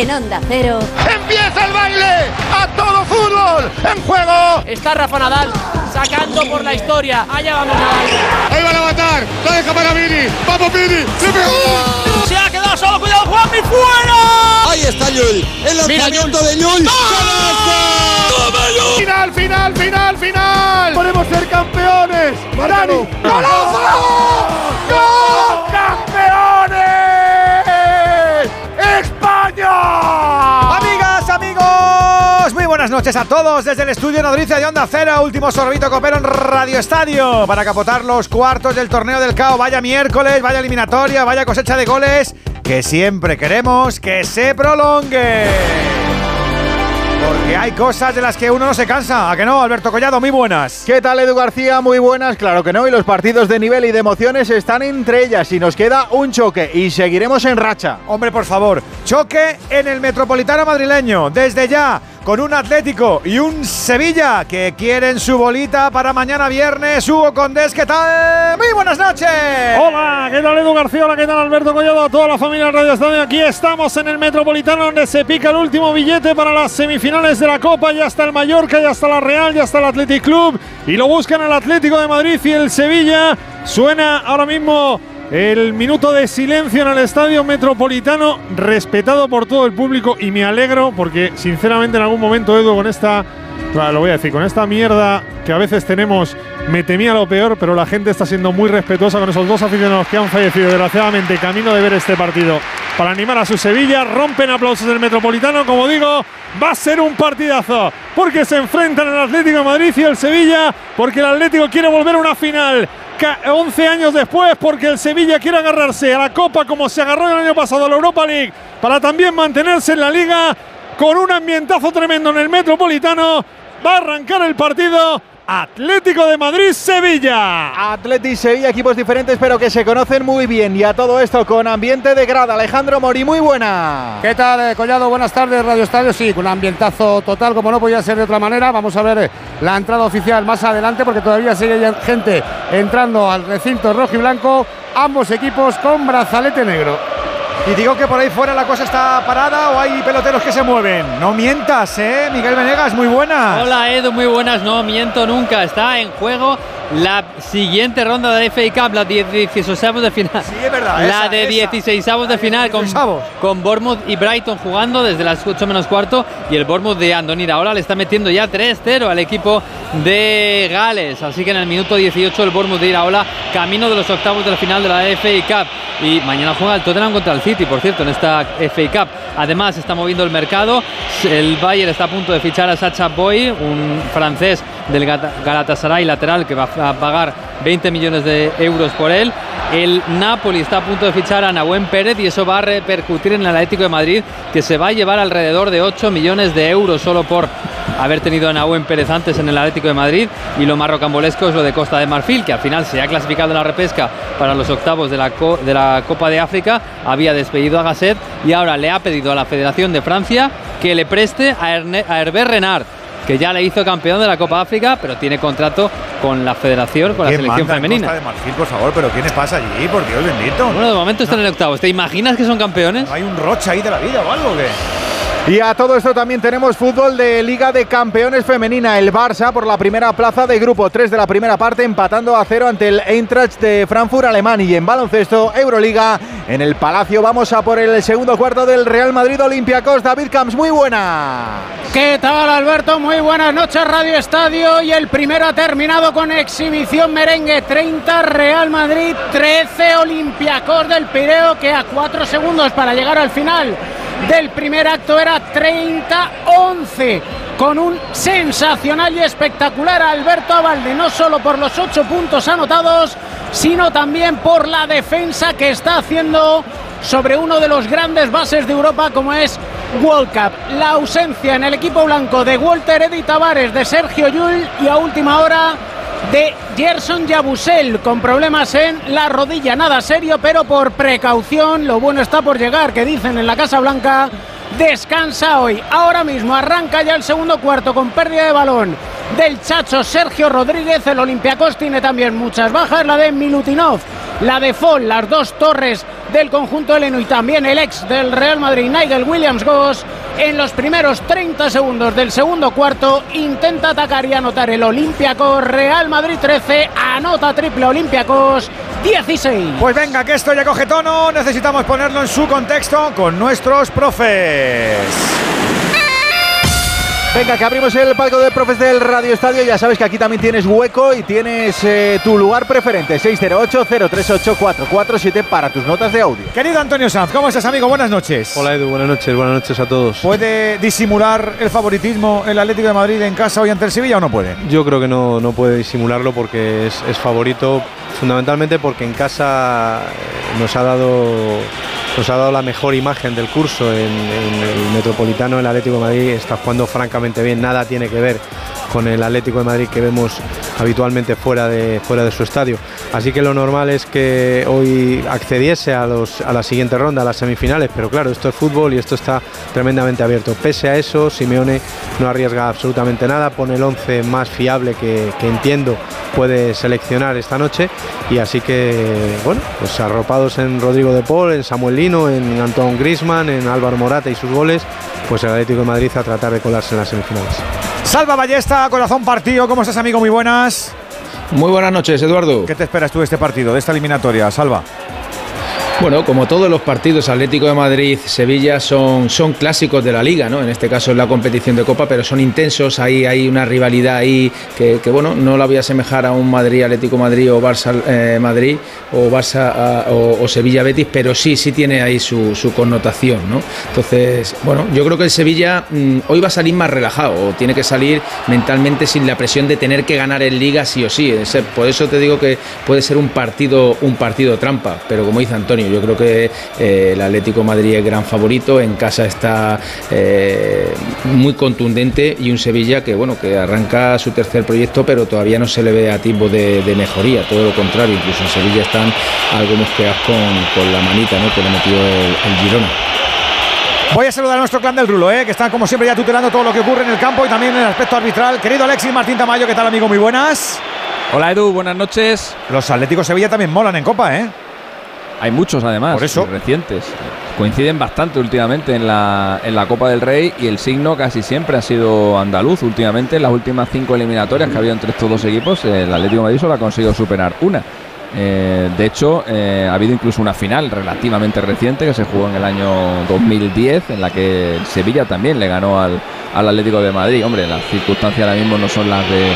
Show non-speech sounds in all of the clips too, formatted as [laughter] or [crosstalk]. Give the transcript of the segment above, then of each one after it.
en Onda Cero. ¡Empieza el baile! ¡A todo fútbol! ¡En juego! Está Rafa Nadal sacando por la historia. Allá vamos Nadal. Ahí van a matar. La deja para Vini. ¡Vamos Vini! ¡Se pegó! Se ha quedado solo. ¡Cuidado, Juanmi! ¡Fuera! Ahí está Llull. El lanzamiento de Llull. ¡Final, final, final, final! ¡Podemos ser campeones! ¡Dani! ¡Golazo! ¡Gol! ¡Campeones! Amigas, amigos, muy buenas noches a todos desde el estudio Nodriza de Onda Cero, último sorbito copero en Radio Estadio para capotar los cuartos del torneo del CAO. Vaya miércoles, vaya eliminatoria, vaya cosecha de goles que siempre queremos que se prolongue. Porque hay cosas de las que uno no se cansa. ¿A que no, Alberto Collado? Muy buenas. ¿Qué tal, Edu García? Muy buenas. Claro que no. Y los partidos de nivel y de emociones están entre ellas. Y nos queda un choque. Y seguiremos en racha. Hombre, por favor. Choque en el Metropolitano madrileño. Desde ya. Con un Atlético y un Sevilla que quieren su bolita para mañana viernes. Hugo Condés, ¿qué tal? Muy buenas noches. Hola, ¿qué tal Edu García? Hola, ¿qué tal Alberto Collado? Toda la familia de Radio Estadio. Aquí estamos en el Metropolitano donde se pica el último billete para las semifinales de la Copa. Ya está el Mallorca, ya está la Real, ya está el Athletic Club. Y lo buscan el Atlético de Madrid y el Sevilla. Suena ahora mismo el minuto de silencio en el estadio metropolitano, respetado por todo el público y me alegro porque sinceramente en algún momento Edu con esta, lo voy a decir, con esta mierda que a veces tenemos, me temía lo peor, pero la gente está siendo muy respetuosa con esos dos aficionados que han fallecido. Desgraciadamente camino de ver este partido. Para animar a su Sevilla, rompen aplausos del metropolitano, como digo, va a ser un partidazo porque se enfrentan el Atlético de Madrid y el Sevilla, porque el Atlético quiere volver a una final. 11 años después, porque el Sevilla quiere agarrarse a la Copa como se agarró el año pasado a la Europa League, para también mantenerse en la Liga con un ambientazo tremendo en el Metropolitano. Va a arrancar el partido. Atlético de Madrid, Sevilla. Atlético Sevilla, equipos diferentes pero que se conocen muy bien. Y a todo esto con ambiente de grada. Alejandro Mori, muy buena. ¿Qué tal, eh, Collado? Buenas tardes, Radio Estadio. Sí, con un ambientazo total, como no podía ser de otra manera. Vamos a ver eh, la entrada oficial más adelante porque todavía sigue gente entrando al recinto rojo y blanco. Ambos equipos con brazalete negro. Y digo que por ahí fuera la cosa está parada o hay peloteros que se mueven. No mientas, ¿eh? Miguel Venegas, muy buenas. Hola Edu, muy buenas. No miento nunca. Está en juego la siguiente ronda de FA Cup, la de 16 de final. Sí, es verdad. La esa, de esa. 16 de final con, 16avos. con Bournemouth y Brighton jugando desde las 8 menos cuarto y el Bournemouth de Andoni Iraola le está metiendo ya 3-0 al equipo de Gales. Así que en el minuto 18 el Bournemouth de Iraola camino de los octavos de la final de la FA Cup. Y mañana juega el Tottenham contra el City, por cierto, en esta FA Cup. Además está moviendo el mercado. El Bayern está a punto de fichar a Sacha Boy, un francés del Galatasaray lateral que va a pagar 20 millones de euros por él. El Napoli está a punto de fichar a Nahuen Pérez y eso va a repercutir en el Atlético de Madrid que se va a llevar alrededor de 8 millones de euros solo por haber tenido a Nahuen Pérez antes en el Atlético de Madrid y lo más rocambolesco es lo de Costa de Marfil que al final se ha clasificado en la repesca para los octavos de la, de la Copa de África, había despedido a Gasset y ahora le ha pedido a la Federación de Francia que le preste a, Erne- a Hervé Renard que ya le hizo campeón de la Copa África, pero tiene contrato con la federación, con la ¿Quién selección femenina. Costa de Marfil, por favor, pero ¿qué les pasa allí? Por Dios bendito. Bueno, de momento están en octavos. ¿Te imaginas que son campeones? ¿Hay un rocha ahí de la vida o algo que? Y a todo esto también tenemos fútbol de Liga de Campeones Femenina. El Barça por la primera plaza de grupo 3 de la primera parte, empatando a cero ante el Eintracht de Frankfurt alemán. Y en baloncesto, Euroliga, en el Palacio vamos a por el segundo cuarto del Real Madrid Olympiacos. David Camps, muy buena. ¿Qué tal Alberto? Muy buenas noches Radio Estadio y el primero ha terminado con exhibición merengue 30 Real Madrid 13 Olympiacos del Pireo que a 4 segundos para llegar al final del primer acto era 30-11 con un sensacional y espectacular Alberto Abalde no solo por los 8 puntos anotados sino también por la defensa que está haciendo sobre uno de los grandes bases de Europa como es World Cup. La ausencia en el equipo blanco de Walter Eddy Tavares, de Sergio Llull y a última hora de Gerson Yabusel con problemas en la rodilla. Nada serio, pero por precaución, lo bueno está por llegar, que dicen en la Casa Blanca. Descansa hoy. Ahora mismo arranca ya el segundo cuarto con pérdida de balón del Chacho Sergio Rodríguez. El Olympiacos tiene también muchas bajas, la de Milutinov la de Fall, las dos torres del conjunto heleno y también el ex del Real Madrid, Nigel Williams-Goss, en los primeros 30 segundos del segundo cuarto intenta atacar y anotar el Olympiacos, Real Madrid 13, anota triple Olympiacos 16. Pues venga, que esto ya coge tono, necesitamos ponerlo en su contexto con nuestros profes. Venga, que abrimos el palco de profes del Radio Estadio. Ya sabes que aquí también tienes hueco y tienes eh, tu lugar preferente. 608-038-447 para tus notas de audio. Querido Antonio Sanz, ¿cómo estás, amigo? Buenas noches. Hola Edu, buenas noches, buenas noches a todos. ¿Puede disimular el favoritismo el Atlético de Madrid en casa hoy ante el Sevilla o no puede? Yo creo que no, no puede disimularlo porque es, es favorito, fundamentalmente porque en casa eh, nos ha dado nos ha dado la mejor imagen del curso en, el Metropolitano. El Atlético de Madrid está jugando francamente bien, nada tiene que ver con el Atlético de Madrid que vemos habitualmente fuera de, fuera de su estadio. Así que lo normal es que hoy accediese a, los, a la siguiente ronda, a las semifinales, pero claro, esto es fútbol y esto está tremendamente abierto. Pese a eso, Simeone no arriesga absolutamente nada, pone el 11 más fiable que, que entiendo puede seleccionar esta noche y así que, bueno, pues arropados en Rodrigo de Paul, en Samuel Lino, en Antoine Grisman, en Álvaro Morata y sus goles, pues el Atlético de Madrid a tratar de colarse en las semifinales. Salva Ballesta, corazón partido, ¿cómo estás, amigo? Muy buenas. Muy buenas noches, Eduardo. ¿Qué te esperas tú de este partido, de esta eliminatoria, Salva? Bueno, como todos los partidos Atlético de Madrid, Sevilla son, son clásicos de la liga, ¿no? En este caso es la competición de Copa, pero son intensos, hay, hay una rivalidad ahí que, bueno, no la voy a asemejar a un Madrid, Atlético Madrid o Barça eh, Madrid o Barça a, o, Sevilla Betis, pero sí, sí tiene ahí su, su, connotación, ¿no? Entonces, bueno, yo creo que el Sevilla mmm, hoy va a salir más relajado, o tiene que salir mentalmente sin la presión de tener que ganar en liga sí o sí. Por eso te digo que puede ser un partido, un partido trampa, pero como dice Antonio, yo creo que eh, el Atlético Madrid es gran favorito, en casa está eh, muy contundente y un Sevilla que bueno que arranca su tercer proyecto, pero todavía no se le ve a tipo de, de mejoría, todo lo contrario, incluso en Sevilla están algo mosqueados con, con la manita ¿no? que le metió el, el Girona. Voy a saludar a nuestro clan del Rulo, ¿eh? que están como siempre ya tutelando todo lo que ocurre en el campo y también en el aspecto arbitral. Querido Alexis Martín Tamayo, ¿qué tal amigo? Muy buenas. Hola Edu, buenas noches. Los Atléticos Sevilla también molan en Copa, ¿eh? Hay muchos además, Por eso. recientes. Coinciden bastante últimamente en la, en la Copa del Rey y el signo casi siempre ha sido andaluz últimamente. En las últimas cinco eliminatorias que ha habido entre estos dos equipos, el Atlético de Madrid solo ha conseguido superar una. Eh, de hecho, eh, ha habido incluso una final relativamente reciente que se jugó en el año 2010, en la que Sevilla también le ganó al, al Atlético de Madrid. Hombre, las circunstancias ahora mismo no son las de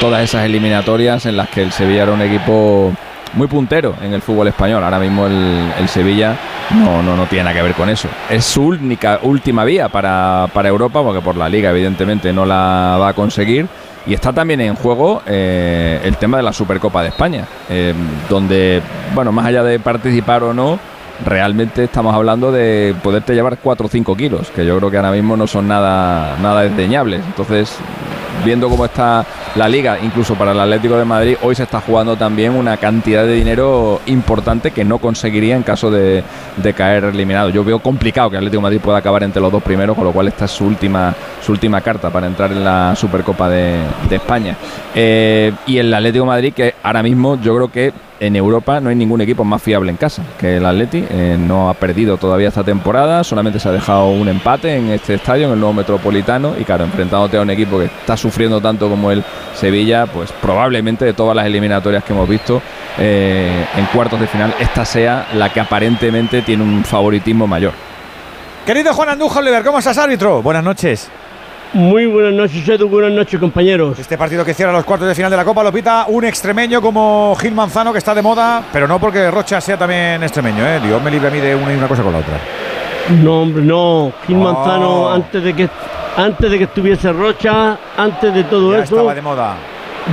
todas esas eliminatorias en las que el Sevilla era un equipo muy puntero en el fútbol español. Ahora mismo el, el, Sevilla no, no, no tiene nada que ver con eso. Es su única, última vía para, para Europa, porque por la liga evidentemente no la va a conseguir. Y está también en juego eh, el tema de la Supercopa de España, eh, donde, bueno, más allá de participar o no, realmente estamos hablando de poderte llevar 4 o 5 kilos, que yo creo que ahora mismo no son nada, nada desdeñables. Entonces, viendo cómo está la liga, incluso para el Atlético de Madrid, hoy se está jugando también una cantidad de dinero importante que no conseguiría en caso de, de caer eliminado. Yo veo complicado que el Atlético de Madrid pueda acabar entre los dos primeros, con lo cual esta es su última, su última carta para entrar en la Supercopa de, España. Eh, y el Atlético de Madrid, que ahora mismo yo creo que en Europa no hay ningún equipo más fiable en casa que el Atleti. Eh, no ha perdido todavía esta temporada, solamente se ha dejado un empate en este estadio, en el nuevo Metropolitano. Y claro, enfrentándote a un equipo que está sufriendo tanto como el Sevilla, pues probablemente de todas las eliminatorias que hemos visto eh, en cuartos de final, esta sea la que aparentemente tiene un favoritismo mayor. Querido Juan Andújar Oliver, ¿cómo estás, árbitro? Buenas noches. Muy buenas noches, Edu. Buenas noches, compañeros. Este partido que cierra los cuartos de final de la Copa lo pita un extremeño como Gil Manzano, que está de moda, pero no porque Rocha sea también extremeño, ¿eh? Dios me libre a mí de una y una cosa con la otra. No, hombre, no. Gil oh. Manzano, antes de que antes de que estuviese Rocha, antes de todo ya eso. estaba de moda.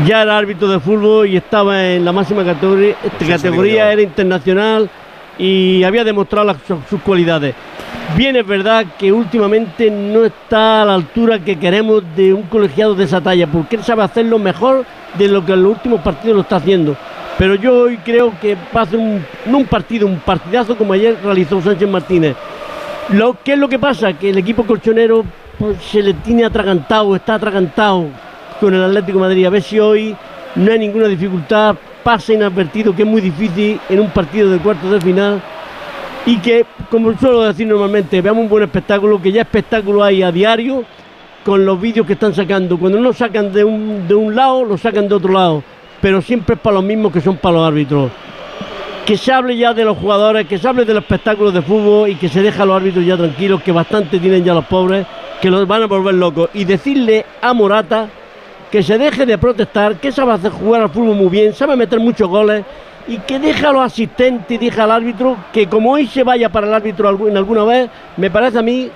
Ya era árbitro de fútbol y estaba en la máxima categoría, sí, categoría era internacional y había demostrado sus cualidades. Bien es verdad que últimamente no está a la altura que queremos de un colegiado de esa talla, porque él sabe hacerlo mejor de lo que en los últimos partidos lo está haciendo. Pero yo hoy creo que va un, no un partido, un partidazo como ayer realizó Sánchez Martínez. Lo, ¿Qué es lo que pasa? Que el equipo colchonero pues, se le tiene atragantado, está atragantado con el Atlético Madrid. A ver si hoy no hay ninguna dificultad pasa inadvertido, que es muy difícil en un partido de cuartos de final y que, como suelo decir normalmente, veamos un buen espectáculo, que ya espectáculo hay a diario con los vídeos que están sacando. Cuando no sacan de un, de un lado, lo sacan de otro lado, pero siempre es para los mismos que son para los árbitros. Que se hable ya de los jugadores, que se hable de los espectáculos de fútbol y que se deje a los árbitros ya tranquilos, que bastante tienen ya los pobres, que los van a volver locos. Y decirle a Morata que se deje de protestar, que sabe hacer jugar al fútbol muy bien, sabe meter muchos goles y que deja a los asistentes y deja al árbitro que como hoy se vaya para el árbitro en alguna vez, me parece a mí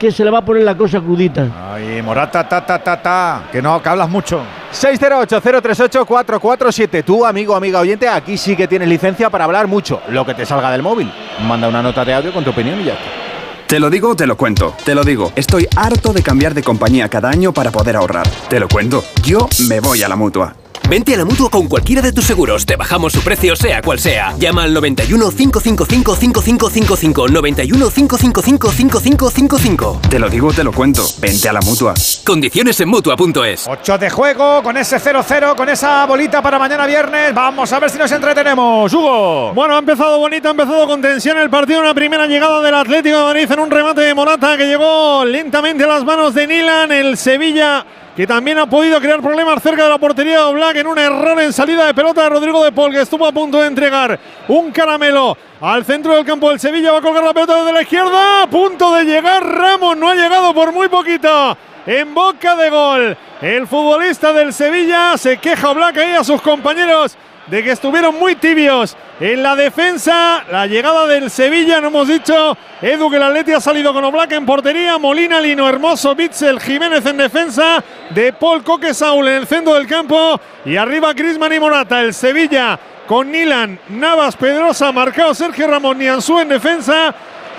que se le va a poner la cosa crudita. Ay, Morata, ta, ta, ta, ta, que no, que hablas mucho. 608-038-447. Tú, amigo, amiga oyente, aquí sí que tienes licencia para hablar mucho, lo que te salga del móvil. Manda una nota de audio con tu opinión y ya está. Te lo digo, te lo cuento. Te lo digo. Estoy harto de cambiar de compañía cada año para poder ahorrar. Te lo cuento. Yo me voy a la mutua. Vente a la mutua con cualquiera de tus seguros. Te bajamos su precio, sea cual sea. Llama al 91 555 5555. 91 555 5555. Te lo digo, te lo cuento. Vente a la mutua. Condiciones en mutua.es. 8 de juego con ese 0-0, con esa bolita para mañana viernes. Vamos a ver si nos entretenemos. Hugo. Bueno, ha empezado bonito, ha empezado con tensión el partido. Una primera llegada del Atlético de Madrid en un remate de Morata que llegó lentamente a las manos de Nilan. El Sevilla que también ha podido crear problemas cerca de la portería de Oblak en un error en salida de pelota de Rodrigo de Paul, que estuvo a punto de entregar un caramelo al centro del campo del Sevilla. Va a colgar la pelota desde la izquierda. A punto de llegar Ramos. No ha llegado por muy poquito. En boca de gol. El futbolista del Sevilla se queja Oblak ahí a sus compañeros de que estuvieron muy tibios en la defensa. La llegada del Sevilla, no hemos dicho. Edu que el Atleti ha salido con Oblak en portería. Molina, Lino, Hermoso, Bitzel, Jiménez en defensa. De Paul Coque en el centro del campo. Y arriba Crisman y Morata. El Sevilla con Nilan, Navas, Pedrosa, marcado Sergio Ramón, Nianzú en defensa.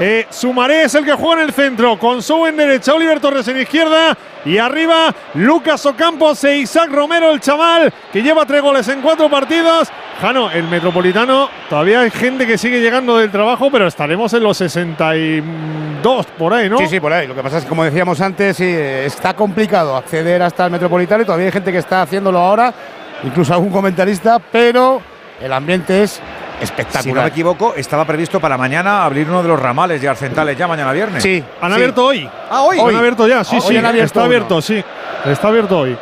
Eh, Sumaré es el que juega en el centro, con Sou en derecha, Oliver Torres en izquierda y arriba Lucas Ocampos e Isaac Romero, el chaval que lleva tres goles en cuatro partidos. Jano, el Metropolitano, todavía hay gente que sigue llegando del trabajo, pero estaremos en los 62 por ahí, ¿no? Sí, sí, por ahí. Lo que pasa es que, como decíamos antes, está complicado acceder hasta el Metropolitano y todavía hay gente que está haciéndolo ahora, incluso algún comentarista, pero el ambiente es espectacular. Si no me equivoco, estaba previsto para mañana abrir uno de los ramales de Arcentales ya mañana viernes. Sí, han abierto hoy. Ah, hoy. Han abierto ya, sí, Ah, sí. abierto está uno. abierto, sí. Está abierto hoy.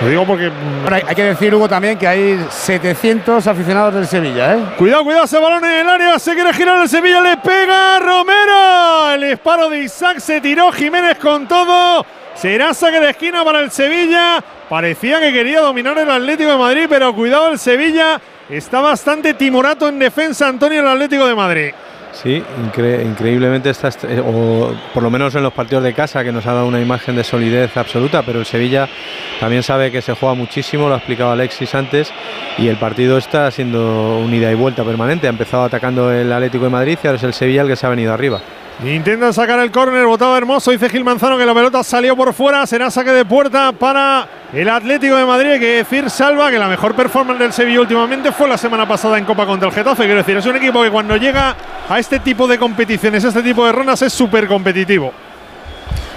Lo digo porque. Bueno, hay, hay que decir, Hugo, también que hay 700 aficionados del Sevilla, ¿eh? Cuidado, cuidado, ese balón en el área. Se quiere girar el Sevilla. Le pega Romero. El disparo de Isaac se tiró. Jiménez con todo. Será saque de esquina para el Sevilla. Parecía que quería dominar el Atlético de Madrid, pero cuidado, el Sevilla está bastante timorato en defensa. Antonio, el Atlético de Madrid. Sí, incre- increíblemente está, est- eh, o por lo menos en los partidos de casa, que nos ha dado una imagen de solidez absoluta, pero el Sevilla también sabe que se juega muchísimo, lo ha explicado Alexis antes, y el partido está siendo un ida y vuelta permanente. Ha empezado atacando el Atlético de Madrid y ahora es el Sevilla el que se ha venido arriba. Intenta sacar el córner, botado hermoso. Dice Gil Manzano que la pelota salió por fuera. Será saque de puerta para el Atlético de Madrid. Que decir, Salva, que la mejor performance del Sevilla últimamente fue la semana pasada en Copa contra el Getafe. Quiero decir, es un equipo que cuando llega a este tipo de competiciones, a este tipo de rondas, es súper competitivo.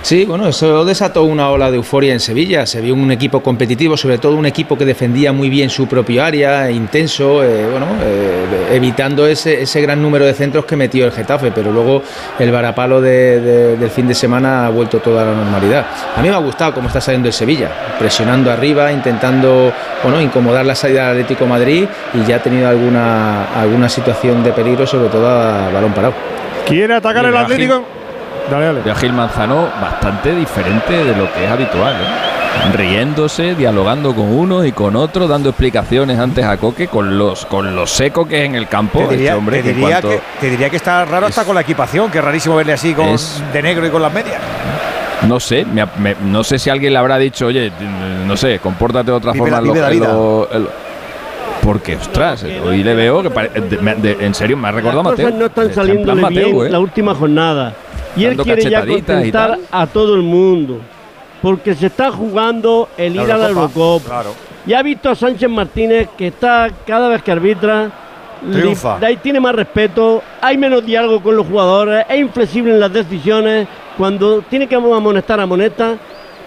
Sí, bueno, eso desató una ola de euforia en Sevilla. Se vio un equipo competitivo, sobre todo un equipo que defendía muy bien su propio área, intenso, eh, bueno, eh, evitando ese, ese gran número de centros que metió el Getafe. Pero luego el varapalo de- de- del fin de semana ha vuelto toda la normalidad. A mí me ha gustado cómo está saliendo el Sevilla, presionando arriba, intentando bueno, incomodar la salida del Atlético de Madrid y ya ha tenido alguna, alguna situación de peligro, sobre todo a balón parado. Quiere atacar el Atlético. Dale, dale. De Gil Manzano bastante diferente de lo que es habitual. ¿eh? Riéndose, dialogando con uno y con otro, dando explicaciones antes a Coque con los con lo seco que es en el campo. Te diría, este hombre, te diría que, te diría que está raro hasta con la equipación, que es rarísimo verle así con, Es- de negro y con las medias. No sé, me ha- me- no sé si alguien le habrá dicho, oye, no sé, compórtate de otra Vive forma. la- lo- vive la vida. lo- porque, ostras, hoy le veo que pare- de- en serio me ha recordado a Las Mateo. no están Está en saliendo plan Mateo, bien ¿eh? la última jornada. Y él quiere ya contentar a todo el mundo. Porque se está jugando el ir a la Eurocopa. Claro. Ya ha visto a Sánchez Martínez que está cada vez que arbitra. Triunfa. li- ahí tiene más respeto, hay menos diálogo con los jugadores, es inflexible en las decisiones. Cuando tiene que amonestar, amonesta.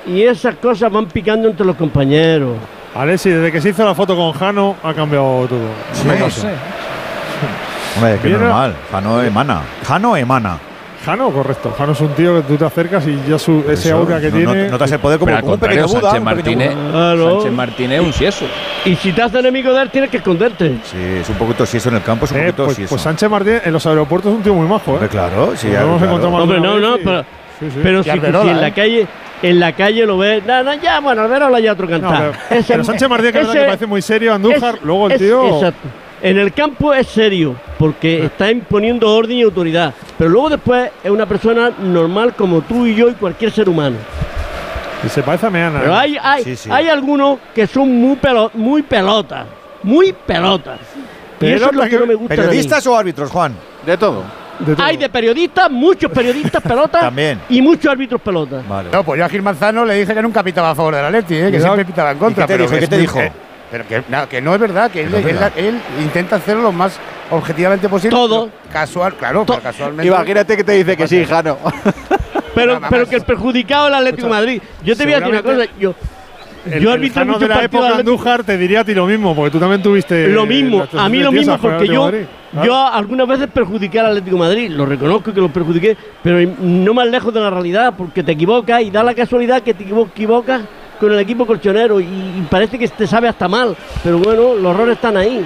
Y esas cosas van picando entre los compañeros. Alessi, desde que se hizo la foto con Jano, ha cambiado todo. no sé. Hombre, que Viene- normal. Jano emana. Jano emana. Jano, correcto. Jano es un tío que tú te acercas y ya su, ese eso, aura que no- no- tiene. notas el poder como- Pero al como un contrario, pequeño Buda, Sánchez Martínez, Claro. Sánchez Martínez es un sieso. Y si te haces enemigo de él, tienes que esconderte. Sí, es un poquito si eso en el campo, es un Eh, poquito pues, si eso. pues Sánchez Martínez en los aeropuertos es un tío muy majo, ¿eh? Hombre, claro, sí, ya, claro. de Hombre, no, no, y- pero, Sí, sí. pero si, en la ¿eh? calle en la calle lo ves, no, no, ya, bueno, ya otro No, cantar. pero, Ese- pero Sánchez Martínez, que es verdad que ese- parece muy serio, Andújar, es- luego el es- tío. Exacto. En el campo es serio, porque está imponiendo orden y autoridad. Pero luego después es una persona normal como tú y yo y cualquier ser humano. Y se parece a Meana. Pero ¿eh? hay, hay, Sí, sí. hay algunos que son muy, pelo- muy pelotas. Muy pelotas. Y eso es lo que que- no me gusta. de. ¿Periodistas o árbitros, Juan? De todo. De todo. Hay de periodistas, muchos periodistas [laughs] pelotas También. y muchos árbitros pelotas. Vale. No, pues yo a Gil Manzano le dije que nunca pitaba a favor del Atleti, ¿eh? que siempre pitaba en contra. ¿Y qué te pero dijo? que ¿Qué te dijo? Pero que, nada, que no es verdad, que él, no es él- verdad. él intenta hacerlo lo más objetivamente posible. Todo. Casual, claro, pero casualmente. Imagínate que te dice que sí, Jano. [laughs] Pero, pero que el perjudicado es el Atlético de Madrid. Yo te voy a decir una cosa. Yo, El, yo el arbitro Jano de la época Atlético. Andújar te diría a ti lo mismo, porque tú también tuviste. Lo mismo, a mí lo mismo, porque yo, de Madrid. Claro. yo algunas veces perjudiqué al Atlético de Madrid, lo reconozco que lo perjudiqué, pero no más lejos de la realidad, porque te equivocas y da la casualidad que te equivo- equivocas con el equipo colchonero y, y parece que te sabe hasta mal, pero bueno, los errores están ahí.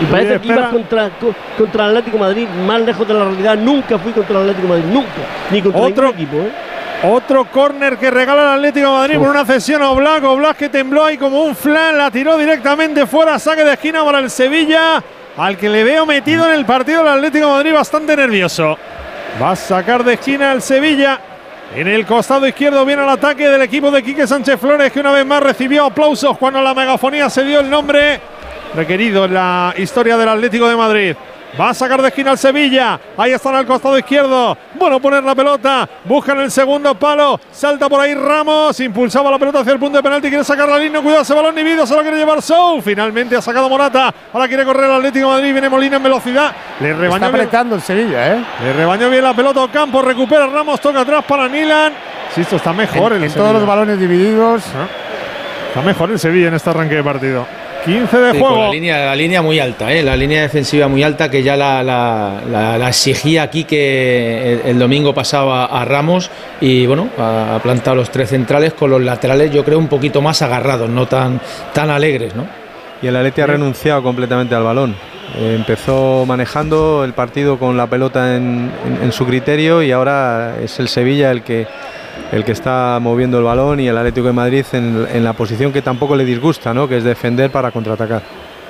Y parece que ibas contra, co- contra Atlético Madrid, más lejos de la realidad, nunca fui contra el Atlético Madrid, nunca, ni contra Otro- equipo. ¿eh? Otro córner que regala el Atlético de Madrid por una cesión a Oblak. Oblak que tembló ahí como un flan, la tiró directamente fuera, saque de esquina para el Sevilla, al que le veo metido en el partido el Atlético de Madrid bastante nervioso. Va a sacar de esquina el Sevilla. En el costado izquierdo viene el ataque del equipo de Quique Sánchez Flores, que una vez más recibió aplausos cuando la megafonía se dio el nombre requerido en la historia del Atlético de Madrid. Va a sacar de esquina al Sevilla. Ahí están al costado izquierdo. Bueno, poner la pelota. Buscan el segundo palo. Salta por ahí Ramos. Impulsaba la pelota hacia el punto de penalti. Quiere sacar la línea. Cuidado ese balón. Ni Se lo quiere llevar Sou. Finalmente ha sacado Morata. Ahora quiere correr el Atlético de Madrid. Viene Molina en velocidad. Le Está rebañó, bien, apretando el Sevilla, ¿eh? le rebañó bien la pelota. Ocampo recupera Ramos. Toca atrás para Nilan. Sí, esto está mejor En, el en todos los balones divididos. Está mejor el Sevilla en este arranque de partido. 15 de Sí, juego. la línea, la línea muy alta, ¿eh? la línea defensiva muy alta que ya la, la- la- la exigía aquí que el, el domingo pasaba a Ramos y bueno, ha, plantado los tres centrales con los laterales yo creo un poquito más agarrados, no tan, tan alegres. ¿no? Y el Atleti ha renunciado completamente al balón. Eh, empezó manejando el partido con la pelota en, en- en su criterio y ahora es el Sevilla el que, el que está moviendo el balón y el Atlético de Madrid en, en la posición que tampoco le disgusta, ¿no? que es defender para contraatacar.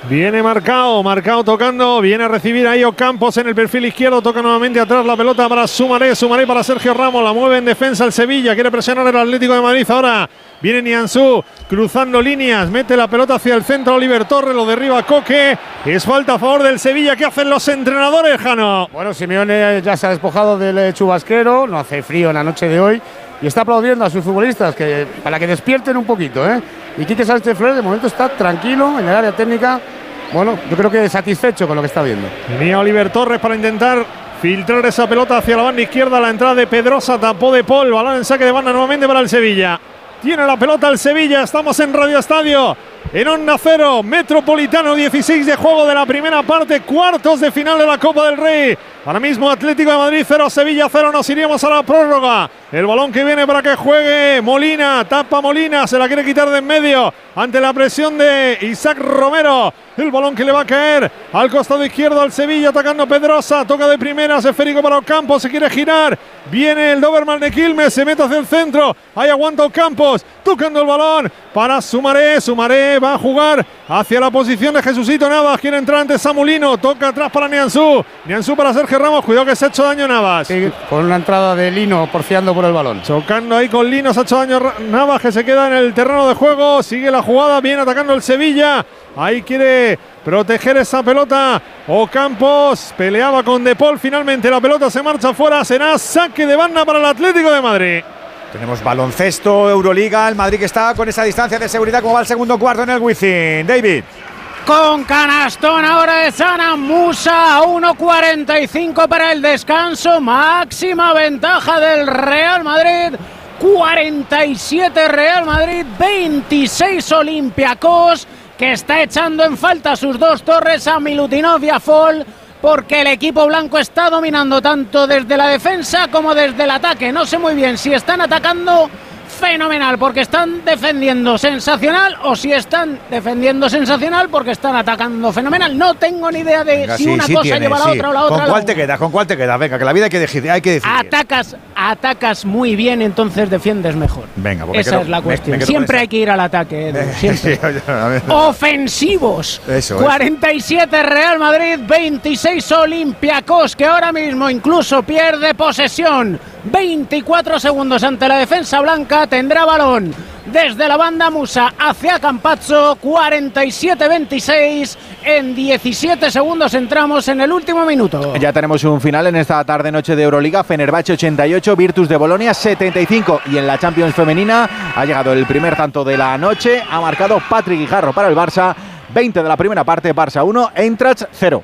Viene marcado, marcado tocando, viene a recibir ahí Ocampos en el perfil izquierdo, toca nuevamente atrás la pelota para Sumaré, Sumaré para Sergio Ramos, la mueve en defensa el Sevilla, quiere presionar el Atlético de Madrid ahora, viene Nianzú cruzando líneas, mete la pelota hacia el centro Oliver Torres, lo derriba Coque, es falta a favor del Sevilla, ¿qué hacen los entrenadores, Jano? Bueno, Simeone ya se ha despojado del eh, chubasquero, no hace frío en la noche de hoy y está aplaudiendo a sus futbolistas que, para que despierten un poquito. ¿eh? Y Quique Sánchez Flores de momento está tranquilo en el área técnica. Bueno, yo creo que satisfecho con lo que está viendo. Venía Oliver Torres para intentar filtrar esa pelota hacia la banda izquierda. La entrada de Pedrosa tapó de Paul. Balón en saque de banda nuevamente para el Sevilla. Tiene la pelota el Sevilla. Estamos en Radio Estadio. En Onda Cero, Metropolitano 16 de juego de la primera parte, cuartos de final de la Copa del Rey. Ahora mismo Atlético de Madrid 0, Sevilla 0, nos iríamos a la prórroga. El balón que viene para que juegue Molina, tapa Molina, se la quiere quitar de en medio ante la presión de Isaac Romero. El balón que le va a caer al costado izquierdo al Sevilla, atacando Pedrosa, toca de primeras, esférico para Ocampos, se quiere girar. Viene el Doberman de Quilmes, se mete hacia el centro, ahí aguanta Ocampos, tocando el balón para Sumaré, Sumaré va a jugar hacia la posición de Jesucito Navas, quiere entrar ante Samulino, toca atrás para Nianzú, Nianzú para Sergio Ramos, cuidado que se ha hecho daño Navas. Sí, con una entrada de Lino porfiando por el balón. Chocando ahí con Lino, se ha hecho daño Navas que se queda en el terreno de juego. Sigue la jugada, viene atacando el Sevilla. Ahí quiere proteger esa pelota. Ocampos peleaba con De Paul. Finalmente la pelota se marcha fuera. Será saque de banda para el Atlético de Madrid. Tenemos baloncesto, Euroliga, el Madrid que está con esa distancia de seguridad como va el segundo cuarto en el Wizzing. David. Con canastón ahora de Sana Musa, 1.45 para el descanso, máxima ventaja del Real Madrid. 47 Real Madrid, 26 Olympiacos, que está echando en falta sus dos torres a Milutinov y a Fall, porque el equipo blanco está dominando tanto desde la defensa como desde el ataque. No sé muy bien si están atacando fenomenal porque están defendiendo sensacional o si están defendiendo sensacional porque están atacando fenomenal. No tengo ni idea de Venga, si sí, una sí cosa lleva a la sí. otra o la otra. ¿Con cuál te quedas? ¿Con cuál te quedas? Venga, que la vida hay que decidir. Hay que decidir. Atacas, atacas muy bien, entonces defiendes mejor. Venga, porque Esa quedo- es la cuestión. me Siempre hay que ir al ataque, Edu, [laughs] siempre. [laughs] Ofensivos. Eso es. 47 Real Madrid, 26 Olympiacos, que ahora mismo incluso pierde posesión. 24 segundos ante la defensa blanca, tendrá balón desde la banda Musa hacia Campazzo, 47-26. En 17 segundos entramos en el último minuto. Ya tenemos un final en esta tarde-noche de Euroliga. Fenerbahce 88, Virtus de Bolonia 75. Y en la Champions Femenina ha llegado el primer tanto de la noche. Ha marcado Patrick Guijarro para el Barça. 20 de la primera parte, Barça 1, Eintracht 0.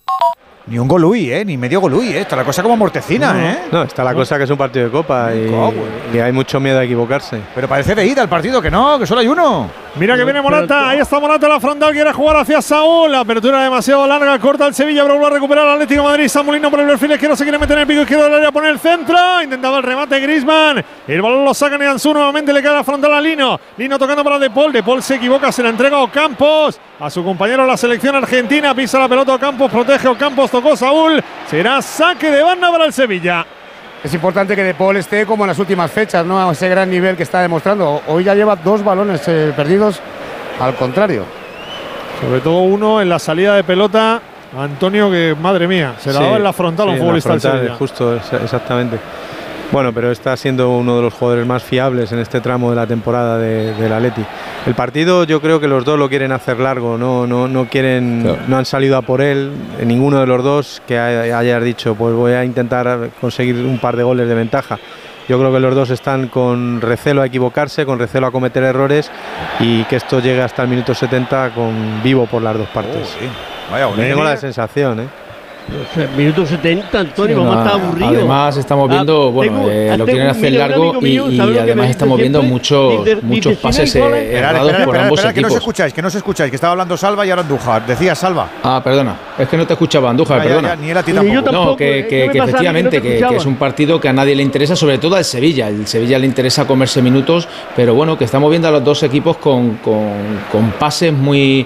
Ni un golui, ¿eh? Ni medio golui, ¿eh? Está la cosa como mortecina, ¿eh? No, está la cosa que es un partido de copa y, y hay mucho miedo a equivocarse. Pero parece de ida el partido, que no, que solo hay uno. Mira que viene Morata, ahí está Morata la frontal, quiere jugar hacia Saúl, la apertura demasiado larga, corta el Sevilla, pero vuelve a recuperar el Atlético de Madrid, Samulino por el perfil izquierdo, se quiere meter en el pico izquierdo del área, pone el centro, intentaba el remate Grisman, el balón lo saca Neanzú, nuevamente le cae la frontal a Lino, Lino tocando para De Paul, De Paul se equivoca, se la entrega a Ocampos, a su compañero de la selección argentina, pisa la pelota Ocampos, protege Ocampos, tocó Saúl, será saque de banda para el Sevilla. Es importante que De Paul esté como en las últimas fechas, ¿no? A ese gran nivel que está demostrando. Hoy ya lleva dos balones eh, perdidos, al contrario. Sobre todo uno en la salida de pelota, Antonio, que madre mía, se la Sí, daba en la frontal a sí, un en la futbolista del frontal, Sevilla. Justo, exactamente. Bueno, pero está siendo uno de los jugadores más fiables en este tramo de la temporada de- del Atleti. El partido yo creo que los dos lo quieren hacer largo, no, no, no quieren, Claro. no han salido a por él, ninguno de los dos que hay- hayas dicho, pues voy a intentar conseguir un par de goles de ventaja. Yo creo que los dos están con recelo a equivocarse, con recelo a cometer errores y que esto llegue hasta el minuto 70 con vivo por las dos partes. Vaya, Tengo la sensación, ¿eh? Minuto 70, Antonio, vamos a estar aburridos. Además estamos Ah, viendo, bueno, tengo- eh, lo quieren hacer largo y, mío, y ¿sabe lo que me además estamos viendo muchos, muchos pases no eh, errados por ambos esperad, que no os equipos. escucháis, que no os escucháis, que estaba hablando Salva y ahora Andújar. Decía Salva. Ah, perdona, es que no te escuchaba Andújar, Ah, ya, perdona. ya, ni él a ti tampoco. yo tampoco, No, que, eh, que- ¿qué me que no efectivamente te que, que es un partido que a nadie le interesa, sobre todo al Sevilla. El Sevilla le interesa comerse minutos, pero bueno, que estamos viendo a los dos equipos con, con- con pases muy,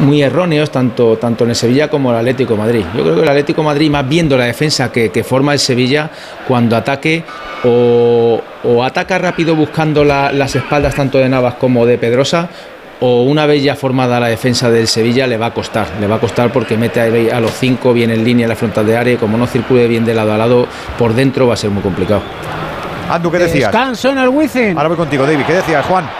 muy erróneos, tanto, tanto en el Sevilla como el Atlético de Madrid. Yo creo que el Atlético de Madrid, más viendo la defensa que, que forma el Sevilla, cuando ataque o, o ataca rápido buscando la- las espaldas tanto de Navas como de Pedrosa, o una vez ya formada la defensa del Sevilla le va a costar, le va a costar porque mete a los cinco bien en línea en la frontal de área y como no circule bien de lado a lado por dentro va a ser muy complicado. Andu, ¿qué decías? Descanso en el Wizzing. Ahora voy contigo, David. ¿Qué decías, Juan?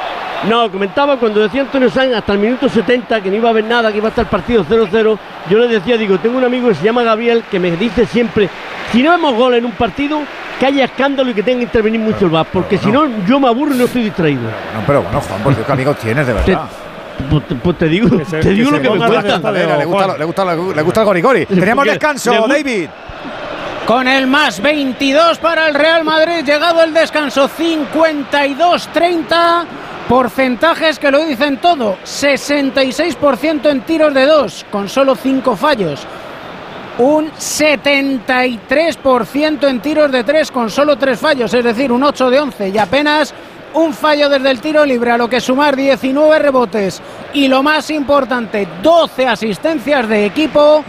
No, comentaba cuando decía Antonio Sáenz hasta el minuto 70 que no iba a haber nada, que iba a estar el partido 0-0. Yo le decía, digo, tengo un amigo que se llama Gabriel que me dice siempre, si no vemos gol en un partido, que haya escándalo y que tenga que intervenir mucho el VAR, porque si no, yo me aburro y no estoy distraído. No, pero bueno, Juan, por Dios, qué amigos tienes, de verdad. pues, te- pues te digo, se- te digo que lo que me le gusta, le gusta, le gusta el gorigori. Teníamos Porque descanso, David. Con el más 22 para el Real Madrid, llegado el descanso 52-30. Porcentajes que lo dicen todo: 66% en tiros de dos, con solo 5 fallos. Un 73% en tiros de 3 con solo 3 fallos, es decir, un 8 de 11 y apenas un fallo desde el tiro libre, a lo que sumar 19 rebotes. Y lo más importante, 12 asistencias de equipo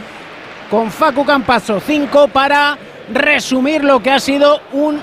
con Facu Campazo, 5 para resumir lo que ha sido un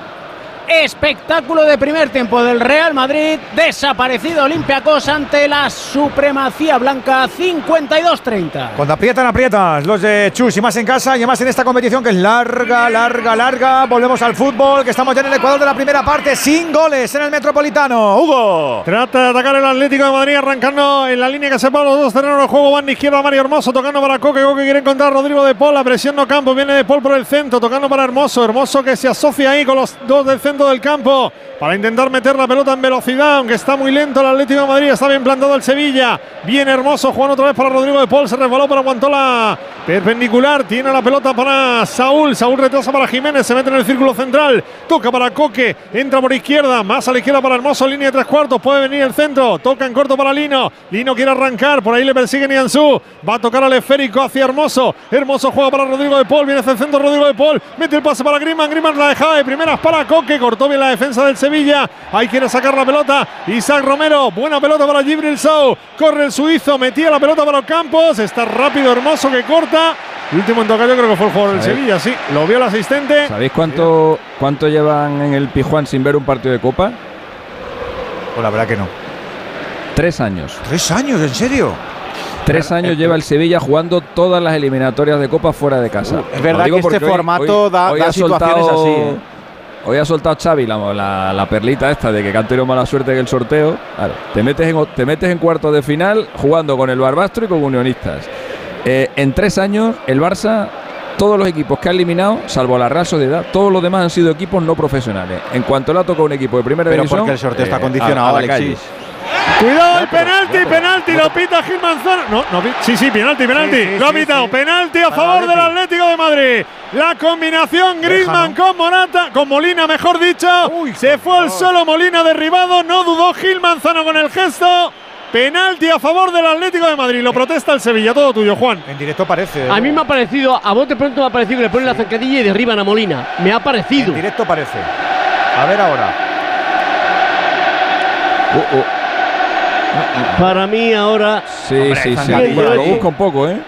espectáculo de primer tiempo del Real Madrid, desaparecido Olympiacos ante la supremacía blanca 52-30. Cuando aprietan, aprietas los de Chus y más en casa y más en esta competición que es larga, larga, larga. Volvemos al fútbol, que estamos ya en el Ecuador de la primera parte, sin goles en el Metropolitano. Hugo. Trata de atacar el Atlético de Madrid, arrancando en la línea que separa los dos terrenos de juego. Van de izquierda Mario Hermoso, tocando para Coque. Coque quiere encontrar a Rodrigo de Paul. La presión no campo, viene de Paul por el centro, tocando para Hermoso. Hermoso que se asocia ahí con los dos del centro del campo para intentar meter la pelota en velocidad, aunque está muy lento el Atlético de Madrid. Está bien plantado el Sevilla. Bien Hermoso, jugando otra vez para Rodrigo de Paul. Se resbaló, pero aguantó la perpendicular. Tiene la pelota para Saúl. Saúl retrasa para Jiménez. Se mete en el círculo central. Toca para Coque. Entra por izquierda. Más a la izquierda para Hermoso. Línea de tres cuartos. Puede venir el centro. Toca en corto para Lino. Lino quiere arrancar. Por ahí le persigue Nianzú. Va a tocar al esférico hacia Hermoso. Hermoso juega para Rodrigo de Paul. Viene hacia el centro Rodrigo de Paul. Mete el pase para Griezmann. Griezmann la dejada de primeras para Coque. Cortó bien la defensa del Sevilla. Ahí quiere sacar la pelota. Isaac Romero. Buena pelota para Gibril Sou. Corre el suizo. Metía la pelota para los campos. Está rápido, hermoso que corta. El último en tocar yo creo que fue el jugador del. Sevilla, sí. Lo vio el asistente. ¿Sabéis cuánto, cuánto llevan en el Pijuán sin ver un partido de Copa? Pues la verdad que no. Tres años. ¿Tres años? ¿En serio? Tres años lleva el Sevilla jugando todas las eliminatorias de Copa fuera de casa. es verdad que este hoy- formato hoy- da- hoy da situaciones soltado- así, ¿eh? Hoy ha soltado Xavi la, la- la perlita esta de que han tenido mala suerte en el sorteo. Claro, te, metes en, te metes en cuartos de final jugando con el Barbastro y con Unionistas. Eh, en tres años, el Barça, todos los equipos que ha eliminado, salvo la Real Sociedad, todos los demás han sido equipos no profesionales. En cuanto le ha tocado un equipo de primera Pero división. porque el sorteo está eh, condicionado, a- a la Alexis. calle. Cuidado el penalti, penalti, lo pita Gil Manzano. No, no, sí, sí, penalti, penalti. Sí, sí, lo ha pitado. sí. Penalti a favor el del. Atlético de Madrid. La combinación Griezmann con Morata, con Molina, mejor dicho. Se fue al solo Molina derribado. No dudó Gil Manzano con el gesto. Penalti a favor del Atlético de Madrid. Lo protesta el Sevilla. Todo tuyo, Juan. En directo parece. A mí me ha parecido, a bote pronto me ha parecido que le ponen la zancadilla y derriban a Molina. Me ha parecido. En directo parece. A ver ahora. Uh, uh. Para mí ahora. Sí, Hombre, sí, sí. zancadilla. Bueno, lo busca un poco, ¿eh?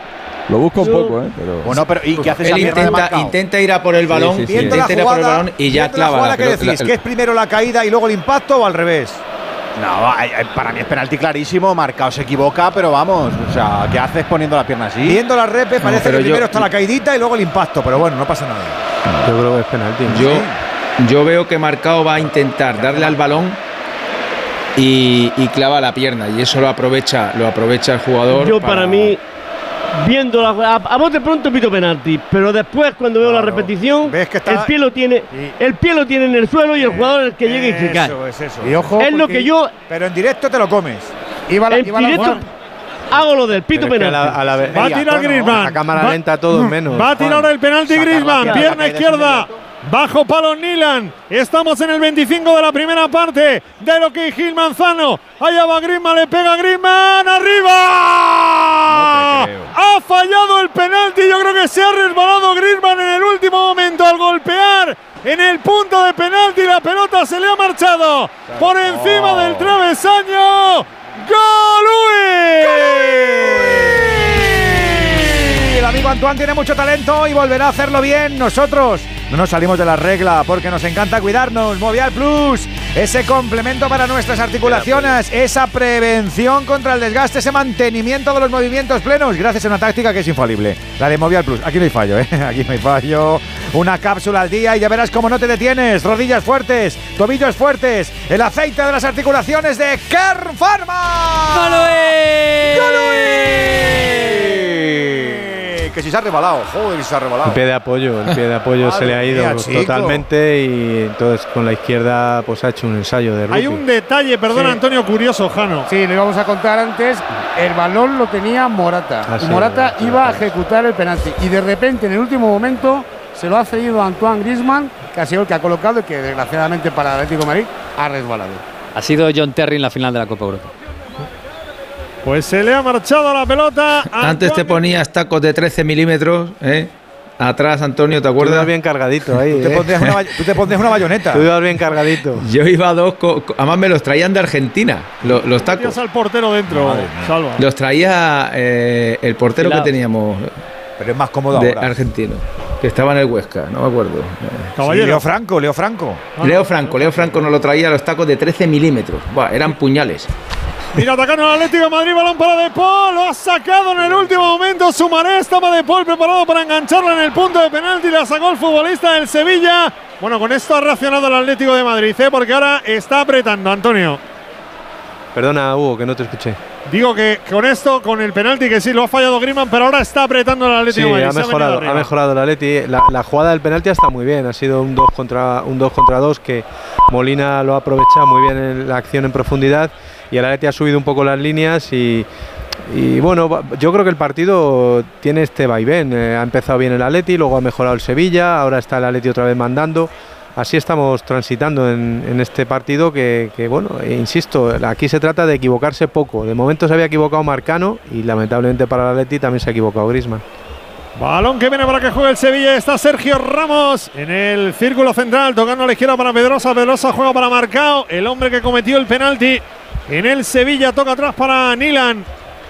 Lo busca un poco, ¿eh? Pero... Bueno, pero ¿y qué hace Él intenta, intenta ir a por el balón, sí, sí. Viendo la intenta ir a por el jugada, balón y ya la clava jugada, la ¿qué es primero la caída y luego el impacto o al revés? No, para mí es penalti clarísimo. Marcao se equivoca, pero vamos. O sea, ¿qué haces poniendo la pierna así? Viendo la repe parece que primero yo- está la caidita y luego el impacto, pero bueno, no pasa nada. Yo creo que es penalti. ¿no? Yo, yo veo que Marcao va a intentar darle al balón y, y clava la pierna y eso lo aprovecha, lo aprovecha el jugador. Yo para mí, viendo la a, a bote pronto pito penalti, pero después cuando veo la repetición, Ves que está- el pie lo tiene, el pie lo tiene en el suelo y el jugador es el que llega y se cae. Eso es eso. Y ojo, Es lo que yo Pero en directo te lo comes. iba la, en iba la- directo hago lo del pito a penalti. la, a la Va a tirar a cámara Va- lenta todo menos. Va a tirar el penalti Griezmann, pierna, izquierda. Bajo palo Nilan. Estamos en el 25 de la primera parte de lo que Gil Manzano. Allá va Griezmann, le pega Griezmann. ¡Arriba! Ha fallado el penalti. Yo creo que se ha resbalado Griezmann en el último momento al golpear. En el punto de penalti la pelota se le ha marchado por encima del travesaño. ¡Gol! Amigo Antoine tiene mucho talento y volverá a hacerlo bien. Nosotros no nos salimos de la regla porque nos encanta cuidarnos. Movial Plus, ese complemento para nuestras articulaciones, esa prevención contra el desgaste, ese mantenimiento de los movimientos plenos, gracias a una táctica que es infalible. La de Movial Plus. Aquí no hay fallo, ¿eh? [laughs] Aquí no hay fallo. Una cápsula al día y ya verás cómo no te detienes. Rodillas fuertes, tobillos fuertes, el aceite de las articulaciones de Kern Pharma. Que si se ha rebalado, joder, si se ha rebalado. El pie de apoyo, el pie de apoyo se le ha ido mía, totalmente y entonces con la izquierda pues ha hecho un ensayo de Hay rugby. un detalle, perdona Sí. Antonio, curioso, Jano. Sí, lo íbamos a contar antes. El balón lo tenía Morata. Ah, sí, Morata sí, iba a ejecutar el penalti. Y de repente, en el último momento, se lo ha cedido a Antoine Griezmann, que ha sido el que ha colocado y que, desgraciadamente para el Atlético de Madrid, ha resbalado. Ha sido John Terry en la final de la Copa Europa. Pues se le ha marchado la pelota. a Antes te ponías tacos de 13 milímetros, ¿eh? Atrás, Antonio, ¿te Tú ibas acuerdas? bien cargadito ahí. Tú te ¿eh? pondrías una, [laughs] tú te pondrías una bayoneta. Tú ibas bien cargadito. Yo iba a dos, además me los traían de Argentina, lo- los tacos. Al portero dentro, Salva. Los traía eh, el portero que teníamos Pero es más cómodo de ahora. argentino. que estaba en el Huesca, no me acuerdo. Sí, Leo Franco, Leo Franco. Leo Franco, Leo Franco nos lo traía a los tacos de 13 milímetros. Buah, eran puñales. Mira, atacando al Atlético de Madrid, balón para De Paul, lo ha sacado en el último momento. Sumaré estaba De Paul preparado para engancharla en el punto de penalti, la sacó el futbolista del Sevilla. Bueno, con esto ha reaccionado el Atlético de Madrid, ¿eh? porque ahora está apretando, Antonio. Perdona, Hugo, que no te escuché. Digo que con esto, con el penalti que sí lo ha fallado Griezmann, pero ahora está apretando el Atlético Sí, Madrid. ha mejorado, ha mejorado el Atleti. La, la jugada del penalti está muy bien. Ha sido un 2 contra un 2 contra 2 que Molina lo ha aprovechado muy bien en la acción en profundidad y el Atleti ha subido un poco las líneas y, bueno, yo creo que el partido tiene este vaivén. Eh, ha empezado bien el Atleti, luego ha mejorado el Sevilla, ahora está el Atleti otra vez mandando. Así estamos transitando en, este partido que, bueno, eh, insisto, aquí se trata de equivocarse poco. De momento se había equivocado Marcano y lamentablemente para el Atleti también se ha equivocado Griezmann. Balón que viene para que juegue el Sevilla. Está Sergio Ramos en el círculo central, tocando a la izquierda para Pedrosa. Pedrosa juega para Marcao, el hombre que cometió el penalti en el Sevilla. Toca atrás para Nilan.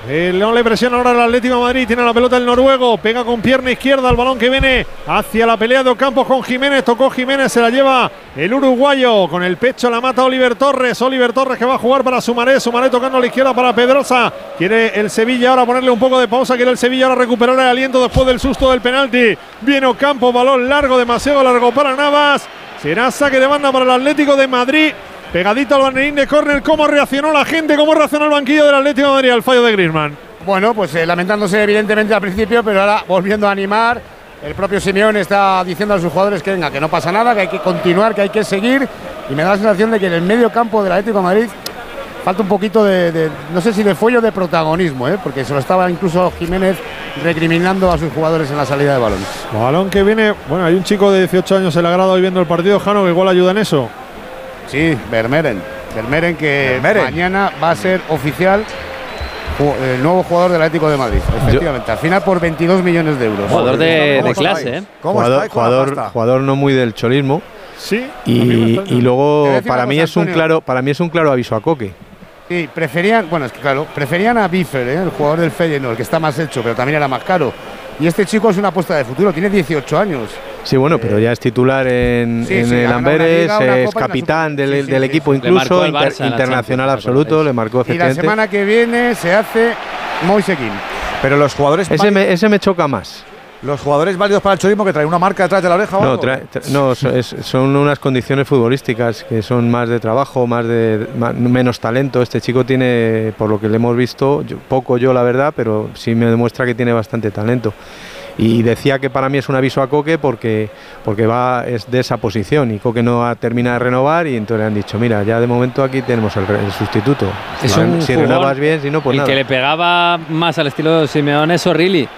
El no le presiona ahora el Atlético de Madrid. Tiene la pelota el noruego. Pega con pierna izquierda el balón que viene hacia la pelea de Ocampos con Jiménez. Tocó Jiménez, se la lleva el uruguayo. Con el pecho la mata Oliver Torres. Oliver Torres que va a jugar para Sumaré. Sumaré tocando a la izquierda para Pedrosa. Quiere el Sevilla ahora ponerle un poco de pausa. Quiere el Sevilla ahora recuperar el aliento después del susto del penalti. Viene Ocampo, balón largo, demasiado largo para Navas. Será saque de banda para el Atlético de Madrid. Pegadito al banderín de córner. ¿Cómo reaccionó la gente? ¿Cómo reaccionó el banquillo del Atlético de Madrid al fallo de Griezmann? Bueno, pues eh, lamentándose evidentemente al principio, pero ahora volviendo a animar. El propio Simeone está diciendo a sus jugadores que venga, que no pasa nada, que hay que continuar, que hay que seguir. Y me da la sensación de que en el medio campo del Atlético de Madrid falta un poquito de, de- no sé si de fuello de protagonismo, ¿eh? porque se lo estaba incluso Jiménez recriminando a sus jugadores en la salida de balón. Balón que viene. Bueno, hay un chico de 18 años en la grada hoy viendo el partido, Jano, que igual ayuda en eso. Sí, Vermeeren. Vermeeren que Vermeeren. mañana va a ser oficial ju- el nuevo jugador del Atlético de Madrid. Efectivamente, al final por 22 millones de euros. Jugador de- de clase, ¿eh? jugador, jugador, jugador no muy del cholismo. Sí. Y, y luego para mí es un claro, para mí es un claro aviso a Coque. Sí, preferían, bueno, es que claro, preferían a Biffer, ¿eh? el jugador del Feyenoord, que está más hecho, pero también era más caro. Y este chico es una apuesta de futuro, tiene 18 años. Sí, bueno, pero ya es titular en, sí, en sí, el Amberes, Liga, es capitán del, sí, sí, del sí, equipo sí. Le marcó incluso, inter- internacional absoluto, le marcó Y la semana que viene se hace Moisekin. Pero los jugadores. Ese me, ese me choca más. Los jugadores válidos para el chorismo que traen una marca detrás de la oreja o No, algo. tra- tra- no, es- son unas condiciones futbolísticas que son más de trabajo, más de menos talento. Este chico tiene, por lo que le hemos visto, yo- poco yo la verdad, pero sí me demuestra que tiene bastante talento. Y decía que para mí es un aviso a Coque porque, porque va es de esa posición y Coque no ha terminado de renovar y entonces le han dicho, mira, ya de momento aquí tenemos el, el sustituto. Es si un si renovas bien, si no, pues el nada. que le pegaba más al estilo de Simeone es O'Reilly,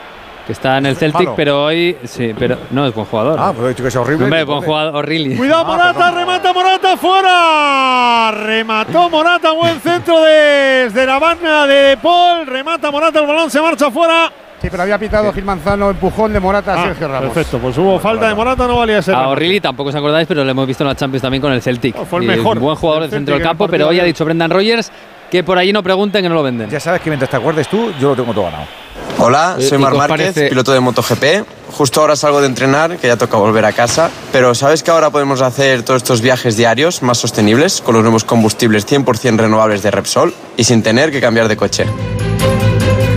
que está en el Celtic, malo. pero hoy sí, pero no es buen jugador. Ah, pues he dicho que es horrible. Hombre, buen jugador O'Reilly. Cuidado Morata, remata Morata fuera. Remató Morata, buen centro desde la banda de Paul. Remata Morata, el balón se marcha fuera. Sí, pero había pitado Gil Manzano, empujón de Morata a Ah, Sergio Ramos. Perfecto, pues hubo falta de Morata, no valía ese A. O'Reilly tampoco os acordáis, pero lo hemos visto en la Champions también con el Celtic. fue el Y mejor Buen jugador de del centro del campo, pero hoy ha dicho Brendan Rogers que por allí no pregunten que no lo venden. Ya sabes que mientras te acuerdes tú, yo lo tengo todo ganado. Hola, Eh, soy ¿y Mar Márquez, piloto de MotoGP. Justo ahora salgo de entrenar, que ya toca volver a casa. Pero ¿sabes que ahora podemos hacer todos estos viajes diarios más sostenibles con los nuevos combustibles 100% renovables de Repsol y sin tener que cambiar de coche?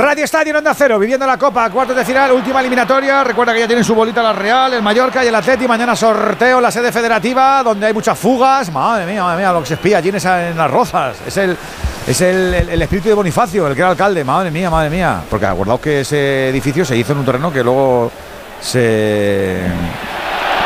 Radio Estadio en Onda Cero, viviendo la Copa, cuartos de final, última eliminatoria. Recuerda que ya tienen su bolita la Real, el Mallorca y el Atleti. Mañana sorteo en la sede federativa, donde hay muchas fugas. Madre mía, madre mía, lo que se espía allí en, las rozas. Es el. Es el, el- el espíritu de Bonifacio, el que era alcalde. Madre mía, madre mía. Porque acordaos que ese edificio se hizo en un terreno que luego se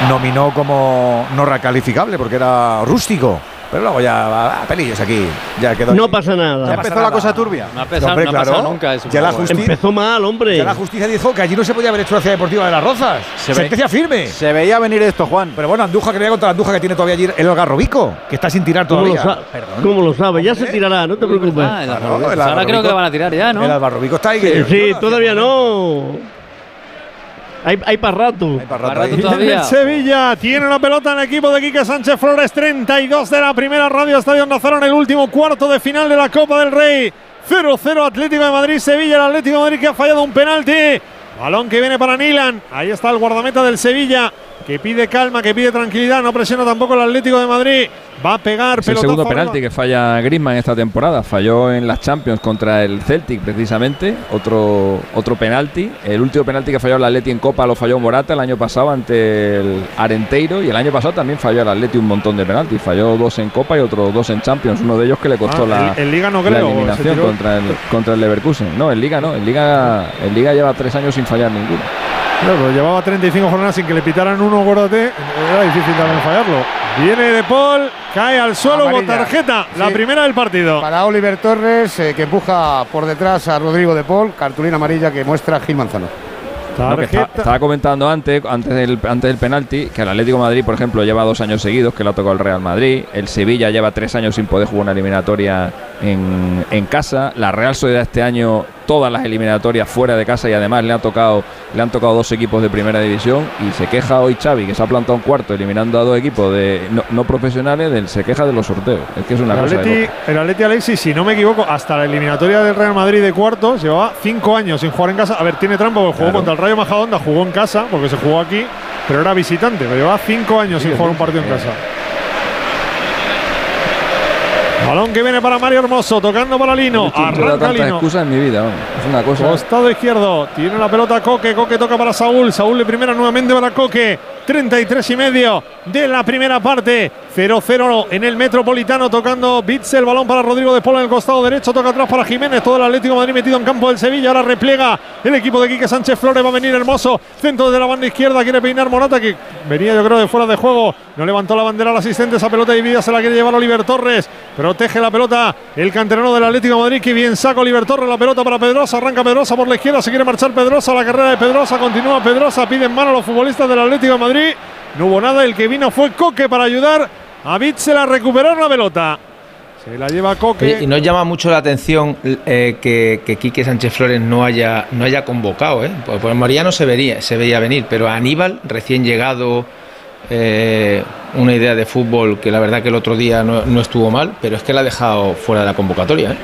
nominó como no recalificable porque era rústico. Pero luego ya, ah, pelillos aquí. Ya quedó. No pasa nada. Ya empezó la cosa turbia. No ha pesado- Hombre, no ha pasado claro, nunca eso, ya la justicia- Empezó mal, hombre. ya la justicia dijo que allí no se podía haber hecho la ciudad deportiva de las Rozas. Se ve- Sentencia firme. Se veía venir esto, Juan. Pero bueno, Andújar creía contra la Andújar que tiene todavía allí el Algarrobico, que está sin tirar ¿Cómo lo, todavía. sa- ¿Cómo lo sabe? Ya se tirará, no te preocupes. Ah, el Algarrobico. Ahora creo que lo van a tirar ya, ¿no? El Algarrobico está ahí. Sí, que- sí, todavía no. Hay, hay para rato. El [laughs] Sevilla tiene la pelota en el equipo de Quique Sánchez Flores, 32 de la primera Radio Estadio Nazaro en el último cuarto de final de la Copa del Rey. 0-0 Atlético de Madrid, Sevilla, el Atlético de Madrid que ha fallado un penalti. Balón que viene para Nilan. Ahí está el guardameta del Sevilla que pide calma, que pide tranquilidad. No presiona tampoco el Atlético de Madrid. Va a pegar es el segundo penalti que falla Griezmann esta temporada. Falló en las Champions contra el Celtic precisamente. Otro, otro penalti. El último penalti que falló el Atleti en Copa lo falló Morata el año pasado ante el Arenteiro. Y el año pasado también falló el Atleti un montón de penaltis. Falló dos en Copa y otros dos en Champions. Uno de ellos que le costó ah, la, Liga no la eliminación contra el, contra el Leverkusen. No, en Liga no. En Liga, Liga lleva tres años sin fallar ninguno. Claro, llevaba 35 jornadas sin que le pitaran uno, acuérdate. Era difícil también fallarlo. Viene De Paul, cae al suelo, con tarjeta, la primera del partido. Para Oliver Torres, eh, que empuja por detrás a Rodrigo De Paul, cartulina amarilla que muestra Gil Manzano. estaba comentando antes, antes del, antes del penalti, que el Atlético de Madrid, por ejemplo, lleva dos años seguidos que le ha tocado el Real Madrid. El Sevilla lleva tres años sin poder jugar una eliminatoria en, en casa. La Real Sociedad este año todas las eliminatorias fuera de casa y además le han tocado le han tocado dos equipos de primera división y se queja hoy Xavi que se ha plantado un cuarto eliminando a dos equipos de no, profesionales del se queja de los sorteos. Es que es una el cosa Atleti, el Atleti Alexis si no me equivoco hasta la eliminatoria del Real Madrid de cuartos llevaba cinco años sin jugar en casa. A ver tiene trampa porque jugó contra el Rayo Majadonda jugó en casa porque se jugó aquí pero era visitante pero llevaba cinco años sin jugar un partido en casa Balón que viene para Mario Hermoso, tocando para Lino. Arranca Lino. excusas en mi vida, es una cosa. Costado izquierdo, tiene la pelota Coque, Coque toca para Saúl, Saúl de primera nuevamente para Coque. 33 y medio de la primera parte. 0-0 en el Metropolitano tocando Bitz el balón para Rodrigo de Pola en el costado derecho, toca atrás para Jiménez, todo el Atlético Madrid metido en campo del Sevilla, ahora repliega el equipo de Quique Sánchez Flores, va a venir Hermoso, centro de la banda izquierda, quiere peinar Morata que venía yo creo de fuera de juego, no levantó la bandera al asistente, esa pelota dividida se la quiere llevar Oliver Torres, protege la pelota el canterano del Atlético Madrid, que bien saca Oliver Torres, la pelota para Pedrosa, arranca Pedrosa por la izquierda, se quiere marchar Pedrosa, la carrera de Pedrosa, continúa Pedrosa, piden mano a los futbolistas del Atlético Madrid. No hubo nada, el que vino fue Coque para ayudar a Bitzel a recuperar la pelota. Se la lleva Coque. Y, nos llama mucho la atención eh, que, que, Quique Sánchez Flores no haya, no haya convocado. ¿eh? Pues, pues Mariano se, se veía venir, pero Aníbal, recién llegado, eh, una idea de fútbol que la verdad que el otro día no, no estuvo mal, pero es que la ha dejado fuera de la convocatoria. ¿eh?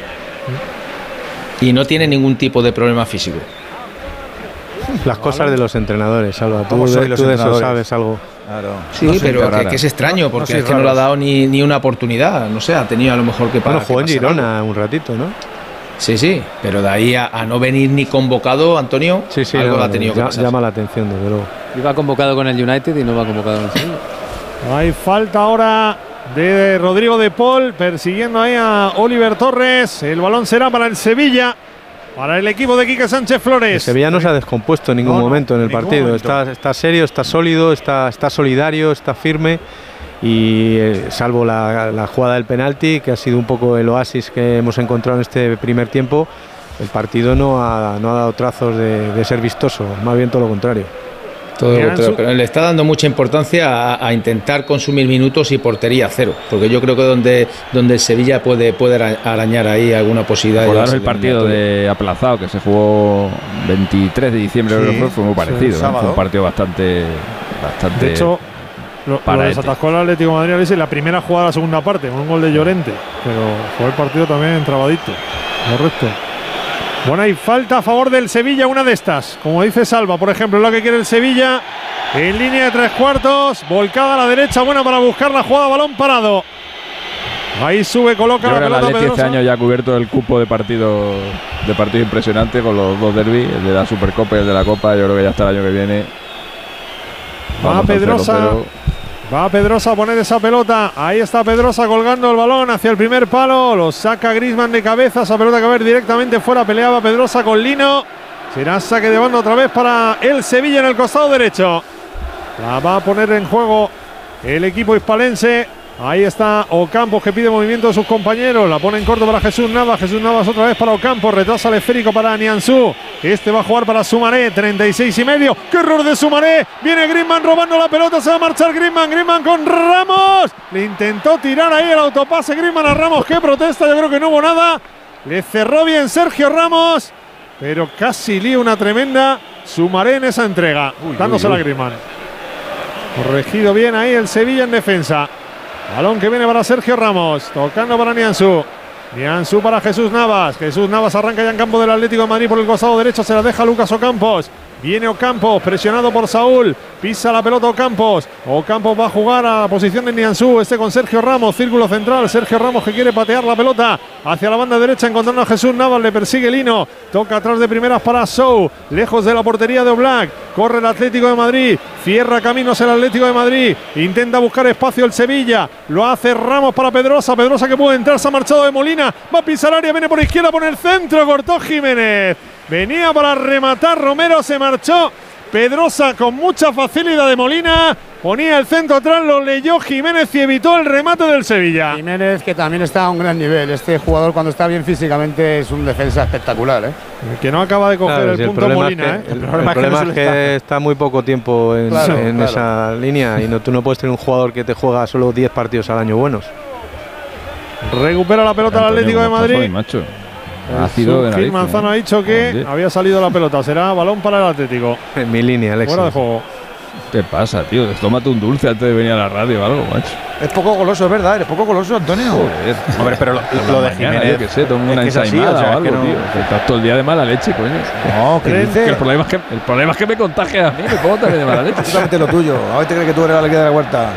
Y no tiene ningún tipo de problema físico. Las cosas de los entrenadores, Salva. Tú, de, tú de eso sabes algo. Sí, pero que, es extraño, porque es que no le ha dado ni, ni, una oportunidad. No sé, ha tenido a lo mejor que para. Bueno, jugó en Girona un ratito, ¿no? Sí, sí, pero de ahí a, no venir ni convocado, Antonio, sí, sí, algo ha tenido que pasar. Llama la atención, desde luego. Iba convocado con el United y no va convocado en el. Hay falta ahora de Rodrigo de Paul persiguiendo ahí a Oliver Torres. El balón será para el Sevilla. Para el equipo de Quique Sánchez Flores. El Sevilla no se ha descompuesto en ningún momento en el partido. Está, está, serio, está sólido, está, está solidario, está firme. Y eh, salvo la, jugada del penalti, que ha sido un poco el oasis que hemos encontrado en este primer tiempo, el partido no ha, no ha dado trazos de ser vistoso, más bien todo lo contrario. Todo pero le está dando mucha importancia a, intentar consumir minutos y portería cero, porque yo creo que donde, donde Sevilla puede, puede arañar ahí alguna posibilidad. El partido de aplazado que se jugó 23 de diciembre, fue muy parecido, fue un partido bastante, bastante. De hecho, lo, lo desatascó el Atlético de Madrid la primera jugada de la segunda parte, con un gol de Llorente, pero fue el partido también trabadito. Correcto. Bueno, hay falta a favor del Sevilla, una de estas. Como dice Salva, por ejemplo, lo que quiere el Sevilla. En línea de tres cuartos, volcada a la derecha, buena para buscar la jugada, balón parado. Ahí sube, coloca la pelota. Este año ya ha cubierto el cupo de partido de partido impresionante con los dos derbis, el de la Supercopa y el de la Copa. Yo creo que ya está el año que viene. Va Pedrosa. Va Pedrosa a poner esa pelota. Ahí está Pedrosa colgando el balón hacia el primer palo. Lo saca Grisman de cabeza. Esa pelota que va a ver directamente fuera. Peleaba Pedrosa con Lino. Será saque de banda otra vez para el Sevilla en el costado derecho. La va a poner en juego el equipo hispalense. Ahí está Ocampos que pide movimiento de sus compañeros. La pone en corto para Jesús Navas. Jesús Navas otra vez para Ocampos. Retrasa el esférico para Nianzú. Este va a jugar para Sumaré. 36 y medio. ¡Qué error de Sumaré! Viene Griezmann robando la pelota. Se va a marchar Griezmann. Griezmann con Ramos. Le intentó tirar ahí el autopase Griezmann a Ramos. ¡Qué protesta! Yo creo que no hubo nada. Le cerró bien Sergio Ramos. Pero casi lío una tremenda Sumaré en esa entrega, uy, a Griezmann. Corregido bien ahí el Sevilla en defensa. Balón que viene para Sergio Ramos, tocando para Niansu. Niansu para Jesús Navas. Jesús Navas arranca ya en campo del Atlético de Madrid por el costado derecho, se la deja Lucas Ocampos. Viene Ocampos, presionado por Saúl. Pisa la pelota Ocampos. Ocampos va a jugar a la posición de Niansu. Este con Sergio Ramos, círculo central. Sergio Ramos que quiere patear la pelota hacia la banda derecha, encontrando a Jesús Navas. Le persigue Lino. Toca atrás de primeras para Sou. Lejos de la portería de Oblak. Corre el Atlético de Madrid. Cierra caminos el Atlético de Madrid. Intenta buscar espacio el Sevilla. Lo hace Ramos para Pedrosa. Pedrosa que puede entrar. Se ha marchado de Molina. Va a pisar área. Viene por izquierda. Por el centro. Cortó Jiménez. Venía para rematar Romero, se marchó. Pedrosa con mucha facilidad de Molina. Ponía el centro atrás, lo leyó Jiménez y evitó el remate del Sevilla. Jiménez que también está a un gran nivel. Este jugador cuando está bien físicamente es un defensa espectacular. ¿eh? El que no acaba de coger Claro, el si punto problema Molina. es ¿eh? que, el, el problema es que está muy poco tiempo en, Claro, en claro. esa línea y no, tú no puedes tener un jugador que te juega solo 10 partidos al año buenos. Recupera la pelota el Atlético de Madrid. macho. Ácido de Manzano ¿eh? ha dicho que había salido la pelota. Será balón para el Atlético. [laughs] En mi línea, Alex. Fuera de juego. ¿Qué pasa, tío? Tómate un dulce antes de venir a la radio o algo, macho. Es poco goloso, es verdad, eres poco goloso, Antonio. Joder. Hombre, pero lo, lo la de mañana, Jiménez. Yo qué sé, toma una que ensaimada o sea, o es algo, que no- tío. Que estás todo el día de mala leche, coño. No, ¿qué Que dices? el, problema es que, el problema es que me contagia a mí, me pongo también de mala leche. Exactamente lo tuyo. A ver, te crees que tú eres la alegría de la huerta.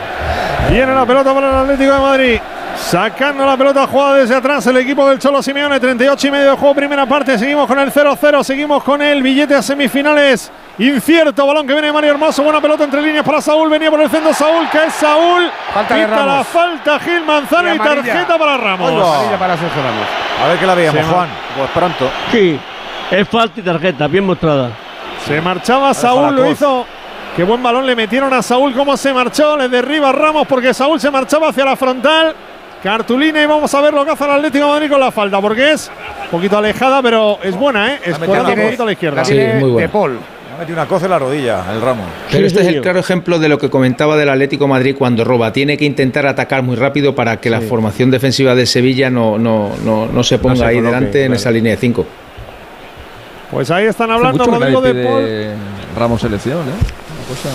Viene la pelota para el Atlético de Madrid. Sacando la pelota jugada desde atrás el equipo del Cholo Simeone. 38 y medio de juego, primera parte. Seguimos con el 0-0. Seguimos con el billete a semifinales. Incierto balón que viene de Mario Hermoso. Buena pelota entre líneas para Saúl. Venía por el centro Saúl, que es Saúl. Falta de Ramos. la falta Gil Manzano y, tarjeta para Ramos. Amarilla para Sergio Ramos. A ver que la veamos, ma- Juan. Pues pronto. Sí, es falta y tarjeta, bien mostrada. Se marchaba Saúl, lo hizo. Qué buen balón le metieron a Saúl. Cómo se marchó. Le derriba a Ramos porque Saúl se marchaba hacia la frontal. Cartulina y vamos a ver lo que hace el Atlético de Madrid con la falta porque es un poquito alejada, pero es buena, ¿eh? Es metido un poquito a la izquierda. Sí, muy buena. De Paul. Ha metido una cosa en la rodilla, el Ramos. Pero este es el claro ejemplo de lo que comentaba del Atlético de Madrid cuando roba. Tiene que intentar atacar muy rápido para que la formación defensiva de Sevilla no, no, no, no se ponga se ahí coloque, delante en esa línea de 5. Pues ahí están hablando Rodrigo de Paul. Ramos selección, ¿eh? Una cosa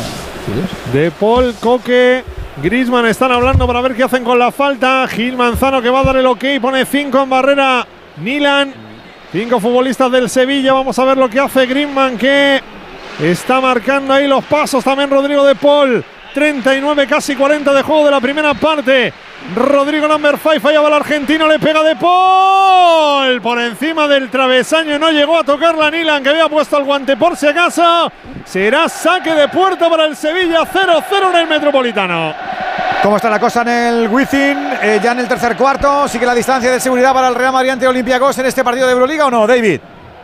curiosa. De Paul, Coque, Grisman están hablando para ver qué hacen con la falta. Gil Manzano que va a dar el ok, pone 5 en barrera. Nilan, cinco futbolistas del Sevilla. Vamos a ver lo que hace Grisman que está marcando ahí los pasos. También Rodrigo de Paul. 39, casi 40 de juego de la primera parte. Rodrigo Number 5 fallaba el argentino, le pega de Paul por encima del travesaño. No llegó a tocar la Nilan que había puesto el guante por si acaso. Será saque de puerta para el Sevilla 0-0 en el Metropolitano. ¿Cómo está la cosa en el Wizzing? Eh, ya en el tercer cuarto. ¿Sigue la distancia de seguridad para el Real Madrid ante Olympiacos en este partido de Euroliga o no, David?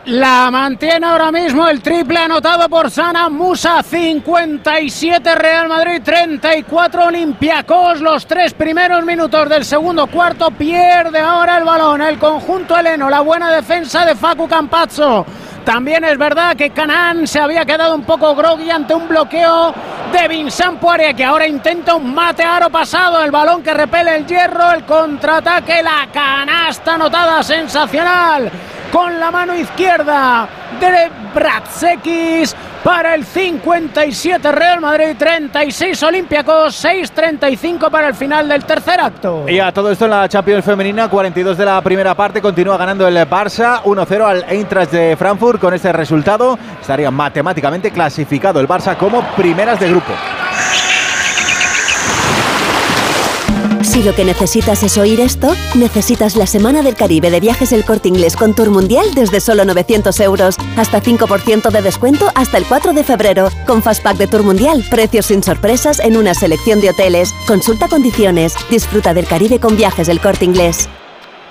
La mantiene ahora mismo el triple anotado por Sana Musa. 57 Real Madrid, 34 Olympiacos. Los tres primeros minutos del segundo cuarto pierde ahora el balón. El conjunto heleno, la buena defensa de Facu Campazzo. También es verdad que Canán se había quedado un poco groggy ante un bloqueo de Vincent Poirier, que ahora intenta un mate aro pasado. El balón que repele el hierro, el contraataque, la canasta anotada sensacional con la mano izquierda de Bratsekis para el 57 Real Madrid, 36 Olympiacos, 6.35 para el final del tercer acto. Y a todo esto en la Champions Femenina, 42 de la primera parte, continúa ganando el Barça 1-0 al Eintracht de Frankfurt. Con este resultado estaría matemáticamente clasificado el Barça como primeras de grupo. Si lo que necesitas es oír esto, necesitas la Semana del Caribe de Viajes del Corte Inglés con Tour Mundial desde solo 900 euros. Hasta 5% de descuento hasta el 4 de febrero. Con Fastpack de Tour Mundial, precios sin sorpresas en una selección de hoteles. Consulta condiciones. Disfruta del Caribe con Viajes del Corte Inglés.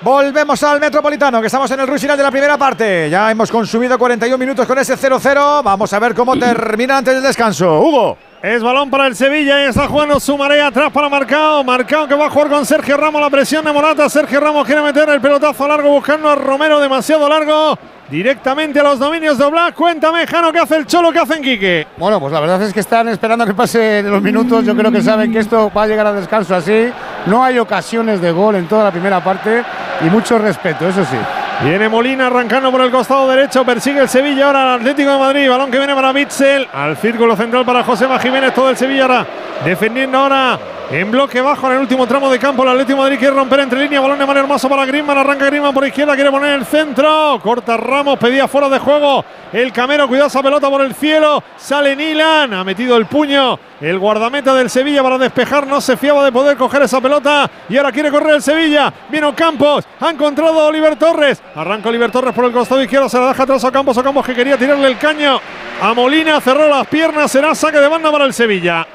Volvemos al Metropolitano, que estamos en el rush de la primera parte. Ya hemos consumido 41 minutos con ese 0-0. Vamos a ver cómo termina antes del descanso. Hugo. Es balón para el Sevilla y está jugando Sumaré atrás para Marcao. Marcao que va a jugar con Sergio Ramos. La presión de Morata. Sergio Ramos quiere meter el pelotazo largo buscando a Romero demasiado largo. Directamente a los dominios de Oblak. Cuéntame, Jano, ¿qué hace el Cholo? ¿Qué hace en Quique? Bueno, pues la verdad es que están esperando que pasen los minutos. Yo creo que saben que esto va a llegar a descanso así. No hay ocasiones de gol en toda la primera parte y mucho respeto, eso sí. Viene Molina arrancando por el costado derecho, persigue el Sevilla ahora el Atlético de Madrid, balón que viene para Bitzel, al círculo central para José Jiménez, todo el Sevilla ahora defendiendo ahora en bloque bajo en el último tramo de campo. El Atlético de Madrid quiere romper entre líneas. Balón de Mario Hermoso para Griezmann. Arranca Griezmann por izquierda. Quiere poner el centro. Corta Ramos. Pedía fuera de juego. El Camero. Cuidado esa pelota por el cielo. Sale Nilan. Ha metido el puño. El guardameta del Sevilla para despejar. No se fiaba de poder coger esa pelota. Y ahora quiere correr el Sevilla. Viene Campos. Ha encontrado a Oliver Torres. Arranca Oliver Torres por el costado izquierdo. Se la deja atrás a Campos. A Campos que quería tirarle el caño a Molina. Cerró las piernas. Será saque de banda para el Sevilla.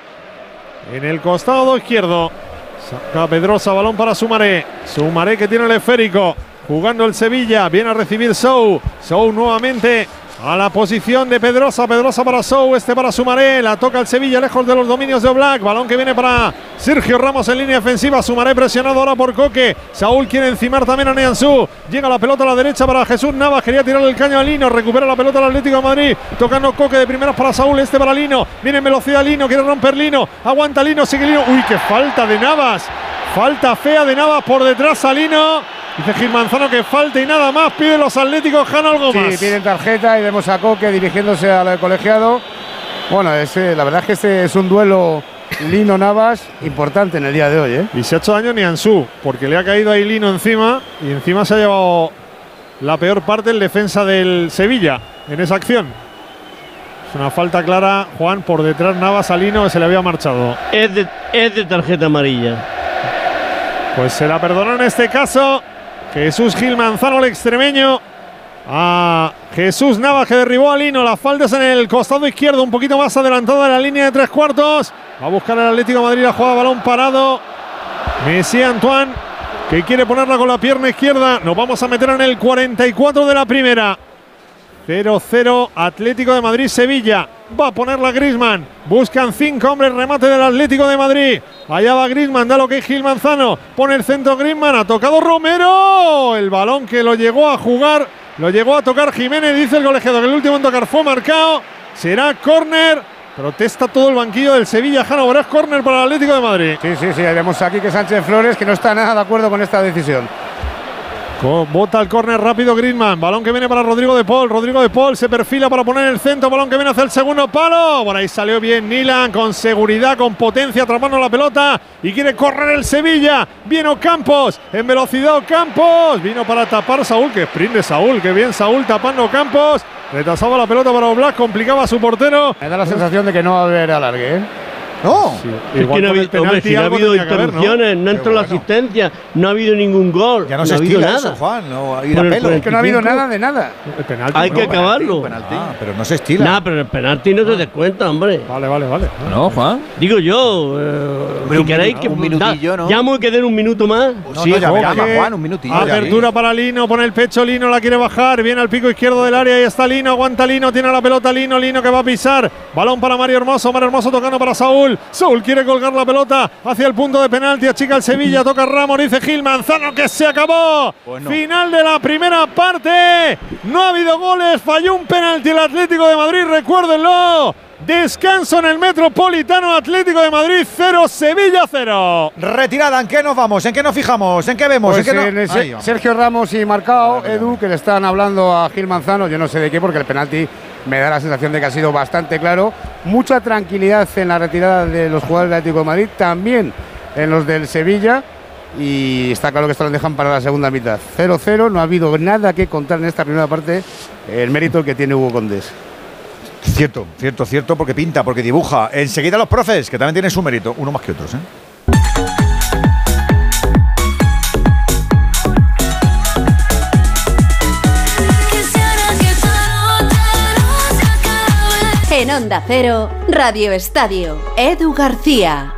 En el costado izquierdo. Saca Pedrosa, balón para Sumaré. Sumaré que tiene el esférico. Jugando el Sevilla. Viene a recibir Sou. Sou nuevamente a la posición de Pedrosa. Pedrosa para Sou, este para Sumaré. La toca el Sevilla lejos de los dominios de Oblak. Balón que viene para Sergio Ramos en línea defensiva. Sumaré presionado ahora por Coque. Saúl quiere encimar también a Neanzú. Llega la pelota a la derecha para Jesús Navas. Quería tirarle el caño a Lino. Recupera la pelota al Atlético de Madrid. Tocando Coque de primeras para Saúl. Este para Lino. Viene en velocidad Lino. Quiere romper Lino. Aguanta Lino. Sigue Lino. Uy, qué falta de Navas. Falta fea de Navas por detrás a Lino. Dice Gil Manzano que falta y nada más. Piden los Atléticos, Jano algo más. Sí, piden tarjeta y vemos a Coque dirigiéndose al colegiado. Bueno, ese, la verdad es que este es un duelo Lino Navas importante en el día de hoy. ¿eh? Y se ha hecho daño Nianzú, porque le ha caído ahí Lino encima y encima se ha llevado la peor parte el defensa del Sevilla en esa acción. Es una falta clara, Juan, por detrás Navas a Lino que se le había marchado. Es de, es de tarjeta amarilla. Pues se la perdonó en este caso Jesús Gil Manzano, el extremeño. A Jesús Navas que derribó a Lino. La falta es en el costado izquierdo, un poquito más adelantado de la línea de tres cuartos. Va a buscar el Atlético de Madrid la jugada, balón parado. Messi Antoine que quiere ponerla con la pierna izquierda. Nos vamos a meter en el 44 de la primera. 0-0 Atlético de Madrid-Sevilla. Va a ponerla Grisman. Buscan cinco hombres. Remate del Atlético de Madrid. Allá va Grisman. Da lo que es Gil Manzano. Pone el centro Grisman. Ha tocado Romero. El balón que lo llegó a jugar. Lo llegó a tocar Jiménez. Dice el colegiado que el último en tocar fue marcado. Será córner. Protesta todo el banquillo del Sevilla. Jano, es córner para el Atlético de Madrid. Sí, sí, sí. Vemos aquí que Sánchez Flores que no está nada de acuerdo con esta decisión. Bota el córner rápido Griezmann. Balón que viene para Rodrigo de Paul. Rodrigo de Paul se perfila para poner el centro. Balón que viene hacia el segundo palo. Por ahí salió bien Nilan con seguridad, con potencia, atrapando la pelota. Y quiere correr el Sevilla. Viene Campos. En velocidad Campos. Vino para tapar Saúl. Que sprint de Saúl. Que bien Saúl tapando Campos. Retrasaba la pelota para Oblak. Complicaba a su portero. Me da la sensación de que no va a haber alargue. ¿eh? No, es que no, ha habido, hombre, si no ha habido interrupciones, ¿no? no entró la asistencia, no ha habido ningún gol. Ya no, no se ha habido estila nada. eso, Juan. No, Por el- por el Es que no ha habido nada de nada. El penalti. Hay que acabarlo. Ah, pero no se estila. Nah, pero el penalti no se descuenta, hombre. Vale, vale, vale. No, Juan. Digo yo, eh, Hombre, si un queréis minuto, que un minutillo, ¿no? llamo y que den un minuto más. No, no, ya Juan, un minutillo. Apertura para Lino, pone el pecho Lino, la quiere bajar, viene al pico izquierdo del área, ahí está Lino, aguanta Lino, tiene la pelota Lino, Lino que va a pisar, balón para Mario Hermoso, Mario Hermoso tocando para Saúl, Saúl quiere colgar la pelota hacia el punto de penalti, achica el Sevilla, toca Ramos, dice Gil Manzano que se acabó, final de la primera parte, no ha habido goles, falló un penalti el Atlético de Madrid, recuérdenlo. Descanso en el Metropolitano Atlético de Madrid 0, Sevilla 0. Retirada, ¿en qué nos vamos? ¿En qué nos fijamos? ¿En qué vemos? Pues ¿En qué en. Sergio Ramos y Marcao, Edu, que le están hablando a Gil Manzano, yo no sé de qué, porque el penalti me da la sensación de que ha sido bastante claro. Mucha tranquilidad en la retirada de los jugadores del Atlético de Madrid, también en los del Sevilla. Y está claro que esto lo dejan para la segunda mitad. 0-0, no ha habido nada que contar en esta primera parte. El mérito que tiene Hugo Condés. Cierto, cierto, cierto, porque pinta, porque dibuja. Enseguida los profes, que también tienen su mérito, uno más que otros. ¿eh? Onda Cero, Radio Estadio, Edu García.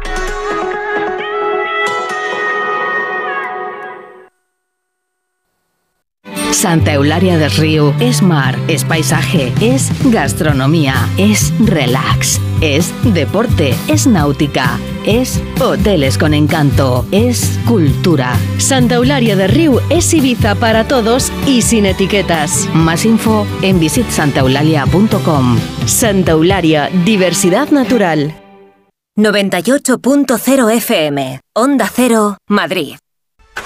Santa Eularia del Río es mar, es paisaje, es gastronomía, es relax, es deporte, es náutica, es hoteles con encanto, es cultura. Santa Eularia del Río es Ibiza para todos y sin etiquetas. Más info en visitsantaeulalia.com. Santa Eulalia, diversidad natural. 98.0 FM, Onda Cero, Madrid.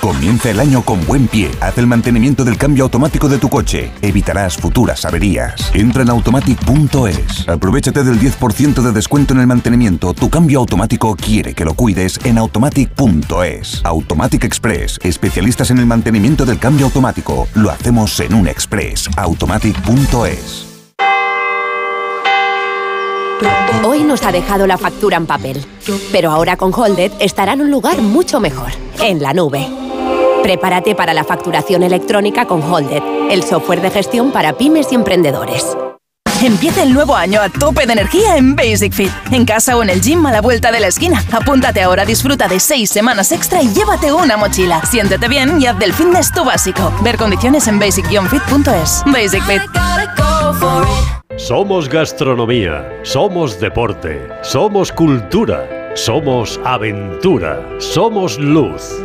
Comienza el año con buen pie. Haz el mantenimiento del cambio automático de tu coche. Evitarás futuras averías. Entra en automatic.es. Aprovechate del 10% de descuento en el mantenimiento. Tu cambio automático quiere que lo cuides en automatic.es. Automatic Express. Especialistas en el mantenimiento del cambio automático. Lo hacemos en un express. Automatic.es. Hoy nos ha dejado la factura en papel, pero ahora con Holded estará en un lugar mucho mejor, en la nube. Prepárate para la facturación electrónica con Holded, el software de gestión para pymes y emprendedores. Empieza el nuevo año a tope de energía en Basic Fit. En casa o en el gym a la vuelta de la esquina. Apúntate ahora, disfruta de seis semanas extra y llévate una mochila. Siéntete bien y haz del fitness tu básico. Ver condiciones en basic-fit.es. Basic Fit. Somos gastronomía, somos deporte, somos cultura, somos aventura, somos luz.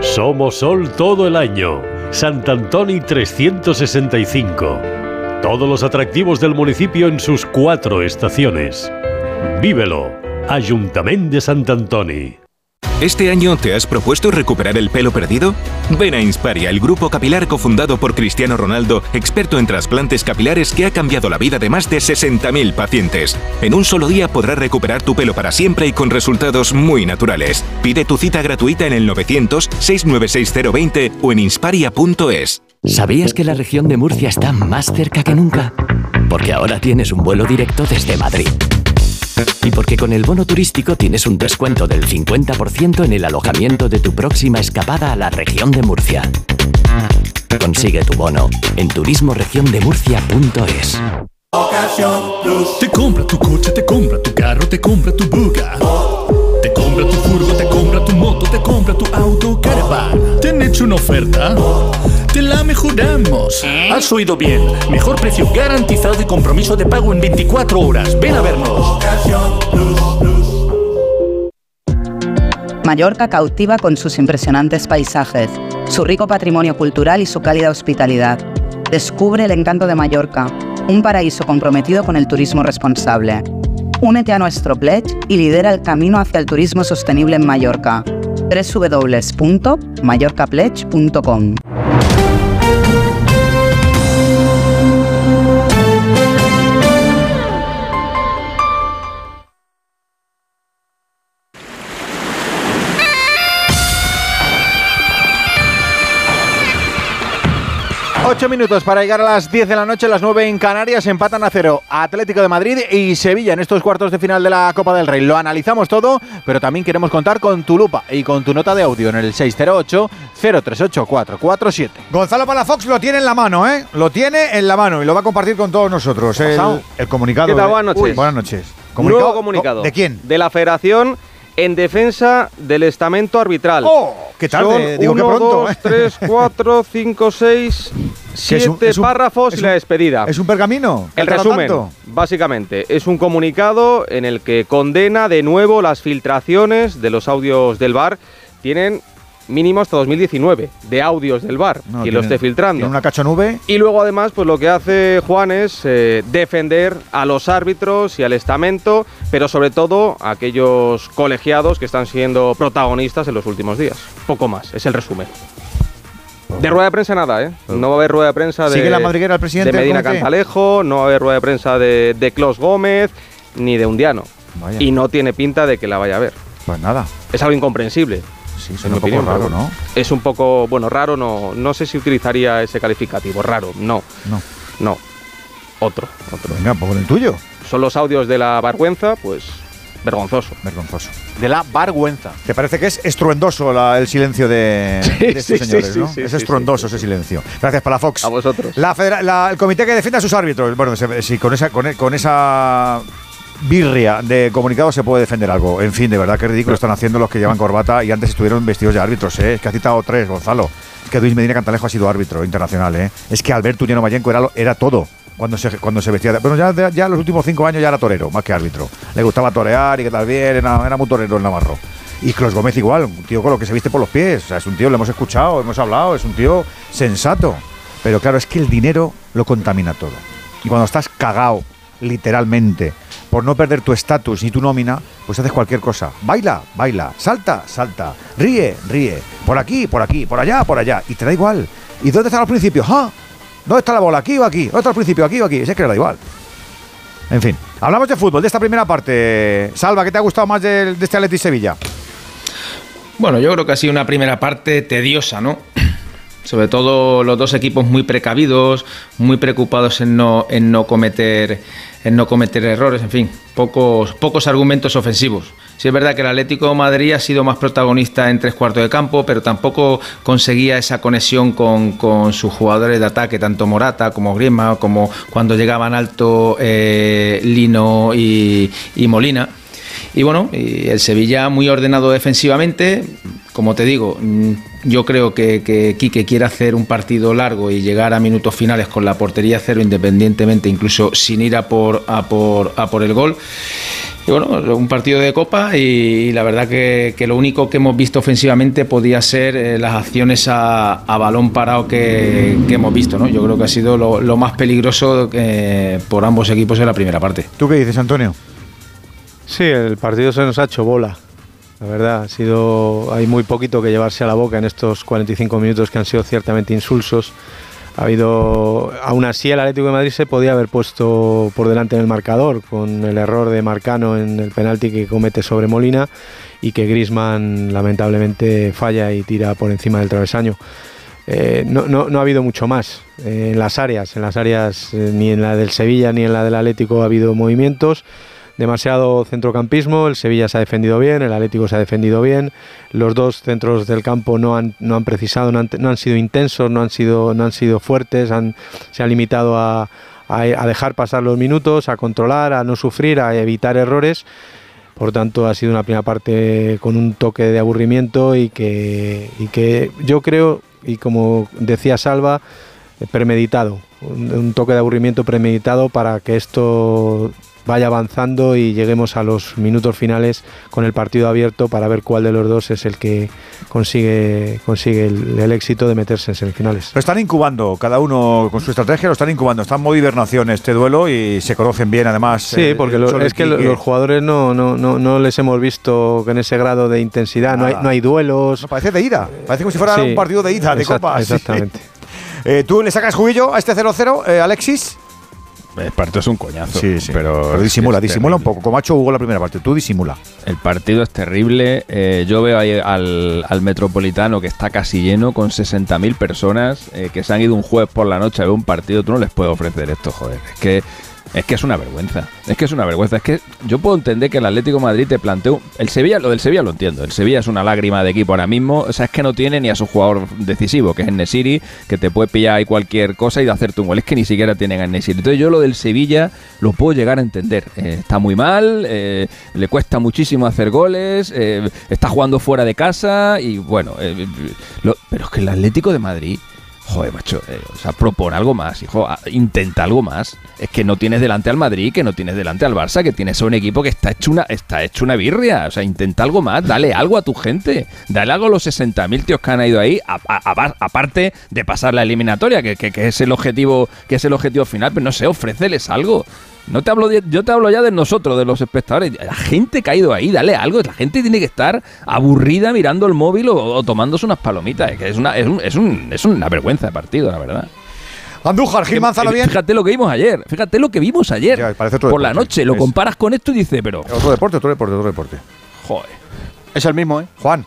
Somos sol todo el año. Sant Antoni 365. Todos los atractivos del municipio en sus cuatro estaciones. Vívelo. Ayuntamiento de Sant Antoni. ¿Este año te has propuesto recuperar el pelo perdido? Ven a Insparia, el grupo capilar cofundado por Cristiano Ronaldo, experto en trasplantes capilares que ha cambiado la vida de más de 60.000 pacientes. En un solo día podrás recuperar tu pelo para siempre y con resultados muy naturales. Pide tu cita gratuita en el 900-696-020 o en insparia.es. ¿Sabías que la región de Murcia está más cerca que nunca? Porque ahora tienes un vuelo directo desde Madrid. Y porque con el bono turístico tienes un descuento del 50% en el alojamiento de tu próxima escapada a la región de Murcia. Consigue tu bono en turismoregiondemurcia.es. Te compra tu coche, te compra tu carro, te compra tu buga. Te compra tu furgo, te compra tu moto, te compra tu auto, caravan. ¿Te han hecho una oferta? Te la mejoramos. Has oído bien. Mejor precio garantizado y compromiso de pago en 24 horas. Ven a vernos. Mallorca cautiva con sus impresionantes paisajes, su rico patrimonio cultural y su cálida hospitalidad. Descubre el encanto de Mallorca, un paraíso comprometido con el turismo responsable. Únete a nuestro pledge y lidera el camino hacia el turismo sostenible en Mallorca. www.mallorcapledge.com Ocho minutos para llegar a las 10 de la noche, las 9 en Canarias, empatan a cero Atlético de Madrid y Sevilla en estos cuartos de final de la Copa del Rey. Lo analizamos todo, pero también queremos contar con tu lupa y con tu nota de audio en el 608-038-447. Gonzalo Palafox lo tiene en la mano, ¿eh? Lo tiene en la mano y lo va a compartir con todos nosotros. El, el comunicado. ¿Qué tal? de- Buenas noches. Uy, buenas noches. Nuevo comunicado. ¿De quién? De la Federación en defensa del estamento arbitral. ¡Oh! ¿Qué tal? Son digo, uno, pronto, dos, ¿eh? tres, [laughs] cuatro, cinco, seis, Que es un- siete es un- párrafos es y la despedida. ¿Es un pergamino? El ¿Falta resumen, tanto? básicamente, es un comunicado en el que condena de nuevo las filtraciones de los audios del bar. Tienen mínimo hasta 2019 de audios del bar, No, quien lo esté filtrando. tiene una cachonube. Y luego además, pues lo que hace Juan es eh, defender a los árbitros y al estamento, pero sobre todo a aquellos colegiados que están siendo protagonistas en los últimos días. Poco más, es el resumen. De rueda de prensa nada, ¿eh? No va a haber rueda de prensa de, ¿Sigue la madriguera el presidente de del Medina? Cantalejo, no va a haber rueda de prensa de, de Clos Gómez ni de Undiano. Vaya. Y no tiene pinta de que la vaya a haber. Pues nada. Es algo incomprensible. Sí, en suena un poco opinión, raro, ¿no? Es un poco, bueno, raro, no, no sé si utilizaría ese calificativo, raro, no. No. No. Otro, otro. Venga, pues con el tuyo. Son los audios de la vergüenza, pues vergonzoso. Vergonzoso. De la vergüenza. ¿Te parece que es estruendoso la- el silencio de, [laughs] de estos sí, sí, señores, sí, no? sí, es sí, estruendoso ese silencio. Gracias, Palafox. A vosotros. La federa- la- el comité que defiende a sus árbitros. Bueno, sí, con esa, con, con esa birria de comunicado se puede defender algo. En fin, de verdad que ridículo están haciendo los que llevan corbata y antes estuvieron vestidos de árbitros, ¿eh? Es que ha citado tres, Gonzalo. Es que Luis Medina Cantalejo ha sido árbitro internacional, ¿eh? Es que Alberto Ullano Mayenco era, era todo cuando se, cuando se vestía. Bueno, ya, los últimos cinco años ya era torero, más que árbitro. Le gustaba torear y que tal bien, era, era muy torero el Navarro. Y Clos Gómez igual, un tío con lo que se viste por los pies. Es un tío, lo hemos escuchado, hemos hablado, es un tío sensato. Pero claro, es que el dinero lo contamina todo. Y cuando estás cagao literalmente, por no perder tu estatus ni tu nómina, pues haces cualquier cosa. Baila, baila, salta, salta, ríe, ríe, por aquí, por aquí, por allá, por allá, y te da igual. ¿Y dónde están los principios? ¡Ah! ¿Dónde está la bola? ¿Aquí o aquí? ¿Dónde está el principio? ¿Aquí o aquí? Es que le da igual. En fin, hablamos de fútbol, de esta primera parte. Salva, ¿qué te ha gustado más de, de este Atleti Sevilla? Bueno, yo creo que ha sido una primera parte tediosa, ¿no? Sobre todo los dos equipos muy precavidos, muy preocupados en no, en no cometer en no cometer errores, en fin, pocos, pocos argumentos ofensivos. Sí es verdad que el Atlético de Madrid ha sido más protagonista en tres cuartos de campo, pero tampoco conseguía esa conexión con, sus jugadores de ataque, tanto Morata como Griezmann, como cuando llegaban alto eh, Lino y, y Molina. Y bueno, el Sevilla muy ordenado defensivamente. Como te digo, mm, yo creo que, que Quique quiere hacer un partido largo y llegar a minutos finales con la portería cero, independientemente, incluso sin ir a por, a por, a por el gol. Y bueno, un partido de copa y, la verdad que, lo único que hemos visto ofensivamente podía ser eh, las acciones a, balón parado que, hemos visto. ¿no? Yo creo que ha sido lo, más peligroso eh, por ambos equipos en la primera parte. ¿Tú qué dices, Antonio? Sí, el partido se nos ha hecho bola. La verdad, ha sido, hay muy poquito que llevarse a la boca en estos 45 minutos que han sido ciertamente insulsos. Ha habido, aún así el Atlético de Madrid se podía haber puesto por delante en el marcador con el error de Marcano en el penalti que comete sobre Molina y que Grisman lamentablemente falla y tira por encima del travesaño. Eh, no, no, no, ha habido mucho más eh, en las áreas, en las áreas eh, ni en la del Sevilla ni en la del Atlético ha habido movimientos demasiado centrocampismo, el Sevilla se ha defendido bien, el Atlético se ha defendido bien, los dos centros del campo no han, no han precisado, no han, sido intensos, no han sido, no han sido fuertes, han, se han limitado a, dejar pasar los minutos, a controlar, a no sufrir, a evitar errores. Por tanto, ha sido una primera parte con un toque de aburrimiento y que, y que yo creo, y como decía Salva, premeditado, un toque de aburrimiento premeditado para que esto vaya avanzando y lleguemos a los minutos finales con el partido abierto para ver cuál de los dos es el que consigue, consigue el, éxito de meterse en semifinales. Lo están incubando, cada uno con su estrategia, lo están incubando, están en modo hibernación este duelo y se conocen bien además. Sí, eh, porque es que los jugadores no, no, no, no, les hemos visto con ese grado de intensidad, no hay, no hay duelos. parece de ida, parece como si fuera un partido de ida, de copa. [laughs] Exactamente. Eh, ¿Tú le sacas jubillo a este 0-0, eh, Alexis? El partido es un coñazo. Sí, sí. Pero, disimula, disimula un poco. Como ha hecho Hugo la primera parte, tú disimula. El partido es terrible. Eh, yo veo ahí al, Metropolitano que está casi lleno con 60.000 personas eh, que se han ido un jueves por la noche a ver un partido. Tú no les puedes ofrecer esto, joder. Es que es que es una vergüenza. Es que es una vergüenza. Es que yo puedo entender que el Atlético Madrid te planteó. El Sevilla, lo del Sevilla lo entiendo. El Sevilla es una lágrima de equipo ahora mismo. O sea, es que no tiene ni a su jugador decisivo, que es Nesiri, que te puede pillar ahí cualquier cosa y de hacerte un gol. Es que ni siquiera tienen a Nesiri. Entonces, yo lo del Sevilla lo puedo llegar a entender. Eh, está muy mal, eh, le cuesta muchísimo hacer goles, eh, está jugando fuera de casa y bueno. pero es que el Atlético de Madrid Joder, macho, eh, o sea, propone algo más, hijo, intenta algo más. Es que no tienes delante al Madrid, que no tienes delante al Barça, que tienes a un equipo que está hecho una, está hecho una birria. O sea, intenta algo más, dale algo a tu gente. Dale algo a los 60.000 tíos que han ido ahí, aparte de pasar la eliminatoria, que, que, es el objetivo, que es el objetivo final, pero no sé, ofréceles algo. No te hablo yo te hablo ya de nosotros, de los espectadores. La gente que ha ido ahí, dale algo. La gente tiene que estar aburrida mirando el móvil o, tomándose unas palomitas. Es, que es, una, es, un, es, un, es una vergüenza de partido, la verdad. Andújar, Gil Manzano bien. Fíjate lo que vimos ayer. Fíjate lo que vimos ayer. por la noche. Lo comparas con esto y dices, pero. Otro deporte, otro deporte, otro deporte. Joder. Es el mismo, ¿eh? Juan.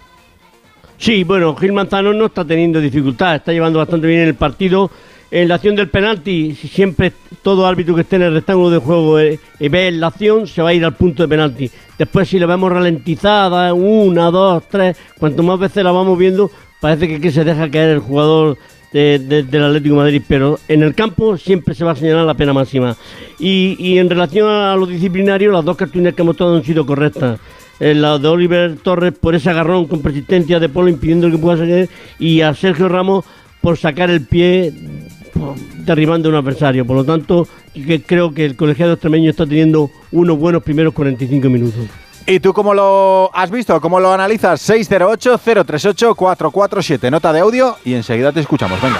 Sí, bueno, Gil Manzano no está teniendo dificultad. Está llevando bastante bien el partido en la acción del penalti, siempre todo árbitro que esté en el rectángulo de juego eh, y ve la acción, se va a ir al punto de penalti. Después, si la vemos ralentizada, una, dos, tres, cuanto más veces la vamos viendo, parece que, se deja caer el jugador del Atlético Madrid, pero en el campo siempre se va a señalar la pena máxima. Y, en relación a lo disciplinario, las dos cartulinas que hemos tomado han sido correctas. Eh, la de Oliver Torres por ese agarrón con persistencia de Polo impidiendo que pueda salir y a Sergio Ramos por sacar el pie derribando un adversario. Por lo tanto, creo que el colegiado extremeño está teniendo unos buenos primeros 45 minutos. ¿Y tú cómo lo has visto? ¿Cómo lo analizas? 608-038-447. Nota de audio y enseguida te escuchamos. Venga.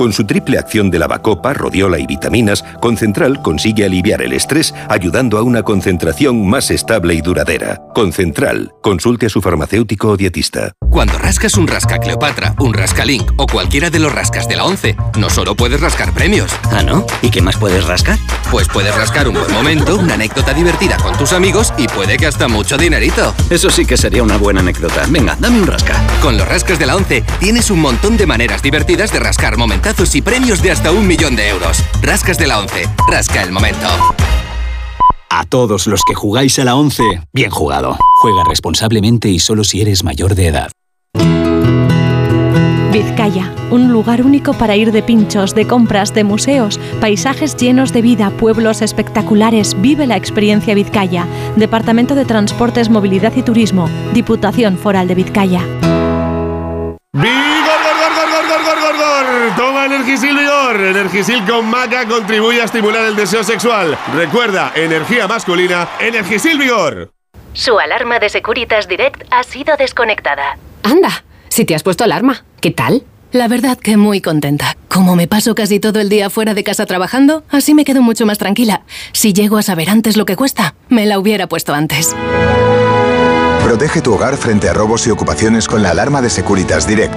Con su triple acción de lavacopa, rodiola y vitaminas, Concentral consigue aliviar el estrés ayudando a una concentración más estable y duradera. Concentral, consulte a su farmacéutico o dietista. Cuando rascas un rasca Cleopatra, un rasca Link o cualquiera de los rascas de la 11, no solo puedes rascar premios. ¿Ah, no? ¿Y qué más puedes rascar? Pues puedes rascar un buen momento, una anécdota divertida con tus amigos y puede que hasta mucho dinerito. Eso sí que sería una buena anécdota. Venga, dame un rasca. Con los rascas de la 11 tienes un montón de maneras divertidas de rascar y premios de hasta un millón de euros. Rascas de la 11. Rasca el momento. A todos los que jugáis a la 11, bien jugado. Juega responsablemente y solo si eres mayor de edad. Vizcaya, un lugar único para ir de pinchos, de compras, de museos, paisajes llenos de vida, pueblos espectaculares. Vive la experiencia Vizcaya. Departamento de Transportes, Movilidad y Turismo. Diputación Foral de Vizcaya. Toma Energisil Vigor. Energisil con maca contribuye a estimular el deseo sexual. Recuerda, energía masculina, Energisil Vigor. Su alarma de Securitas Direct ha sido desconectada. Anda, si te has puesto alarma, ¿qué tal? La verdad que muy contenta. Como me paso casi todo el día fuera de casa trabajando, así me quedo mucho más tranquila. Si llego a saber antes lo que cuesta, me la hubiera puesto antes. Protege tu hogar frente a robos y ocupaciones con la alarma de Securitas Direct.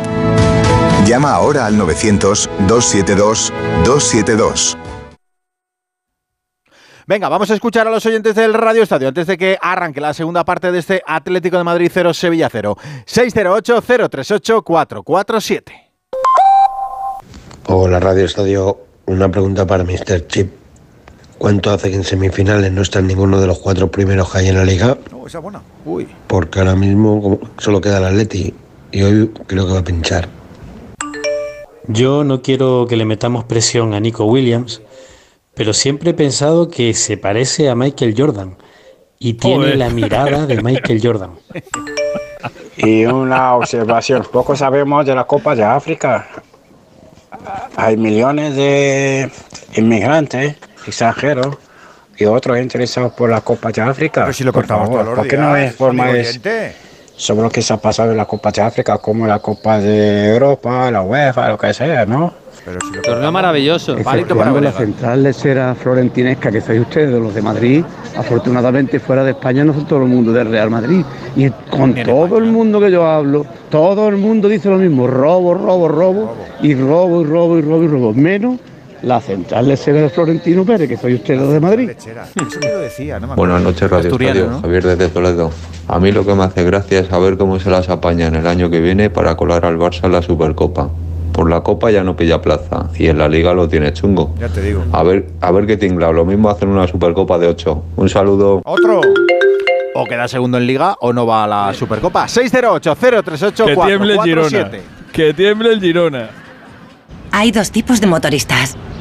Llama ahora al 900-272-272. Venga, vamos a escuchar a los oyentes del Radio Estadio antes de que arranque la segunda parte de este Atlético de Madrid 0 Sevilla 0. 608-038-447. Hola Radio Estadio, una pregunta para Mr. Chip. ¿Cuánto hace que en semifinales no está ninguno de los cuatro primeros que hay en la liga? No, esa buena. Uy. Porque ahora mismo solo queda el Atleti y hoy creo que va a pinchar. Yo no quiero que le metamos presión a Nico Williams, pero siempre he pensado que se parece a Michael Jordan y tiene la mirada de Michael Jordan. [laughs] Y una observación, poco sabemos de la Copa de África. Hay millones de inmigrantes extranjeros y otros interesados por la Copa de África. Pero si lo Por contamos favor, ¿por qué no es forma de? Sobre lo que se ha pasado en la Copa de África, como la Copa de Europa, la UEFA, lo que sea, ¿no? Torneo maravilloso. Exceptuando la central lechera florentinesca que sois ustedes, los de Madrid, afortunadamente fuera de España no son todo el mundo del Real Madrid. Y con todo el mundo que yo hablo, todo el mundo dice lo mismo, robo, robo, robo, y robo, y robo, y robo, y robo. Menos la central lechera de Florentino Pérez, que soy ustedes los de Madrid. Buenas noches, Radio Estadio. ¿no? Javier desde Toledo. A mí lo que me hace gracia es saber cómo se las apañan el año que viene para colar al Barça en la Supercopa. Por la Copa ya no pilla plaza y en la Liga lo tiene chungo. Ya te digo. A ver, a ver qué tinglado. Lo mismo hacen una Supercopa de 8. Un saludo. Otro. O queda segundo en Liga o no va a la Supercopa. 608-038-447. Que tiemble el Girona. Hay dos tipos de motoristas.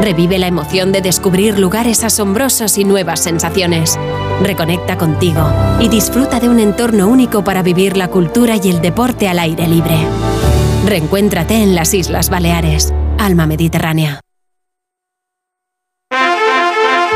Revive la emoción de descubrir lugares asombrosos y nuevas sensaciones. Reconecta contigo y disfruta de un entorno único para vivir la cultura y el deporte al aire libre. Reencuéntrate en las Islas Baleares. Alma Mediterránea.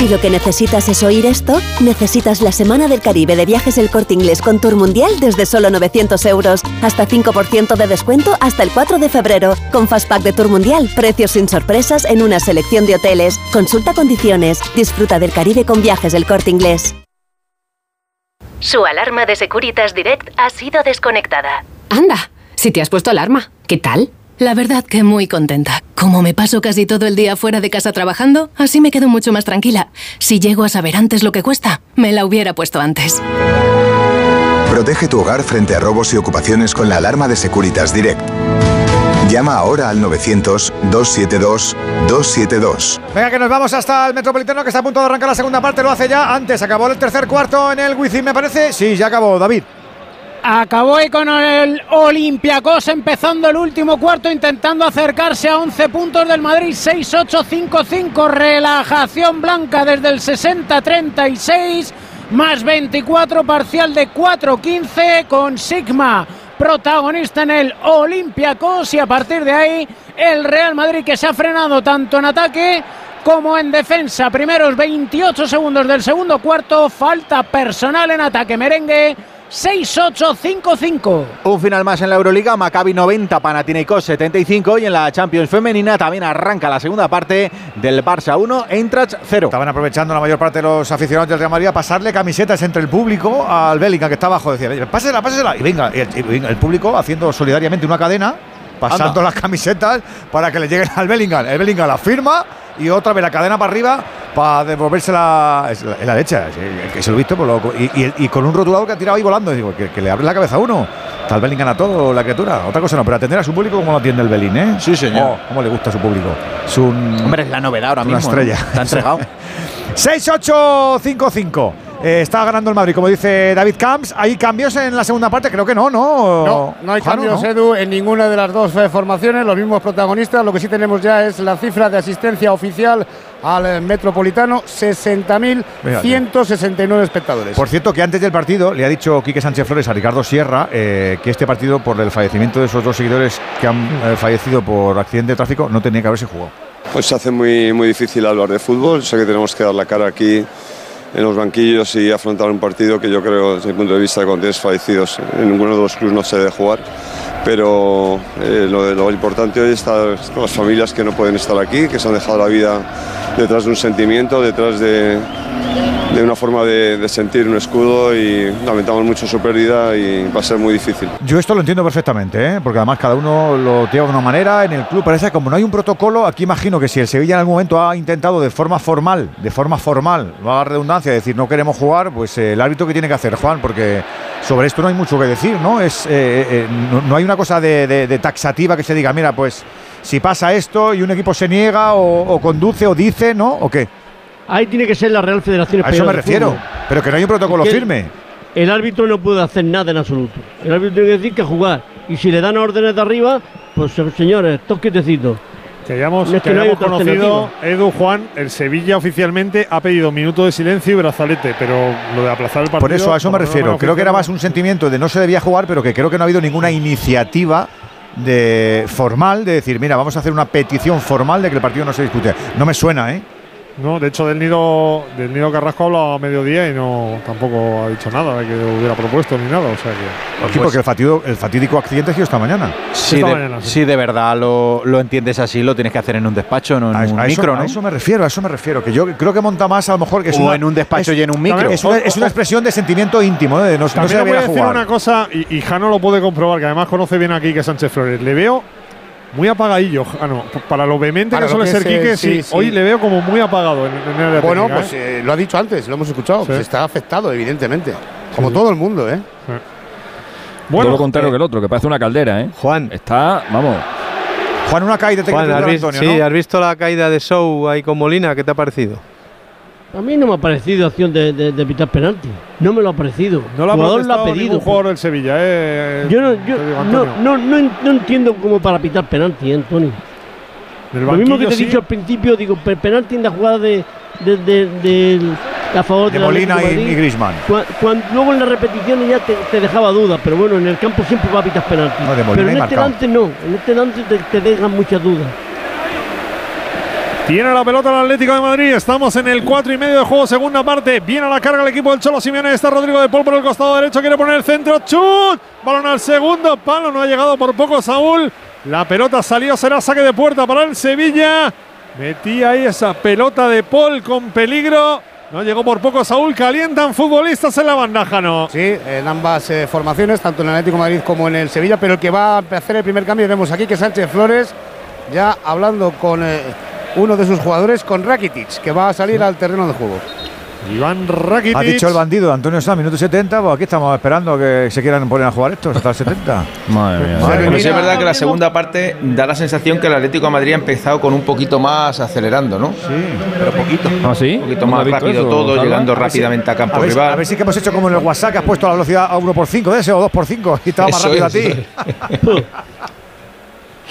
Si lo que necesitas es oír esto, necesitas la Semana del Caribe de Viajes El Corte Inglés con Tour Mundial desde solo 900 euros. Hasta 5% de descuento hasta el 4 de febrero. Con Fastpack de Tour Mundial, precios sin sorpresas en una selección de hoteles. Consulta condiciones. Disfruta del Caribe con Viajes El Corte Inglés. Su alarma de Securitas Direct ha sido desconectada. Anda, si te has puesto alarma, ¿qué tal? La verdad que muy contenta. Como me paso casi todo el día fuera de casa trabajando, así me quedo mucho más tranquila. Si llego a saber antes lo que cuesta, me la hubiera puesto antes. Protege tu hogar frente a robos y ocupaciones con la alarma de Securitas Direct. Llama ahora al 900-272-272. Venga, que nos vamos hasta el Metropolitano que está a punto de arrancar la segunda parte. Lo hace ya. Antes acabó el tercer cuarto en el Wizzing, me parece. Sí, ya acabó, David. Acabó ahí con el Olympiacos empezando el último cuarto intentando acercarse a 11 puntos del Madrid 6-8-5-5 relajación blanca desde el 60-36 más 24 parcial de 4-15 con Sigma protagonista en el Olympiacos y a partir de ahí el Real Madrid que se ha frenado tanto en ataque como en defensa. Primeros 28 segundos del segundo cuarto, falta personal en ataque merengue 6-8-5-5. Un final más en la Euroliga, Maccabi 90, Panathinaikos 75 y en la Champions femenina también arranca la segunda parte del Barça 1, Eintracht 0. Estaban aprovechando la mayor parte de los aficionados del Real Madrid a pasarle camisetas entre el público al Bellingham que está abajo, decía, pásela, pásela y venga, y el, y venga, el público haciendo solidariamente una cadena pasando las camisetas para que le lleguen al Bellingham. El Bellingham la firma y otra vez la cadena para arriba para devolvérsela. Es la, es la leche, es- que se lo he visto por loco. Y, y- y con un rotulador que ha tirado ahí volando. Digo, que, que le abre la cabeza a uno. Está el Bellingham a todo, la criatura. Otra cosa no, pero atender a su público como lo atiende el Belín, ¿eh? Sí, señor. cómo le gusta a su público. Es un. Hombre, es la novedad ahora una mismo. ¿no? estrella. Está entregado. [laughs] 6-8-5-5. Eh, está ganando el Madrid, como dice David Camps. ¿Hay cambios en la segunda parte? Creo que no, ¿no? No, no hay cambios, ¿no? Edu, en ninguna de las dos eh, formaciones, los mismos protagonistas. Lo que sí tenemos ya es la cifra de asistencia oficial al eh, Metropolitano, 60.169 espectadores. Por cierto, que antes del partido le ha dicho Quique Sánchez Flores a Ricardo Sierra eh, que este partido, por el fallecimiento de esos dos seguidores que han eh, fallecido por accidente de tráfico, no tenía que haberse jugado. Pues se hace muy, muy difícil hablar de fútbol. Sé que tenemos que dar la cara aquí en los banquillos y afrontar un partido que yo creo, desde mi punto de vista, con 10 fallecidos, en ninguno de los clubes no se debe jugar. Pero eh, lo, lo importante hoy está con las familias que no pueden estar aquí, que se han dejado la vida detrás de un sentimiento, detrás de, de una forma de, sentir un escudo y lamentamos mucho su pérdida y va a ser muy difícil. Yo esto lo entiendo perfectamente, ¿eh? porque además cada uno lo lleva de una manera. En el club parece que como no hay un protocolo, aquí imagino que si el Sevilla en algún momento ha intentado de forma formal, de forma formal, no haga redundancia, decir no queremos jugar, pues eh, el árbitro que tiene que hacer, Juan, porque sobre esto no hay mucho que decir, ¿no? Es, eh, no, hay una cosa de, taxativa que se diga, mira, pues si pasa esto y un equipo se niega o conduce o dice, ¿no? ¿O qué? Ahí tiene que ser la Real Federación A eso Española me refiero, pero que no hay un protocolo firme. El árbitro no puede hacer nada en absoluto. El árbitro tiene que decir que jugar. Y si le dan órdenes de arriba, pues señores, todos quietecitos. Que hayamos, No es que no conocido. Edu Juan, el Sevilla oficialmente ha pedido minuto de silencio y brazalete, pero lo de aplazar el partido. Por eso a eso me no refiero. Creo que era más un sentimiento de no se debía jugar, pero que creo que no ha habido ninguna iniciativa de formal de decir, mira, vamos a hacer una petición formal de que el partido no se discute. No me suena, ¿eh? No, de hecho, del nido, del nido Carrasco ha hablado a mediodía y no tampoco ha dicho nada de que hubiera propuesto ni nada. O sea que. Sí, porque el fatídico, el fatídico accidente ha sido esta mañana. Si Esta de, mañana, sí. de verdad lo, lo entiendes así, lo tienes que hacer en un despacho, no en A, un a eso, micro, a ¿no? eso me refiero, a eso me refiero. Que yo creo que monta más a lo mejor que es O una- en un despacho es- y en un micro. Es una, es una expresión de sentimiento íntimo, ¿eh? de no, se voy a decir jugar. una cosa, y, y Jano lo puede comprobar, que además conoce bien aquí que Sánchez Flores. Le veo muy apagadillo, Para lo vehemente Para que suele que ser Quique, sí, sí, sí. Hoy le veo como muy apagado en, en el Bueno, técnica, pues ¿eh? eh, lo ha dicho antes, lo hemos escuchado. Sí. Pues está afectado, evidentemente. Como todo el mundo, ¿eh? Bueno, Todo lo contrario eh, que el otro, que parece una caldera, ¿eh? Juan. Está, vamos. Juan, una caída te Juan, que ¿has te visto, Antonio, sí, ¿no? ¿has visto la caída de Show ahí con Molina? ¿Qué te ha parecido? A mí no me ha parecido acción de, de, de pitar penalti. No me lo ha parecido. No lo ha el jugador lo ha pedido. ningún jugador del Sevilla, ¿eh? Yo, no, yo no, no, no, en- no entiendo cómo para pitar penalti, ¿eh, Antonio. Lo mismo que te he dicho al principio, digo, pe- penalti en la jugada de, de, de- a favor De del Molina de Madrid. y Griezmann. Cua- cuan- luego en las repeticiones ya te, te dejaba dudas, pero bueno, en el campo siempre va a pitar penalti. No, de pero en este lance no, en este lance te, te dejan muchas dudas. Tiene la pelota el Atlético de Madrid. Estamos en el 4 y medio de juego, segunda parte. Viene a la carga el equipo del Cholo Simeone. Está Rodrigo de Paul por el costado derecho. Quiere poner el centro. ¡Chut! Balón al segundo palo. No ha llegado por poco Saúl. La pelota salió. Será saque de puerta para el Sevilla. Metía ahí esa pelota de Paul con peligro. No llegó por poco Saúl. Calientan futbolistas en la bandaja, ¿no? Sí, en ambas eh, formaciones, tanto en el Atlético de Madrid como en el Sevilla. Pero el que va a hacer el primer cambio, vemos aquí que Sánchez Flores ya hablando con eh, uno de sus jugadores, con Rakitic, que va a salir al terreno de juego. Iván Rakitic. Ha dicho el bandido Antonio Sá, minuto 70. Pues aquí estamos esperando que se quieran poner a jugar estos hasta el 70. [laughs] Madre mía. Pero sí es verdad que la segunda parte da la sensación que el Atlético de Madrid ha empezado con un poquito más acelerando, ¿no? Sí, pero poquito. ¿Ah, sí? Un poquito más rápido todo, llegando rápidamente a campo a ver, rival. A ver si que hemos hecho como en el WhatsApp, que has puesto la velocidad a 1 por 5 de ese o 2 por 5 y estaba más rápido es. a ti. [laughs] [laughs]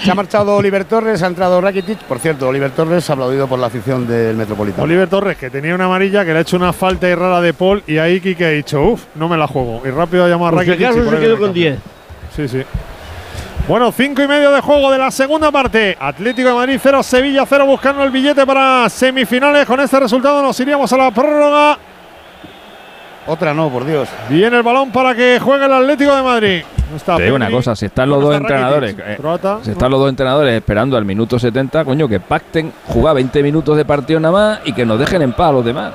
Se ha marchado Oliver Torres, ha entrado Rakitic. Por cierto, Oliver Torres aplaudido por la afición del Metropolitano. Oliver Torres, que tenía una amarilla, que le ha hecho una falta y rara de Paul. Y ahí Kike ha dicho, uff, no me la juego. Y rápido ha llamado a Por si Rakitic. y se quedó con 10. Sí, sí. Bueno, cinco y medio de juego de la segunda parte. Atlético de Madrid 0, Sevilla 0, buscando el billete para semifinales. Con este resultado nos iríamos a la prórroga. Otra no, por Dios. Viene el balón para que juegue el Atlético de Madrid. No está Te digo una cosa, si están los No dos está entrenadores, eh, si están los dos entrenadores esperando al minuto 70, coño, que pacten, jugar 20 minutos de partido nada más y que nos dejen en paz a los demás.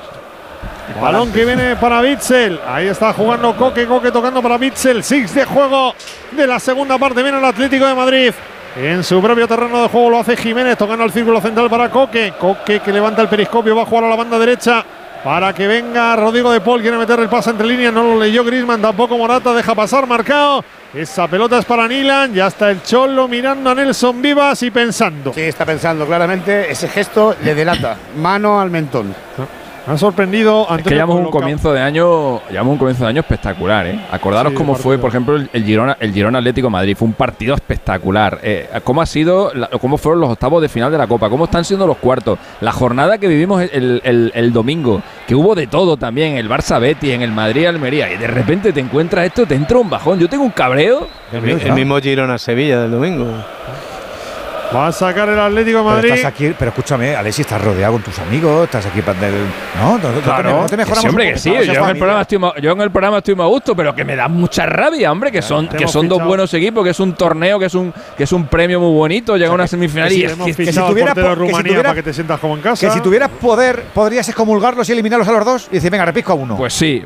Balón que viene para Bitzel. Ahí está jugando Coque, Coque tocando para Bitzel. Six de juego de la segunda parte. Viene el Atlético de Madrid. En su propio terreno de juego lo hace Jiménez, tocando el círculo central para Coque. Coque que levanta el periscopio, va a jugar a la banda derecha para que venga Rodrigo de Paul. Quiere meter el pase entre líneas, no lo leyó Grisman, tampoco Morata, deja pasar, marcado. Esa pelota es para Nilan, ya está el Cholo mirando a Nelson Vivas y pensando. Sí, está pensando claramente. Ese gesto le delata. Mano al mentón. Me ha sorprendido Es Antonio que llevamos un comienzo de año, llevamos un comienzo de año espectacular, ¿eh? Acordaros Sí, cómo fue, por ejemplo, el, el Girona, el Girona Atlético de Madrid, fue un partido espectacular. Eh, cómo ha sido, la- cómo fueron los octavos de final de la Copa, cómo están siendo los cuartos, la jornada que vivimos el, el- el domingo, que hubo de todo también, el Barça Betty, en el Madrid Almería, y de repente te encuentras esto, te entra un bajón. Yo tengo un cabreo. El mismo Girona Sevilla del domingo. Va a sacar el Atlético de Pero Madrid. estás aquí, pero escúchame, Alexis, estás rodeado con tus amigos, estás aquí para del. No, no, no, Claro, te, no te que mejoramos. sí, hombre, que sí. Yo en el programa estoy, más- yo en el programa estoy más a gusto, pero que me da mucha rabia, hombre, que son, que son dos buenos equipos, que es un torneo, que es un, que es un premio muy bonito, llega a una semifinal y que es si hemos que- que si fichado al tuviera portero de po- que si Rumanía tuviera- para que te sientas como en casa. Que si tuvieras poder, podrías excomulgarlos y eliminarlos a los dos y decir, venga, repisco a uno. Pues sí,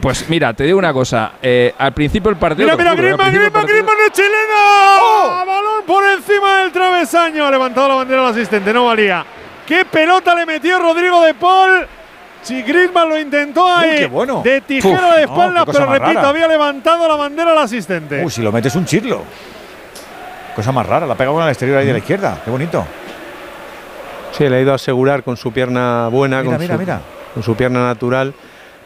pues mira, te digo una cosa. eh, al principio del partido. Mira, mira, Griezmann, Griezmann, Griezmann, el chileno. Balón por encima del travesaño. Ha levantado la bandera al asistente, no valía. ¿Qué pelota le metió Rodrigo de Paul? Si Griezmann lo intentó ahí. qué bueno. De tijera Uf, de no, cosa pero repito, rara. había levantado la bandera al asistente. Uy, si lo metes un chirlo. Cosa más rara, la pega con el exterior ahí de la izquierda. Qué bonito. Sí, le ha ido a asegurar con su pierna buena, Mira, con, mira, su, mira. con su pierna natural.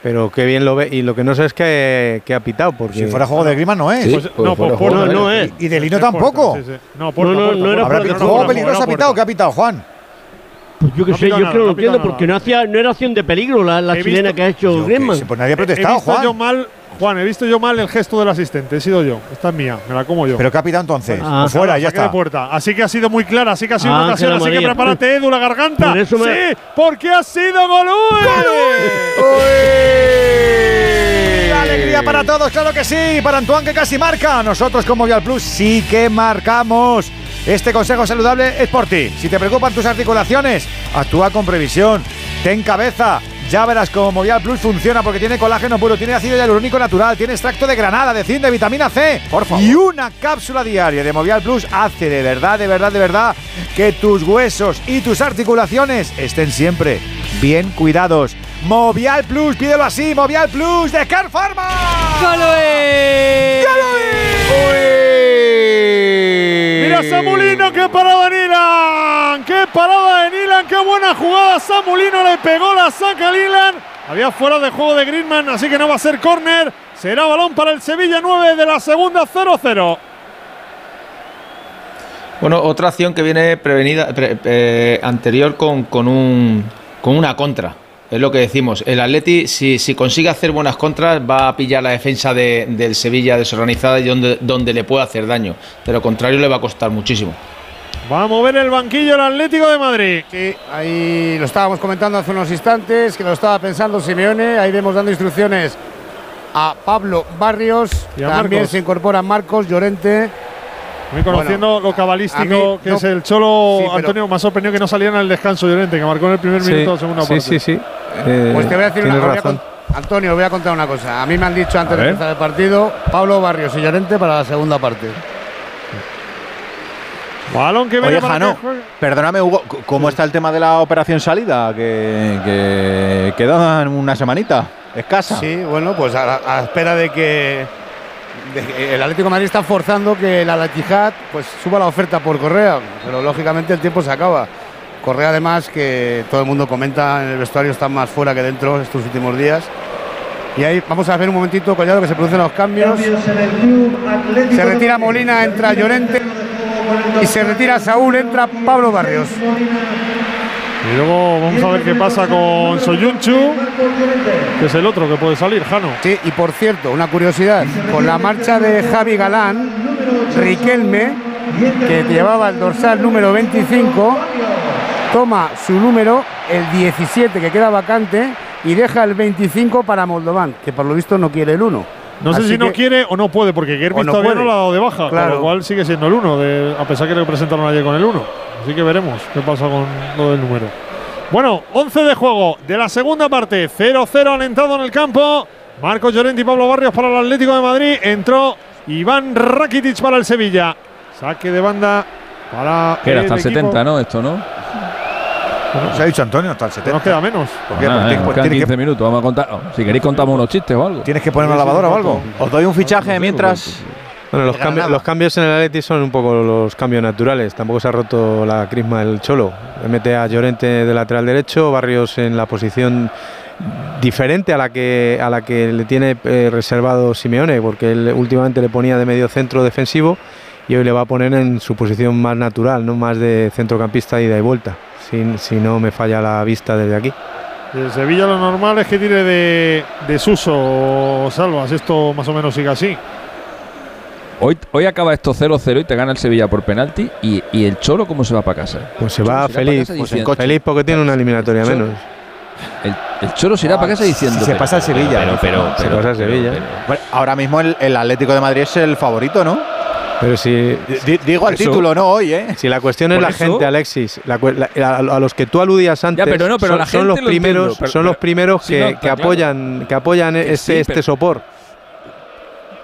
Pero qué bien lo ve. Y lo que no sé es que, que ha pitado. Porque Si fuera juego de Griezmann no es. Sí, Pues, pues no, pues juego Porta de- no es. Y de Lino tampoco. Porta, sí, sí. No, Porta, No, no, no era. Habrá no, juego no, peligroso, no, ha pitado. ¿Qué ha pitado, Juan? Pues yo qué No sé, yo creo que no lo entiendo porque no, hacía, no era acción de peligro la, chilena visto- que ha hecho Griezmann. Pues nadie ha He protestado, visto yo Juan. mal, Juan, he visto yo mal el gesto del asistente. He sido yo. Esta es mía, me la como yo. Pero ¿qué ha pitado entonces? Ah. Pues fuera, ya está. puerta. Así que ha sido muy clara, así que ha sido Ah, una ocasión. Así que prepárate, Edu, la garganta. Por eso me- Sí, porque ha sido Golui. ¡Qué alegría para todos! ¡Claro que sí! Para Antoine que casi marca. Nosotros con Movial Plus sí que marcamos. Este consejo saludable es por ti. Si te preocupan tus articulaciones, actúa con previsión. Ten cabeza. Ya verás cómo Movial Plus funciona porque tiene colágeno puro, tiene ácido hialurónico natural, tiene extracto de granada, de zinc, de vitamina C. Por favor. Y una cápsula diaria de Movial Plus hace de verdad, de verdad, de verdad que tus huesos y tus articulaciones estén siempre bien cuidados. Movial Plus, pídelo así, Movial Plus de Car Pharma. Mira Samulino, qué parada de Nilan. Parada de Nilan, qué buena jugada. Samulino le pegó la saca Nilan. Había fuera de juego de Griezmann, así que no va a ser córner. Será balón para el Sevilla 9 de la segunda 0-0. Bueno, otra acción que viene prevenida pre- eh, anterior con, con un, con una contra. Es lo que decimos. El Atleti, si, si consigue hacer buenas contras, va a pillar la defensa de- del Sevilla desorganizada y donde, donde le puede hacer daño. De lo contrario, le va a costar muchísimo. Va a mover el banquillo el Atlético de Madrid. Sí, ahí lo estábamos comentando hace unos instantes, que lo estaba pensando Simeone. Ahí vemos dando instrucciones a Pablo Barrios. Y a También Marcos. se incorpora Marcos Llorente. Muy conociendo Bueno, lo a cabalístico mí que no- es el Cholo Sí, pero- Antonio, me ha sorprendido que no saliera en el descanso Llorente, que marcó en el primer Sí, minuto de segunda sí, parte. sí, sí. Eh, Pues te voy a decir una a razón. con- Antonio, voy a contar una cosa. A mí me han dicho antes A de ver. empezar el partido, Pablo Barrios y Llorente para la segunda parte. Balón que viene Oye, Jano, que perdóname, Hugo, ¿cómo está el tema de la operación salida? Que, que quedan una semanita, escasa. Sí, bueno, pues a, espera de que, de que el Atlético de Madrid está forzando que la Latijat pues suba la oferta por Correa, pero lógicamente el tiempo se acaba. Correa además que todo el mundo comenta en el vestuario está más fuera que dentro estos últimos días. Y ahí vamos a ver un momentito, Collado, que se producen los cambios. Se retira Molina, entra Llorente y se retira Saúl, entra Pablo Barrios. Y luego vamos a ver qué pasa con Soyunchu, que es el otro que puede salir, Jano. Sí, y por cierto, una curiosidad, con la marcha de Javi Galán, Riquelme, que llevaba el dorsal número 25, toma su número, el 17 que queda vacante, y deja el 25 para Moldovan, que por lo visto no quiere el 1. No sé Así si no quiere o no puede, porque Gervis no todavía puede. no lo ha dado de baja, con Claro. lo cual sigue siendo el 1, a pesar que le presentaron ayer con el 1. Así que veremos qué pasa con lo del número. Bueno, 11 de juego de la segunda parte, 0-0 alentado en el campo. Marcos Llorente y Pablo Barrios para el Atlético de Madrid. Entró Iván Rakitic para el Sevilla. Saque de banda para. Que era el hasta el equipo. 70, ¿no? Esto, ¿no? Se ha dicho Antonio, hasta el 70. Nos queda menos. Porque eh, pues, quedan tiene 15 que- minutos, vamos a contar. oh, Si queréis contamos unos chistes o algo. ¿Tienes que poner una lavadora o algo? Os doy un fichaje mientras. Bueno, los, De cambi- Granada. los cambios en el Atleti son un poco los cambios naturales. Tampoco se ha roto la crisma del Cholo. Le mete a Llorente de lateral derecho, Barrios en la posición diferente a la que a la que le tiene eh, reservado Simeone, porque él últimamente le ponía de medio centro defensivo y hoy le va a poner en su posición más natural, no más de centrocampista ida y vuelta. Si, si no me falla la vista desde aquí. El Sevilla lo normal es que tire de, de Suso, Salvas. Esto más o menos sigue así. Hoy, hoy acaba esto 0-0 y te gana el Sevilla por penalti. ¿Y, y el Cholo cómo se va para casa? Pues se va feliz, pues diciendo- feliz porque tiene una eliminatoria El menos. El, el Cholo se irá para casa diciendo. si se pero- pasa al Sevilla. Pero, pero, Se pero- pasa pero- Sevilla. pero- Bueno, ahora mismo el, el Atlético de Madrid es el favorito, ¿no? Pero si, Di- digo Eso. título, no hoy, ¿eh? Si la cuestión es la eso- gente, Alexis, la la- a, a los que tú aludías antes, pero no, pero son, la son gente los lo primeros, entiendo, pero- son los pero- primeros sí, que, no, que claro. apoyan, que apoyan Que este, sí, este pero- sopor.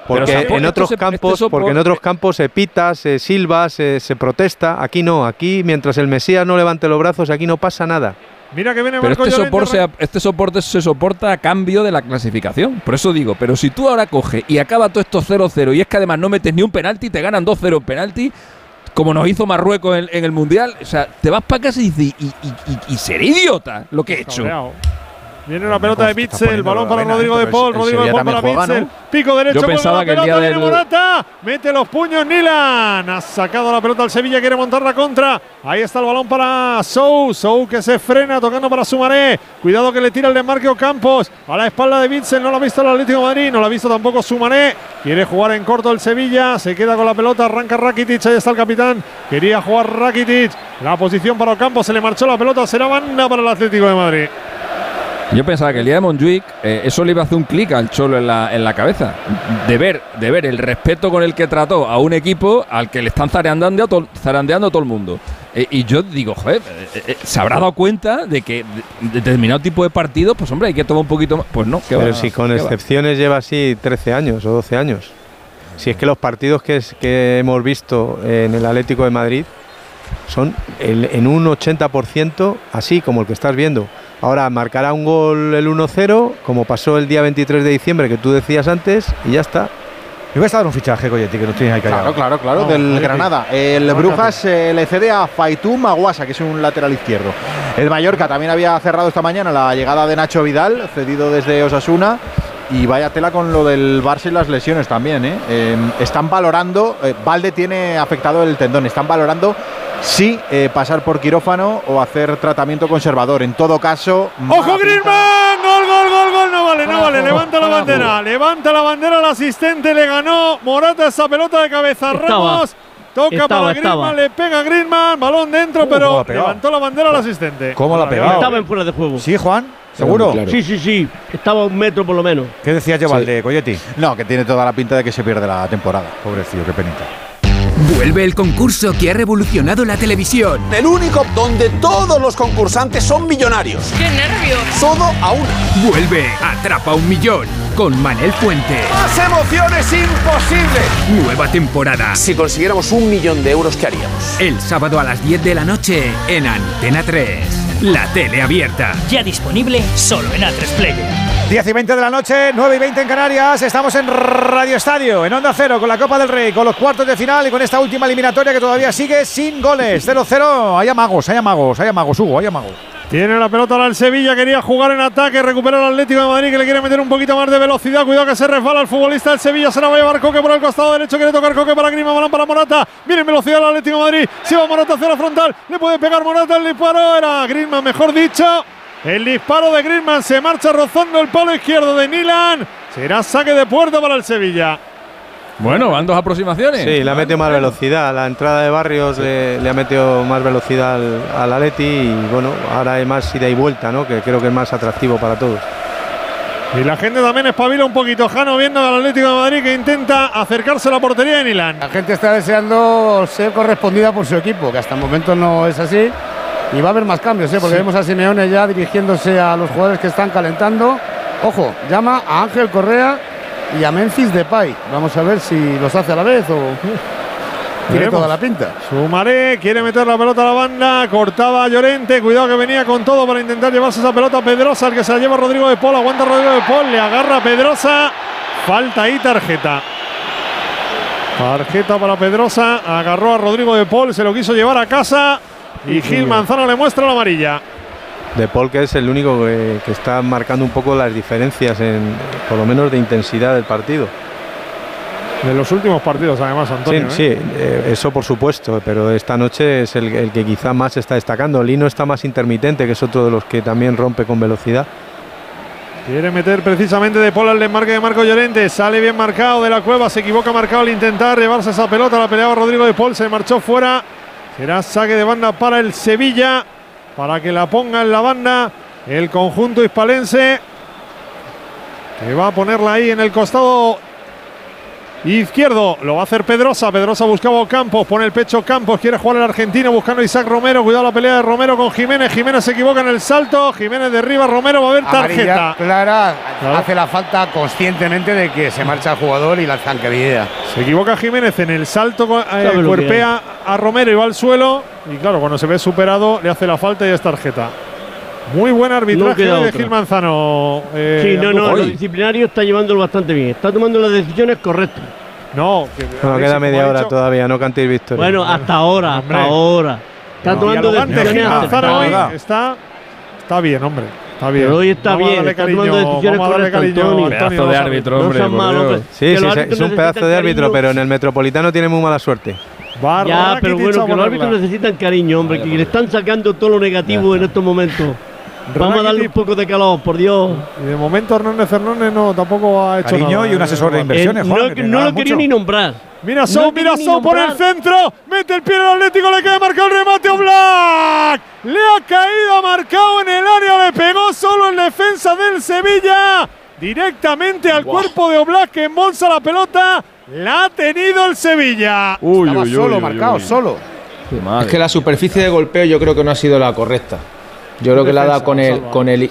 Porque Pero en esto otros se- este campos, porque en otros campos se pita, se silba, se, se protesta. Aquí no, aquí mientras el Mesías no levante los brazos, aquí no pasa nada. Mira que viene Pero Marco este, Llorente, sopor se- este soporte se soporta a cambio de la clasificación. Por eso digo, pero si tú ahora coges y acaba todo esto 0-0 y es que además no metes ni un penalti, te ganan 2-0 en penalti, como nos hizo Marruecos en, en el Mundial, o sea, te vas para casa y dices, y, y, y- y seré idiota lo que he hecho. Cabreado. Viene la pelota de Bitzel, poniendo balón la para vena, Rodrigo de Paul, el- el Rodrigo de Paul para juega. Pico derecho, Yo pensaba la que el pelota, día viene del- Morata, mete los puños Nilan, ha sacado la pelota al Sevilla, quiere montar la contra. Ahí está el balón para Sou, Sou que se frena tocando para Sumaré. Cuidado que le tira el desmarque Campos a la espalda de Bitzel, no lo ha visto el Atlético de Madrid, no lo ha visto tampoco Sumaré. Quiere jugar en corto el Sevilla, se queda con la pelota, arranca Rakitic, ahí está el capitán. Quería jugar Rakitic, la posición para Ocampos, se le marchó la pelota, será banda para el Atlético de Madrid. Yo pensaba que el día de Montjuic eh, eso le iba a hacer un clic al Cholo en la, en la cabeza. De ver, de ver el respeto con el que trató a un equipo al que le están zarandeando, a to- zarandeando a todo el mundo. Eh, y yo digo, joder, eh, se habrá dado cuenta de que de- de determinado tipo de partidos, pues hombre, hay que tomar un poquito más. Pues no, que Pero va, si con qué va. excepciones lleva así 13 años o 12 años. Si es que los partidos que, es- que hemos visto en el Atlético de Madrid son el- en un 80% así como el que estás viendo. Ahora marcará un gol el 1-0, como pasó el día 23 de diciembre que tú decías antes, y ya está. Me voy a dar un fichaje, Coyetti, que no tienes ahí callado. Claro, claro, claro, No, del. Granada. El No, Brujas eh, le cede a Faitum Maguasa, que es un lateral izquierdo. El Mallorca también había cerrado esta mañana la llegada de Nacho Vidal, cedido desde Osasuna. Y vaya tela con lo del Barça y las lesiones también. ¿eh? Eh, están valorando, eh, Valde tiene afectado el tendón, están valorando si eh, pasar por quirófano o hacer tratamiento conservador. En todo caso, ¡Ojo Griezmann! ¡Gol, gol, gol, gol! No vale, no vale. Levanta la bandera. Levanta la bandera el asistente. Le ganó Morata esa pelota de cabeza Estaba. Ramos. Toca Estaba, para estaba. Griezmann, le pega Griezmann, balón dentro, Uh, pero levantó la bandera al asistente. ¿Cómo la ha pegado? Estaba en fuera de juego. Sí, Juan, ¿seguro? Sí, sí, sí. Estaba a un metro por lo menos. ¿Qué decías, Yevalde, Coyetti? No, que tiene toda la pinta de que se pierde la temporada. Pobrecillo, qué penita. Vuelve el concurso que ha revolucionado la televisión. El único donde todos los concursantes son millonarios. ¡Qué nervios! Todo a una. Vuelve Atrapa un Millón con Manel Fuente. ¡Más emociones imposible! Nueva temporada. Si consiguiéramos un millón de euros, ¿qué haríamos? El sábado a las 10 de la noche en Antena 3. La tele abierta. Ya disponible solo en A3 Player. 10 y 20 de la noche, 9 y 20 en Canarias. Estamos en Radio Estadio, en Onda Cero, con la Copa del Rey, con los cuartos de final y con esta última eliminatoria que todavía sigue sin goles. 0-0. Hay amagos, hay amagos, hay amagos, Hugo, hay amagos. Tiene la pelota ahora el Sevilla, quería jugar en ataque, recuperar el Atlético de Madrid que le quiere meter un poquito más de velocidad. Cuidado que se resbala el futbolista del Sevilla, se la va a llevar Coque por el costado derecho, quiere tocar Coque para Grima, balón para Morata. Viene en velocidad el Atlético de Madrid, se va Morata hacia la frontal, le puede pegar Morata el disparo, era Griezmann mejor dicho. El disparo de Griezmann se marcha rozando el palo izquierdo de Nilan. Será saque de puerta para el Sevilla. Bueno, van dos aproximaciones. Sí, le ha metido más velocidad. La entrada de Barrios le, le ha metido más velocidad al, al Atleti y bueno, ahora hay más ida y vuelta, ¿no? Que creo que es más atractivo para todos. Y la gente también espabila un poquito. Jano viendo al Atlético de Madrid que intenta acercarse a la portería de Nilan. La gente está deseando ser correspondida por su equipo, que hasta el momento no es así. Y va a haber más cambios, ¿eh? porque Sí. vemos a Simeone ya dirigiéndose a los jugadores que están calentando. Ojo, llama a Ángel Correa y a Memphis Depay. Vamos a ver si los hace a la vez o [laughs] tiene toda la pinta. Sumaré, quiere meter la pelota a la banda, cortaba a Llorente, cuidado que venía con todo para intentar llevarse esa pelota a Pedrosa, el que se la lleva Rodrigo de Paul, aguanta Rodrigo de Paul, le agarra a Pedrosa, falta y tarjeta. Tarjeta para Pedrosa, agarró a Rodrigo de Paul, se lo quiso llevar a casa y Gil Manzano le muestra la amarilla. De Paul, que es el único que, que está marcando un poco las diferencias, en, por lo menos de intensidad del partido. De los últimos partidos, además, Antonio. sí, ¿eh? sí, eh, eso por supuesto, pero esta noche es el, el que quizá más está destacando. Lino está más intermitente, que es otro de los que también rompe con velocidad. Quiere meter precisamente de Paul al desmarque de Marco Llorente. Sale bien marcado de la cueva. Se equivoca marcado al intentar llevarse esa pelota. La peleaba Rodrigo de Paul. Se marchó fuera. Será saque de banda para el Sevilla. Para que la ponga en la banda el conjunto hispalense. Que va a ponerla ahí en el costado izquierdo. Lo va a hacer Pedrosa. Pedrosa buscaba Campos. Pone el pecho Campos. Quiere jugar el argentino buscando a Isaac Romero. Cuidado la pelea de Romero con Jiménez. Jiménez se equivoca en el salto. Jiménez derriba Romero. Va a haber Amarilla tarjeta. clara, Claro. hace la falta conscientemente de que se marcha el jugador y la zanquería. Se equivoca Jiménez en el salto, eh, cuerpea a Romero y va al suelo. Y claro, cuando se ve superado, le hace la falta y es tarjeta. Muy buen No arbitraje queda de otra. Gil Manzano. eh, sí, no, no, lo disciplinario está llevándolo bastante bien. Está tomando las decisiones correctas. No, que, Bueno, queda media hora todavía, no cantéis victoria. Bueno, hasta ahora, Hombre. hasta ahora. Está No, tomando decisiones Gil Manzano hoy acertadas. está, está bien, hombre. Está bien. Pero hoy está Vamos bien, está tomando decisiones correctas, cariño, Antonio. Antonio, Pedazo de árbitro, No hombre. malo. Sí, sí, es un pedazo de árbitro, cariño. pero en el Metropolitano tiene muy mala suerte. Va Ya, pero bueno, que los árbitros necesitan cariño, hombre, que le están sacando todo lo negativo en estos momentos. Vamos a darle un poco de calor, por Dios. Y de momento Hernández Hernández no tampoco ha hecho Cariño nada. y un asesor de Eh, inversiones, Eh, Juan, no lo quería mucho. ni nombrar. Mira No Sou, mira Sou por el centro. Mete el pie al Atlético, le queda marcado el remate a Black. Le ha caído marcado en el área, le pegó solo en defensa del Sevilla. Directamente al cuerpo de Oblak que embolsa la pelota. La ha tenido el Sevilla. Uy, Estaba uy, uy, solo, uy, marcado, uy. solo. Es que la superficie de golpeo yo creo que no ha sido la correcta. Yo creo que la ha dado con el, con el,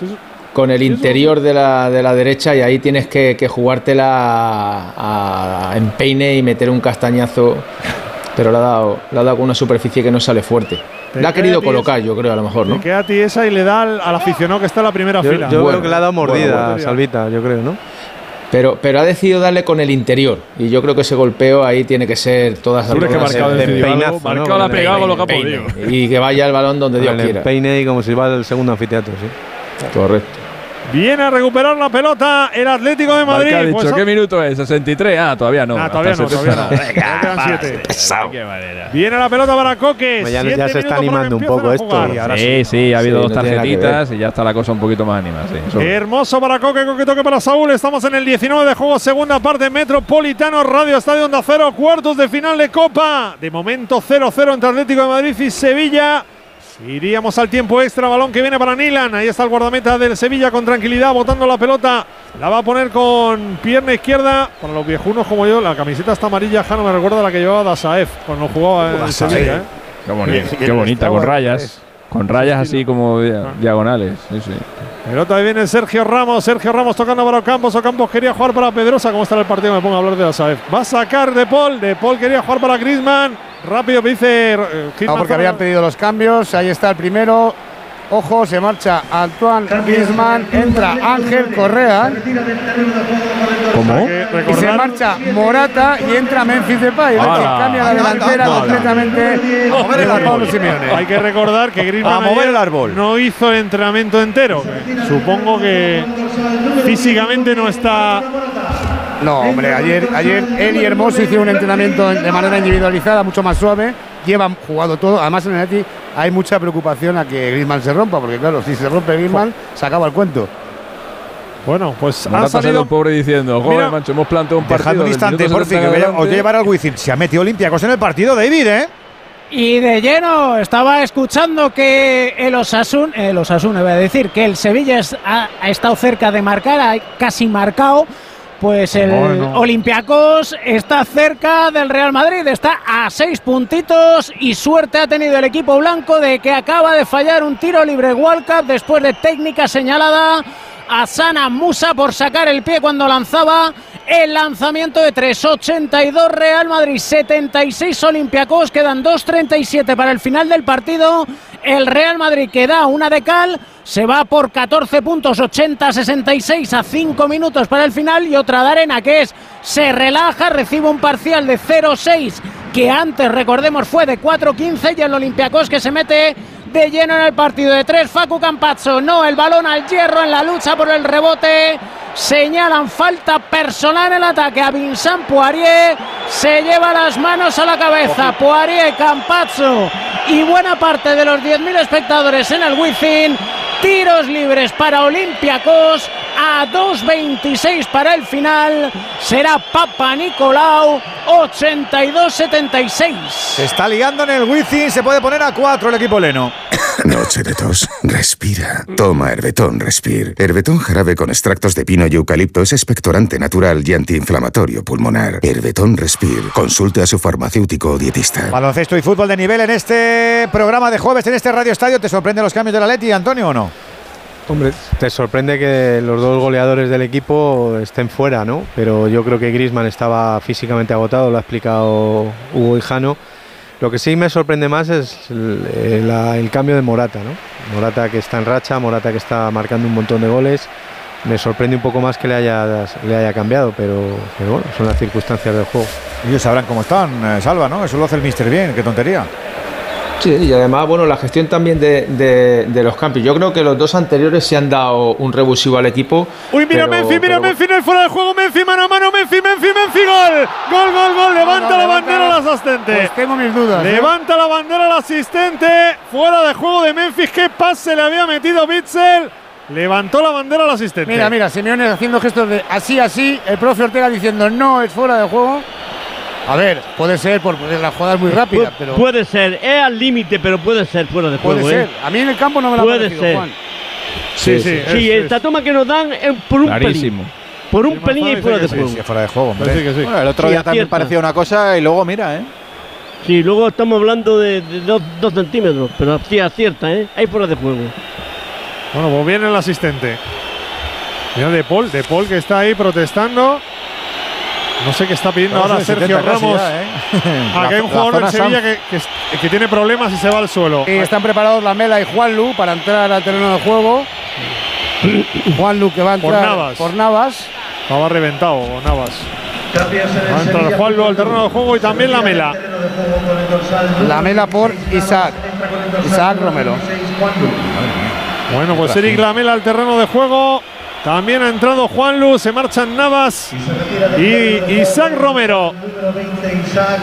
con el interior de la, de la derecha y ahí tienes que, que jugártela a, a empeine y meter un castañazo. Pero la ha, dado, la ha dado con una superficie que no sale fuerte. Te La ha querido colocar, yo creo, a lo mejor, Le ¿no? queda tiesa y le da al, al aficionado que está en la primera Yo, fila. yo Bueno, creo que le ha dado mordida bueno. Salvita, yo creo, ¿no? Pero, pero ha decidido darle con el interior. Y yo creo que ese golpeo ahí tiene que ser todas crees que marcado de peinazo, ¿no? Marcado la ha Con lo que ha podido. Y que vaya el balón donde Dios el quiera. peine y como si va al segundo anfiteatro, sí. Correcto. Viene a recuperar la pelota el Atlético de Madrid. ¿Qué ha dicho? Pues, ¿Qué minuto es? ¿63? Ah, todavía no. Ah, todavía no, 70 todavía no. [laughs] Venga. Viene la pelota para Coque. Ya- se está animando un poco esto. jugar. Y ahora Sí, sí, ha habido Sí, dos no tarjetitas y ya está la cosa un poquito más animada. Sí, Hermoso para Coque, Coque toque para Saúl. Estamos en el 19 de juego, segunda parte, Metropolitano Radio Estadio Onda Cero, cuartos de final de Copa. De momento 0-0 entre Atlético de Madrid y Sevilla. Iríamos al tiempo extra, balón que viene para Nilan. Ahí está el guardameta del Sevilla con tranquilidad, botando la pelota. La va a poner con pierna izquierda. Para los viejunos como yo, la camiseta está amarilla, Jano me recuerda a la que llevaba Dasaef cuando jugaba en el. Sevilla. ¿eh? Qué, bonita, qué bonita, con rayas. Con rayas así como dia- diagonales. Sí, sí. Pelota ahí viene Sergio Ramos. Sergio Ramos tocando para Ocampos. Ocampos quería jugar para Pedrosa. ¿Cómo está el partido? Me pongo a hablar de la Saef. Va a sacar De Paul. De Paul quería jugar para Griezmann. Rápido dice. eh, No, porque habían pedido los cambios. Ahí está el primero. Ojo, se marcha Antoine Griezmann. Entra Ángel Correa. ¿Cómo? Y se marcha Morata y entra Memphis Depay. Cambia la delantera ¡Hala! completamente de Pablo Simeone. Hay que recordar que Griezmann A mover el árbol. no hizo el entrenamiento entero. Supongo que físicamente no está. No, hombre, ayer, ayer él y Hermoso hicieron un entrenamiento de manera individualizada, mucho más suave. Llevan jugado todo. Además, en el Atleti hay mucha preocupación a que Griezmann se rompa, porque claro, si se rompe Griezmann, se acaba el cuento. Bueno, pues ha salido pobre diciendo, joder, Mira, macho, hemos planteado un partido. Dejadme un instante, por fin, que 70 voy a- adelante. os voy a llevar al Wizzing. Se ha metido Olympiacos en el partido, David, ¿eh? Y de lleno estaba escuchando que el Osasun, el Osasun, iba a decir que el Sevilla ha estado cerca de marcar, ha casi marcado. Pues el Bueno. Olympiacos está cerca del Real Madrid, está a seis puntitos y suerte ha tenido el equipo blanco de que acaba de fallar un tiro libre Walcott después de técnica señalada a Sana Musa por sacar el pie cuando lanzaba el lanzamiento de 3.82 Real Madrid, 76 Olympiacos, quedan 2.37 para el final del partido. El Real Madrid que da una de cal, se va por 14 puntos, 80-66 a 5 minutos para el final y otra de arena que es se relaja, recibe un parcial de 0-6 que antes recordemos fue de 4-15 y el Olympiacos que se mete de lleno en el partido de tres. Facu Campazzo, no, el balón al hierro en la lucha por el rebote. Señalan falta personal en el ataque a Vincent Poirier. Se lleva las manos a la cabeza. Poirier, Campazzo y buena parte de los 10.000 espectadores en el Wizzing. Tiros libres para Olympiacos a 2.26 para el final. Será Papa Nicolau 82-76. Se está liando en el Wizzing, se puede poner a 4 el equipo Leno. [coughs] Noche de tos. Respira. Toma Herbetón Respir. Herbetón jarabe con extractos de pino y eucalipto es expectorante natural y antiinflamatorio pulmonar. Herbetón Respir. Consulte a su farmacéutico o dietista. Baloncesto y fútbol de nivel en este programa de jueves, en este Radio Estadio. ¿Te sorprenden los cambios de la Leti, Antonio, o no? Hombre, te sorprende que los dos goleadores del equipo estén fuera, ¿no? Pero yo creo que Griezmann estaba físicamente agotado, lo ha explicado Hugo Hijano. Lo que sí me sorprende más es el, el- el cambio de Morata, ¿no? Morata que está en racha, Morata que está marcando un montón de goles. Me sorprende un poco más que le haya, le haya cambiado, pero, pero bueno, son las circunstancias del juego. Ellos sabrán cómo están, eh, Salva, ¿no? Eso lo hace el Mister bien, qué tontería. Sí, y además, bueno, la gestión también de, de- de los campios. Yo creo que los dos anteriores se han dado un revulsivo al equipo. Uy, mira pero- Menfi, mira pero- Menfi, no hay fuera de juego. Menfi, mano a mano. Menfi, Menfi, Menfi, gol. Gol, gol, gol. Levanta No, no, la bandera el asistente. Pues tengo mis dudas. ¿eh? Levanta la bandera el asistente. Fuera de juego de Memphis. ¿Qué pase le había metido Bitzel? Levantó la bandera al asistente. Mira, mira, Simeone haciendo gestos de así, así. El profe Ortega diciendo no es fuera de juego. A ver, puede ser porque la jugada es muy rápida, Pu- pero Puede ser, es al límite, pero puede ser fuera de puede juego. ser. ¿eh? A mí en el campo no me la Puede parecido, ser. Juan. Sí, sí. Sí, es- esta toma que nos dan es por un Clarísimo. pelín. Por un Sí, pelín y fuera de juego. Sí, fuera de juego, sí. Bueno, el otro Sí, día también parecía una cosa y luego mira, ¿eh? Sí, luego estamos hablando de, de dos, dos centímetros, pero sí acierta, ¿eh? Hay fuera de juego. Bueno, pues viene el asistente. Mira De Paul, De Paul que está ahí protestando. No sé qué está pidiendo ahora Sergio 70 casi Ramos. ya, ¿eh? [laughs] Que hay un La- la jugador Sevilla que, que tiene problemas y se va al suelo. Y están preparados Lamela y Juanlu para entrar al terreno de juego. Juanlu que va a Por entrar Navas. por Navas. Estaba reventado Navas. Va a entrar Juanlu al terreno de juego y también la Mela. Lamela por Isaac. Isaac Romero. Bueno, pues Eric Lamela al terreno de juego. También ha entrado Juan Luz, se marchan Navas y Isaac Romero.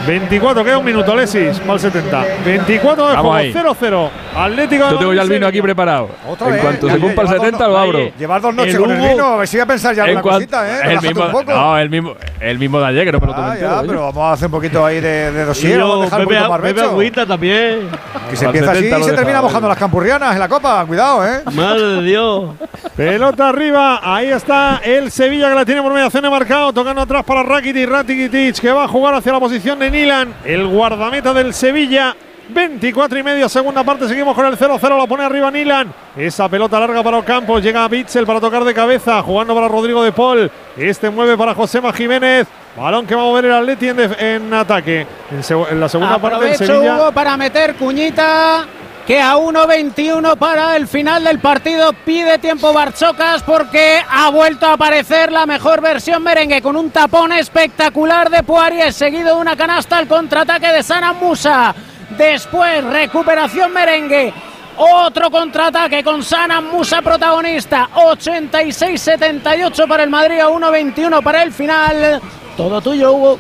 24, queda un minuto, Alexis, mal 70. 24 de juego, ahí. 0-0. Atlético de Yo tengo ya el vino aquí preparado. Otra en vez, cuanto ya, se cumpla el lleva dos 70 no- lo abro. Llevar dos noches El con el vino, a ver si voy a pensar ya en cuan- cosita, ¿eh? El mismo, un poco. no, el mismo, el mismo de ayer, que no me lo tomé Ah, entero. ya, pero vamos a hacer un poquito ahí de, de Y dossier, vamos a un poquito bebe agüita también. Que se empieza así 70 y se termina mojando las campurrianas en la copa. Cuidado, ¿eh? Madre de Dios. Pelota arriba, ahí está el Sevilla que la tiene por mediación de marcado, tocando atrás para Rakitic, Rakitic que va a jugar hacia la posición de Nilan, el guardameta del Sevilla. 24 y medio, segunda parte, seguimos con el 0-0, lo pone arriba Nilan. Esa pelota larga para Ocampos, llega a Bitzel para tocar de cabeza, jugando para Rodrigo de Paul. Este mueve para Josema Jiménez. Balón que va a mover el Atleti en, ataque. En, la segunda parte el Aprovecho, Sevilla. Hugo, para meter cuñita. Que a 1.21 para el final del partido pide tiempo Barchocas porque ha vuelto a aparecer la mejor versión merengue con un tapón espectacular de Poirier seguido de una canasta al contraataque de Sana Musa. Después recuperación merengue. Otro contraataque con Sana Musa protagonista. 86-78 para el Madrid a 1.21 para el final. Todo tuyo, Hugo.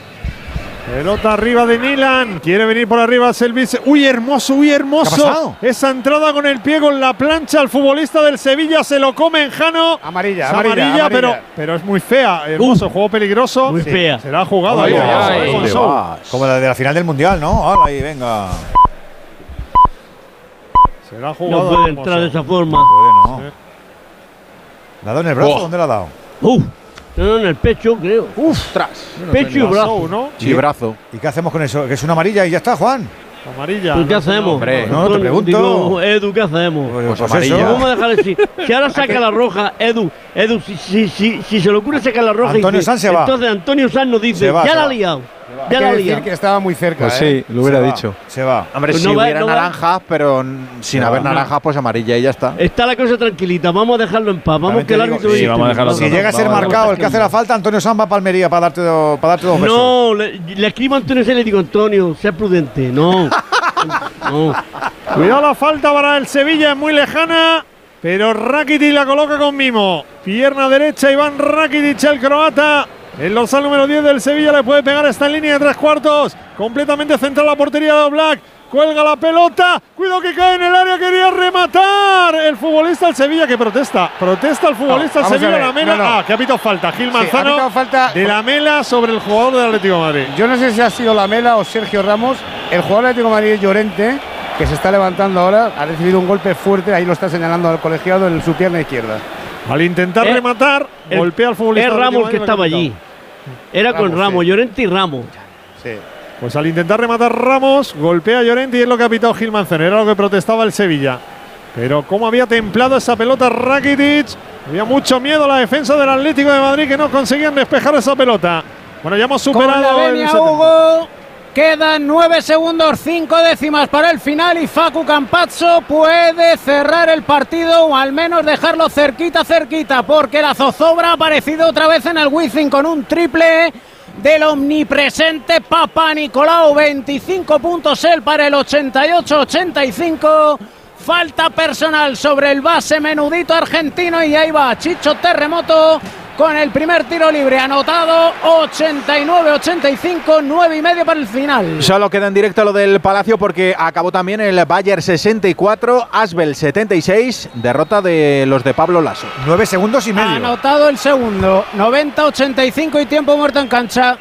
Pelota arriba de Nilan. Quiere venir por arriba Selvis. Uy, hermoso, uy, hermoso. ¿Qué ha pasado? Esa entrada con el pie con la plancha. El futbolista del Sevilla se lo come en Jano. Amarilla, amarilla, amarilla. Pero, pero es muy fea. Hermoso, juego peligroso. Muy fea. Será jugado ahí. Como la de la final del mundial, ¿no? Ahora ahí, venga. Será jugado. No puede entrar de esa forma. Puede, no. ¿La ha dado en el brazo? Oh. ¿Dónde la ha dado? Uf. No, no, en el pecho, creo. Uf, tras. Pecho y brazo. ¿no? Sí, brazo. ¿Y qué hacemos con eso? Que es una amarilla y ya está, Juan. Amarilla. ¿Pues ¿Qué no hacemos? hombre. No, te pregunto. digo, Edu, ¿qué hacemos? Pues, Pues amarilla. eso. Vamos a dejar así. Si ahora saca la roja, Edu, Edu, si, si, si, si se le ocurre sacar la roja, Antonio dice- Sanz se va. entonces Antonio Sanz nos dice, va, ya la ha liado, ya decir que estaba muy cerca. Pues ¿eh? sí, lo hubiera Se va, dicho. Se va. Hombre, Pues si no va- hubiera no va- naranjas, pero n- sin haber naranjas, pues amarilla y ya está. Está la cosa tranquilita, vamos a dejarlo en paz, vamos También que el te digo- árbitro Sí, vamos a dejarlo Si llega a ser vamos, marcado el que hace la falta, Antonio Samba Palmería para darte, do- para darte dos besos. No, le, le escribo a Antonio y le digo, Antonio, sea prudente, no. [laughs] no. Cuidado la falta para el Sevilla, es muy lejana. Pero Rakitic la coloca con mimo. Pierna derecha, Iván Rakitic, el croata. El dorsal número 10 del Sevilla le puede pegar esta línea de tres cuartos. Completamente central la portería de Oblak. Cuelga la pelota. Cuidado que cae en el área. Quería rematar. El futbolista del Sevilla que protesta. Protesta el futbolista No, del vamos a Sevilla. ver, La mela. no, no. Ah, que ha pitado falta. Gil Sí, ha Manzano. falta. De la mela sobre el jugador del Atlético de Madrid. Yo no sé si ha sido Lamela o Sergio Ramos. El jugador del Atlético de Madrid es Llorente, que se está levantando ahora. Ha recibido un golpe fuerte. Ahí lo está señalando al colegiado en su pierna izquierda. Al intentar Eh, rematar, el- golpea al futbolista. Es Atlético Ramos que estaba allí. Era con Ramos, sí. Llorente y Ramos. Sí. Pues al intentar rematar Ramos, golpea a Llorente y es lo que ha pitado Gil Manzano. Era lo que protestaba el Sevilla. Pero cómo había templado esa pelota Rakitic. Había mucho miedo a la defensa del Atlético de Madrid que no conseguían despejar esa pelota. Bueno, ya hemos Con superado la el venia, 70. Hugo. Quedan 9 segundos, 5 décimas para el final y Facu Campazzo puede cerrar el partido o al menos dejarlo cerquita, cerquita, porque la zozobra ha aparecido otra vez en el Wizzing con un triple del omnipresente Papa Nicolau. 25 puntos él para el 88-85. Falta personal sobre el base menudito argentino y ahí va Chicho Terremoto con el primer tiro libre anotado 89-85, 9 y medio para el final. Solo queda en directo lo del Palacio porque acabó también el Bayern 64, Asbel 76, derrota de los de Pablo Lasso. Nueve segundos y medio. Anotado el segundo, 90-85 y tiempo muerto en cancha.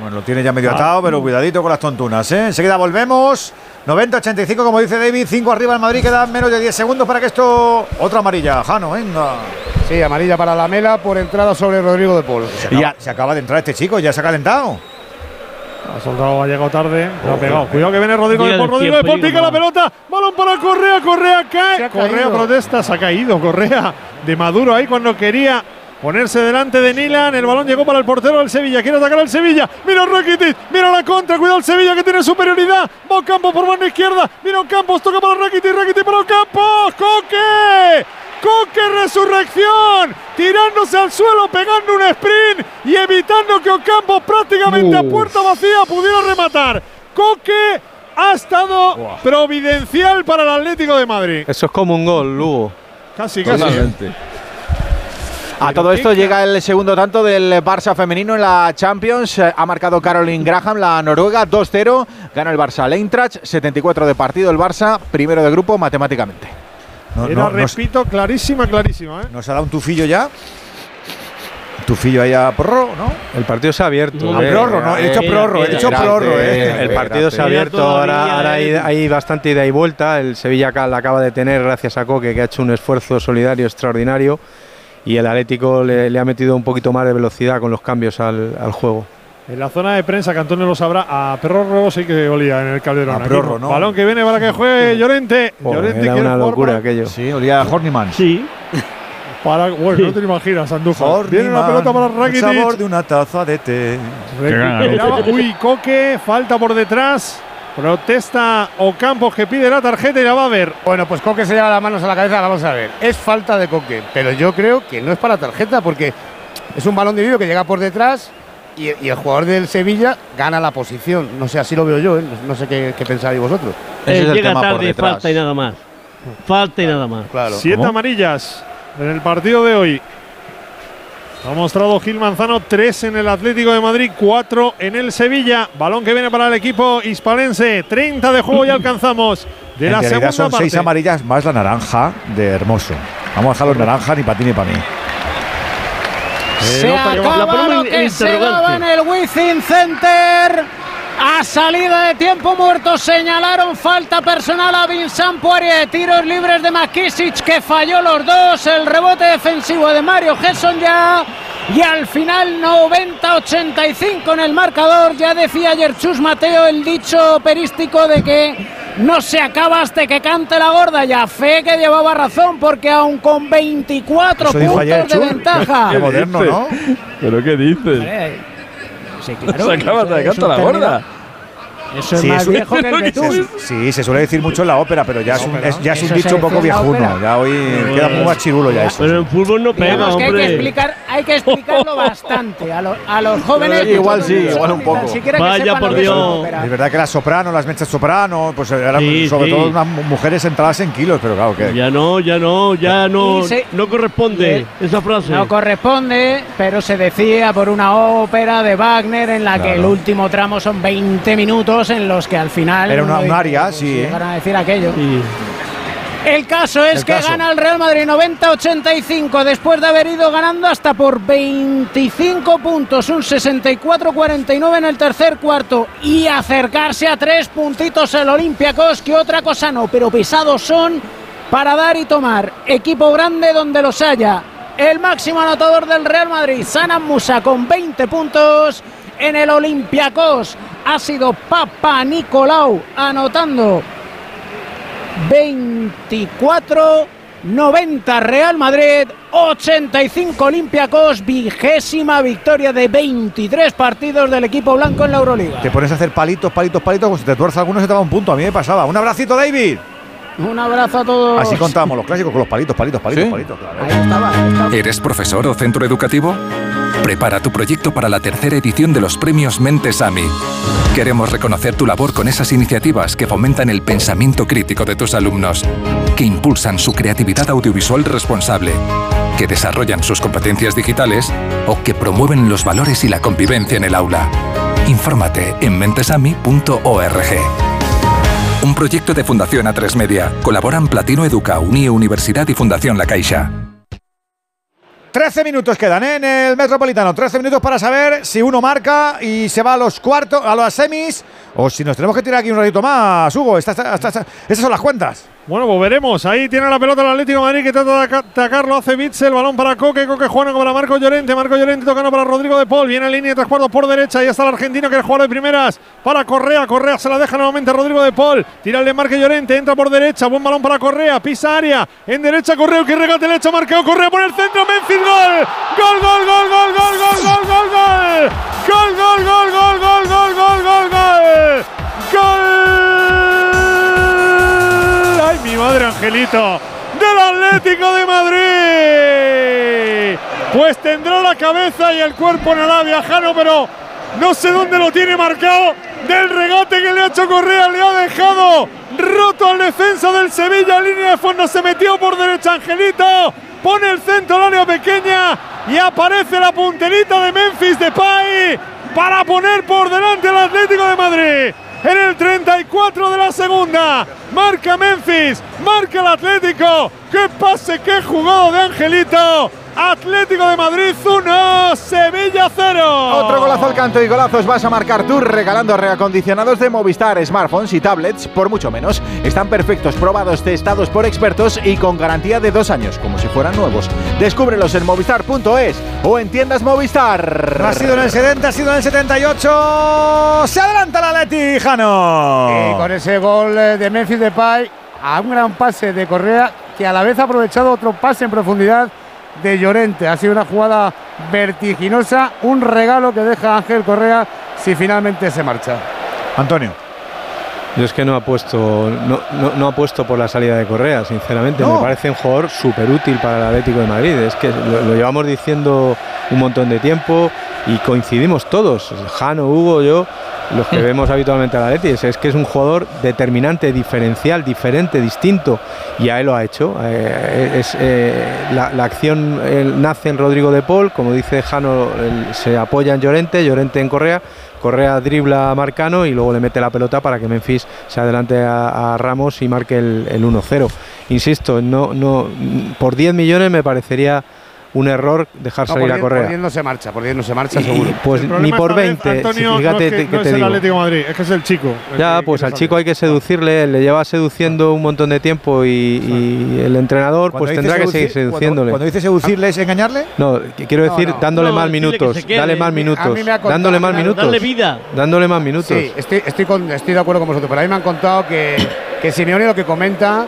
Bueno, lo tiene ya medio atado, pero cuidadito con las tontunas, ¿eh? Enseguida volvemos. 90-85, como dice David, 5 arriba el Madrid, quedan menos de 10 segundos para que esto... Otra amarilla, Jano, venga. Sí, amarilla para Lamela por entrada sobre Rodrigo de Paul. Se acaba, se acaba de entrar este chico, ya se ha calentado. Ha soltado, ha llegado tarde. Lo ha pegado. Cuidado que viene Rodrigo de Paul. Rodrigo de Paul pica la pelota. Balón para Correa. Correa cae. Correa caído. protesta. Se ha caído. Correa de Maduro ahí cuando quería ponerse delante de Nilan. El balón llegó para el portero del Sevilla. Quiere atacar al Sevilla. Mira Rakitic. Mira la contra. Cuidado el Sevilla que tiene superioridad. Va Campos por banda izquierda. Mira Campos. Toca para Rakitic. Rakitic para Campos. Coque. Coque Resurrección, tirándose al suelo, pegando un sprint y evitando que Ocampos prácticamente a puerta vacía pudiera rematar. Coque ha estado providencial para el Atlético de Madrid. Eso es como un gol, Lugo. Casi, casi. Totalmente. A todo esto llega el segundo tanto del Barça femenino en la Champions. Ha marcado Caroline Graham, la noruega, 2-0. Gana el Barça al Eintracht, 74 de partido el Barça, primero de grupo matemáticamente. Era, repito, clarísima, clarísima. ¿eh? ¿Nos ha dado un tufillo ya? Tufillo ahí a prorro, ¿no? El partido se ha abierto. No, eh, prorro, no, he dicho prorro, he dicho prorro. eh. El partido se ha abierto, ahora, ahora hay, hay bastante ida y vuelta. El Sevilla la acaba de tener gracias a Coque, que ha hecho un esfuerzo solidario extraordinario. Y el Atlético le, le ha metido un poquito más de velocidad con los cambios al, al juego. En la zona de prensa, que Antonio lo sabrá, a Perrorro sí que olía en el Calderón. A Aquí ¿no? Balón que viene para que juegue Llorente. Joder, Llorente era quiere una locura para- aquello. Sí, olía a Horniman. Sí. [laughs] Para, bueno, no te lo imaginas, Andújar. Viene una pelota para El sabor Rakitic. de una taza de té. Uy, Coque, falta por detrás. Protesta Ocampos que pide la tarjeta y la va a ver. Bueno, pues Coque se lleva las manos a la cabeza, vamos a ver. Es falta de Coque, pero yo creo que no es para tarjeta porque es un balón dividido que llega por detrás y, y el jugador del Sevilla gana la posición. No sé, así lo veo yo, ¿eh? no sé qué, qué pensáis vosotros. Eh, llega tarde, falta y nada más. Falta y nada más. Siete amarillas en el partido de hoy. Ha mostrado Gil Manzano, tres en el Atlético de Madrid, cuatro en el Sevilla. Balón que viene para el equipo hispalense. 30 de juego y alcanzamos de en la realidad segunda son parte. seis amarillas más la naranja de Hermoso. Vamos a dejarlo en naranja ni para ti ni para mí. Se va- acaba lo en que se daba en el Wizzing Center. A salida de tiempo muerto señalaron falta personal a Vincent Poirier. Tiros libres de McKissick que falló los dos. El rebote defensivo de Mario Gesson ya. Y al final 90-85 en el marcador. Ya decía ayer Chus Mateo el dicho operístico de que no se acaba hasta que cante la gorda. Ya fe que llevaba razón porque aún con 24 Eso dijo puntos ayer de ventaja. Qué moderno, ¿no? ¿Pero qué dices? Sí, claro. [laughs] Sacaba atacando la borda. Eso es Sí, más es un- viejo que el [laughs] Betún. Sí, se suele decir mucho en la ópera, pero ya es un, es- ya es un dicho un poco viejuno. Ya hoy queda muy machirulo ya eso. Pero en fútbol no pega, Digamos que hay que hombre. explicar, hay que explicarlo [laughs] bastante a, lo- a los jóvenes. Sí, igual sí, igual un poco. Vaya por Dios. Es verdad que las soprano, las mechas soprano, pues eran Sí, sobre sí. todo unas mu- mujeres centradas en kilos, pero claro que. Ya no, ya no, ya no, se- no corresponde esa frase. No corresponde, pero se decía por una ópera de Wagner en la que el último tramo son 20 minutos en los que al final. Era una- uno un área, pues, sí, si ¿eh? llegaran a decir aquello. Sí. El caso es El que caso. gana el Real Madrid 90-85 después de haber ido ganando hasta por 25 puntos, un 64-49 en el tercer cuarto y acercarse a tres puntitos el Olympiacos, que otra cosa no, pero pesados son para dar y tomar. Equipo grande donde los haya. El máximo anotador del Real Madrid, Sanan Musa, con 20 puntos. En el Olympiacos ha sido Papa Nicolau anotando 24 90 Real Madrid, 85 Olympiacos, vigésima victoria de 23 partidos del equipo blanco en la Euroliga. Te pones a hacer palitos, palitos, palitos, pues si te tuerce alguno se te va un punto. A mí me pasaba. Un abracito, David. Un abrazo a todos. Así contábamos los clásicos con los palitos, palitos, palitos, palitos. claro. Ahí estaba, ahí estaba. ¿Eres profesor o centro educativo? Prepara tu proyecto para la tercera edición de los premios Mentes AMI. Queremos reconocer tu labor con esas iniciativas que fomentan el pensamiento crítico de tus alumnos, que impulsan su creatividad audiovisual responsable, que desarrollan sus competencias digitales o que promueven los valores y la convivencia en el aula. Infórmate en mentesami.org. Un proyecto de Fundación A3 Media. Colaboran Platino Educa, Unie Universidad y Fundación La Caixa. 13 minutos quedan en el Metropolitano. 13 minutos para saber si uno marca y se va a los cuartos, a las semis, o si nos tenemos que tirar aquí un ratito más, Hugo. Esta- esta- esta- esta- esas son las cuentas. Bueno, pues veremos. Ahí tiene la pelota el Atlético de Madrid que trata de aca- atacarlo. Hace Bitzel, balón para Coque. Coque Juan para Marco Llorente. Marco Llorente tocando para Rodrigo de Paul. Viene en línea de tres cuartos por derecha. Ahí está el argentino que el jugador de primeras para Correa. Correa se la deja nuevamente a Rodrigo de Paul. Tira el de Marco Llorente. Entra por derecha. Buen balón para Correa. Pisa área. En derecha Correa. Que regate el hecho. Marqueo Correa por el centro. Memphis gol. Gol, gol, gol, gol, gol, gol, gol, gol, gol. Gol, gol, gol, gol, gol, gol, gol, gol, gol. Gol. ¡Ay, mi madre Angelito! Del Atlético de Madrid. Pues tendrá la cabeza y el cuerpo en el viajano, pero no sé dónde lo tiene marcado. Del regate que le ha hecho Correa, le ha dejado roto al defensa del Sevilla línea de fondo. Se metió por derecha Angelito. pone el centro al área pequeña y aparece la punterita de Memphis Depay para poner por delante al Atlético de Madrid. En el 34 de la segunda, marca Memphis, marca el Atlético. ¡Qué pase, qué jugado de Angelito! Atlético de Madrid 1, Sevilla 0. Otro golazo al canto y golazos vas a marcar tú regalando reacondicionados de Movistar, smartphones y tablets por mucho menos. Están perfectos, probados, testados por expertos y con garantía de dos años, como si fueran nuevos. Descúbrelos en movistar.es o en tiendas Movistar. Ha sido en el 70, ha sido en el 78. Se adelanta la Leti, Jano. Y con ese gol de Memphis Depay a un gran pase de Correa que a la vez ha aprovechado otro pase en profundidad de Llorente. Ha sido una jugada vertiginosa, un regalo que deja Ángel Correa si finalmente se marcha. Antonio. Yo es que no apuesto, no, no, no apuesto por la salida de Correa, sinceramente. Me parece un jugador súper útil para el Atlético de Madrid. Es que lo, lo, llevamos diciendo un montón de tiempo y coincidimos todos, Jano, Hugo, yo, los que [laughs] vemos habitualmente al Atleti. Es, es, que es un jugador determinante, diferencial, diferente, distinto. Y a él lo ha hecho. Eh, es, eh, la, la, acción nace en Rodrigo de Paul, como dice Jano, se apoya en Llorente, Llorente en Correa. Correa dribla a Marcano y luego le mete la pelota para que Memphis se adelante a, a Ramos y marque el, el 1-0. Insisto, no, no, por 10 millones me parecería un error dejar no, salir a Correa. Por 10 no se marcha, por 10 no se marcha seguro. Pues ni por 20, Antonio, fíjate no es que, que no te es el. Atlético de Madrid, es que es el chico. el Ya, que- pues que al chico hay que seducirle, le lleva seduciendo un montón de tiempo y, y el entrenador Cuando pues tendrá que seguir cuando- seduciéndole. Cuando, dice seducirle, ¿es engañarle? No, quiero decir no. dándole No, más minutos, dale más minutos, dándole más minutos. darle vida. Dándole más minutos. Sí, estoy, estoy, con- estoy de acuerdo con vosotros, pero a mí me han contado que, que Simeone lo que comenta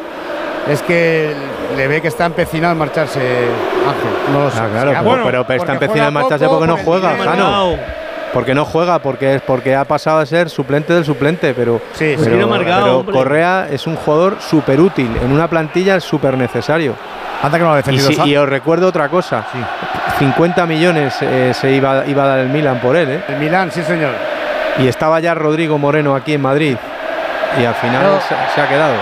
es que le ve que está empecinado en marcharse Ángel. No lo sé. Ah, claro, Sí, pero, bueno, pero, pero está empecinado en marcharse poco, porque no juega, Jano. Porque no juega, porque es porque ha pasado a ser suplente del suplente, pero, sí, pero. Correa es un jugador súper útil, en una plantilla es súper necesario. Anda que no lo ha Y, si- os recuerdo otra cosa, 50 millones eh, se iba, iba a dar el Milan por él, ¿eh? El Milán, sí señor. Y estaba ya Rodrigo Moreno aquí en Madrid. Y al final se ha quedado.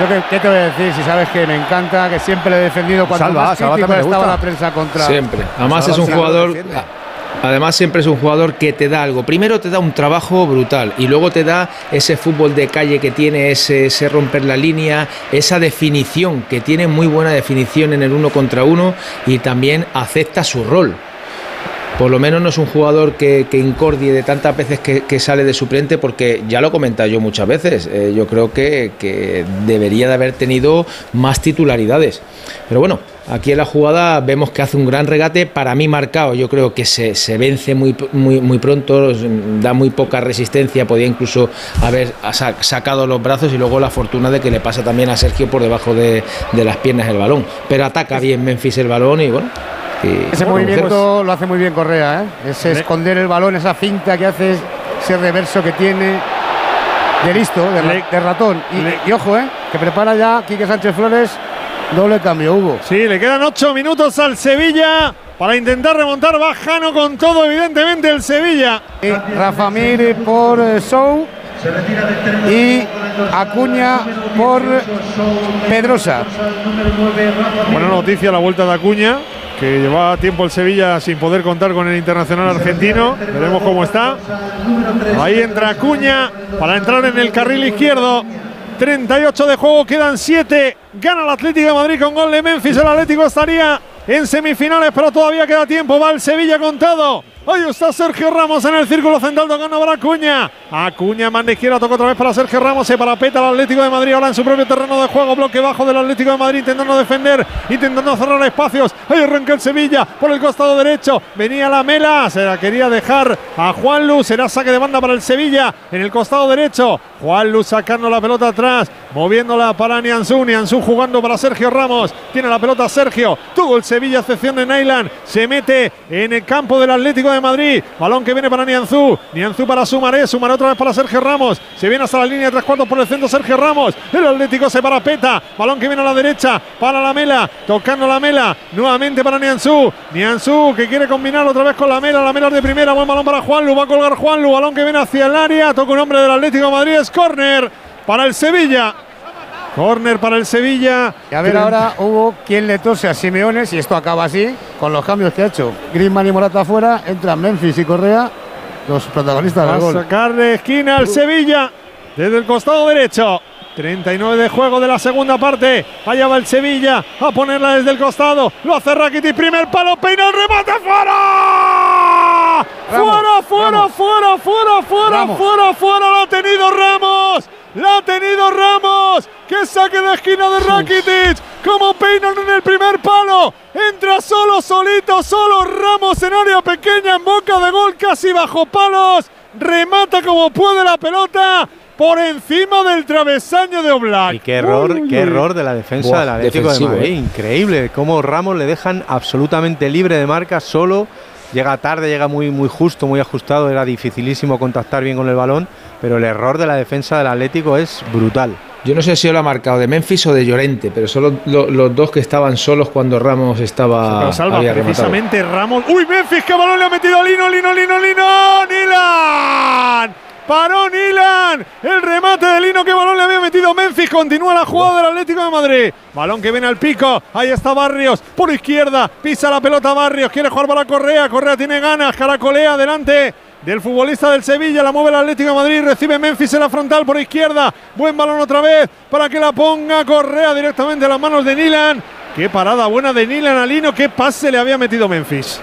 Yo qué, qué te voy a decir, si sabes que me encanta, que siempre le he defendido cuando Salva, más Salva crítico también le estaba gusta. la prensa contra. Siempre. Además Salva es un siempre lo jugador. Además siempre es un jugador que te da algo. Primero te da un trabajo brutal y luego te da ese fútbol de calle que tiene, ese, ese romper la línea, esa definición, que tiene muy buena definición en el uno contra uno y también acepta su rol. Por lo menos no es un jugador que, incordie de tantas veces que, sale de suplente, porque ya lo he comentado yo muchas veces. eh, yo creo que, que debería de haber tenido más titularidades. Pero bueno, aquí en la jugada vemos que hace un gran regate, para mí marcado. Yo creo que se, se vence muy, muy, muy pronto, da muy poca resistencia, podía incluso haber sa- sacado los brazos y luego la fortuna de que le pasa también a Sergio por debajo de, de las piernas el balón. Pero ataca bien Memphis el balón y bueno. Ese bueno, movimiento lo hace muy bien Correa, ¿eh? Ese esconder el balón, esa finta que hace, ese reverso que tiene. De listo, de, ra- Le- de ratón. Y, le- y ojo, ¿eh? Que prepara ya Quique Sánchez Flores. Doble cambio, Hugo. Sí, le quedan ocho minutos al Sevilla para intentar remontar Bajano con todo, evidentemente, el Sevilla. Y Rafa Mir por eh, Sou. Y Acuña por Pedrosa. Buena noticia la vuelta de Acuña, que llevaba tiempo el Sevilla sin poder contar con el internacional argentino. Veremos cómo está. Ahí entra Acuña para entrar en el carril izquierdo. 38 de juego, quedan 7. Gana el Atlético de Madrid con gol de Memphis. El Atlético estaría en semifinales, pero todavía queda tiempo. Va el Sevilla contado. Ahí está Sergio Ramos en el círculo central tocando para Acuña. Acuña, manda izquierda, toca otra vez para Sergio Ramos. Se parapeta el Atlético de Madrid ahora en su propio terreno de juego. Bloque bajo del Atlético de Madrid intentando defender, intentando cerrar espacios. Ahí arranca el Sevilla por el costado derecho. Venía la Mela, se la quería dejar a Juan Luz. Será saque de banda para el Sevilla en el costado derecho. Juan Luz sacando la pelota atrás, moviéndola para Nianzú. Nianzú jugando para Sergio Ramos. Tiene la pelota Sergio. Todo el Sevilla, excepción de Nailan. Se mete en el campo del Atlético de Madrid. Balón que viene para Nianzú. Nianzú para Sumaré. Sumaré otra vez para Sergio Ramos. Se viene hasta la línea de tres cuartos por el centro Sergio Ramos. El Atlético se parapeta. Balón que viene a la derecha para la Mela. Tocando la Mela. Nuevamente para Nianzú. Nianzú que quiere combinar otra vez con la Mela. La Mela de primera. Buen balón para Juanlu. Va a colgar Juanlu. Balón que viene hacia el área. Toca un hombre del Atlético de Madrid. Es córner para el Sevilla. Corner para el Sevilla. Y a ver ahora hubo quien le tose a Simeone, si esto acaba así, con los cambios que ha hecho. Griezmann y Morata afuera, entran Memphis y Correa, los protagonistas del a gol. sacar de esquina al Sevilla desde el costado derecho. 39 de juego de la segunda parte. Allá va el Sevilla a ponerla desde el costado. Lo hace Rakitic, primer palo, peina el remate fuera. fuera, fuera, fuera, fuera, fuera, Ramos. fuera, fuera. Lo ha tenido Ramos. La ha tenido Ramos. Que saque de esquina de Rakitic. Como peinan en el primer palo. Entra solo, solito, solo Ramos en área pequeña, en boca de gol, casi bajo palos. Remata como puede la pelota por encima del travesaño de Oblak. Y qué error, Uy, qué uy. error del Atlético Buah, del Atlético defensivo, de Madrid. eh. Increíble cómo Ramos le dejan absolutamente libre de marca, solo. Llega tarde, llega muy, muy justo, muy ajustado. Era dificilísimo contactar bien con el balón, pero el error de la defensa del Atlético es brutal. Yo no sé si lo ha marcado de Memphis o de Llorente, pero son los, lo- los dos que estaban solos cuando Ramos estaba. Pero salva había rematado. precisamente Ramos. ¡Uy, Memphis! ¡Qué balón le ha metido a Lino, Lino, Lino, Lino! ¡Nilan! Paró Nilan. El remate de Lino. ¡Qué balón le había metido Memphis! Continúa la jugada del Atlético de Madrid. Balón que viene al pico. Ahí está Barrios. Por izquierda. Pisa la pelota Barrios. Quiere jugar para Correa. Correa tiene ganas. Caracolea adelante. Del futbolista del Sevilla, la mueve el Atlético de Madrid, recibe Memphis en la frontal por izquierda, buen balón otra vez para que la ponga Correa directamente a las manos de Nilan. Qué parada buena de Nilan a Lino, qué pase le había metido Memphis.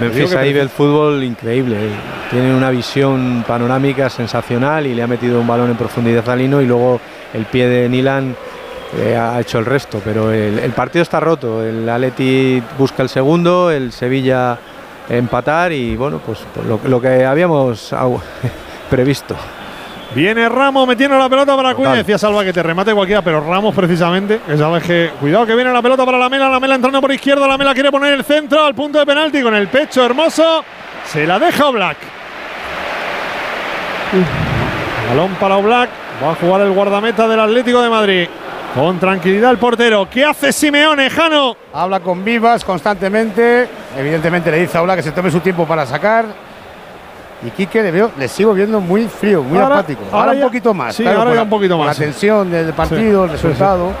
Memphis ahí ve el fútbol increíble. eh. Tiene una visión panorámica sensacional y le ha metido un balón en profundidad a Lino y luego el pie de Nilan eh, ha hecho el resto. Pero el, el partido está roto. El Atleti busca el segundo, el Sevilla empatar y bueno, pues lo, lo que habíamos [laughs] previsto. Viene Ramos metiendo la pelota para Acuña. Decía Salva que te remate cualquiera, pero Ramos precisamente, que sabes que. Cuidado que viene la pelota para la Mela. La Mela entrando por izquierda. La Mela quiere poner el centro al punto de penalti con el pecho hermoso. Se la deja Black. Balón para Black. Va a jugar el guardameta del Atlético de Madrid. Con tranquilidad el portero. ¿Qué hace Simeone, Jano? Habla con Vivas constantemente. Evidentemente le dice a Ola que se tome su tiempo para sacar. Y Quique le veo, le sigo viendo muy frío, muy Ahora- apático. ahora Ahora, ya- un poquito más. sí, claro, ahora ya la- un poquito más. La tensión del partido, el sí, resultado.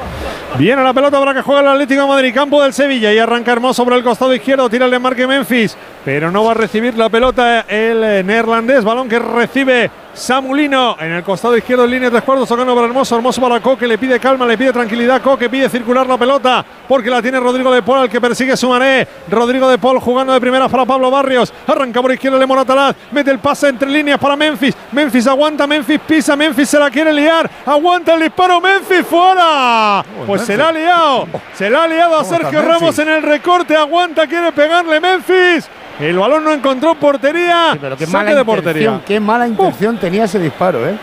Viene la pelota para que juegue el Atlético de Madrid, campo del Sevilla y arranca hermoso por el costado izquierdo, tira el desmarque Memphis, pero no va a recibir la pelota el eh, neerlandés, balón que recibe Samulino en el costado izquierdo en línea de tres cuartos, tocando para Hermoso, Hermoso para Coque, le pide calma, le pide tranquilidad, Coque pide circular la pelota porque la tiene Rodrigo de Paul al que persigue Sumaré, Rodrigo de Paul jugando de primeras para Pablo Barrios, arranca por izquierda Lemon Atalaz, mete el pase entre líneas para Memphis, Memphis aguanta, Memphis pisa, Memphis se la quiere liar, aguanta el disparo, Memphis fuera, pues se la ha liado, se la ha liado a ¿Cómo está Sergio? Ramos en el recorte, aguanta, quiere pegarle Memphis. El balón no encontró portería. Pero qué mala de intención, portería. qué mala intención tenía ese disparo, ¿eh?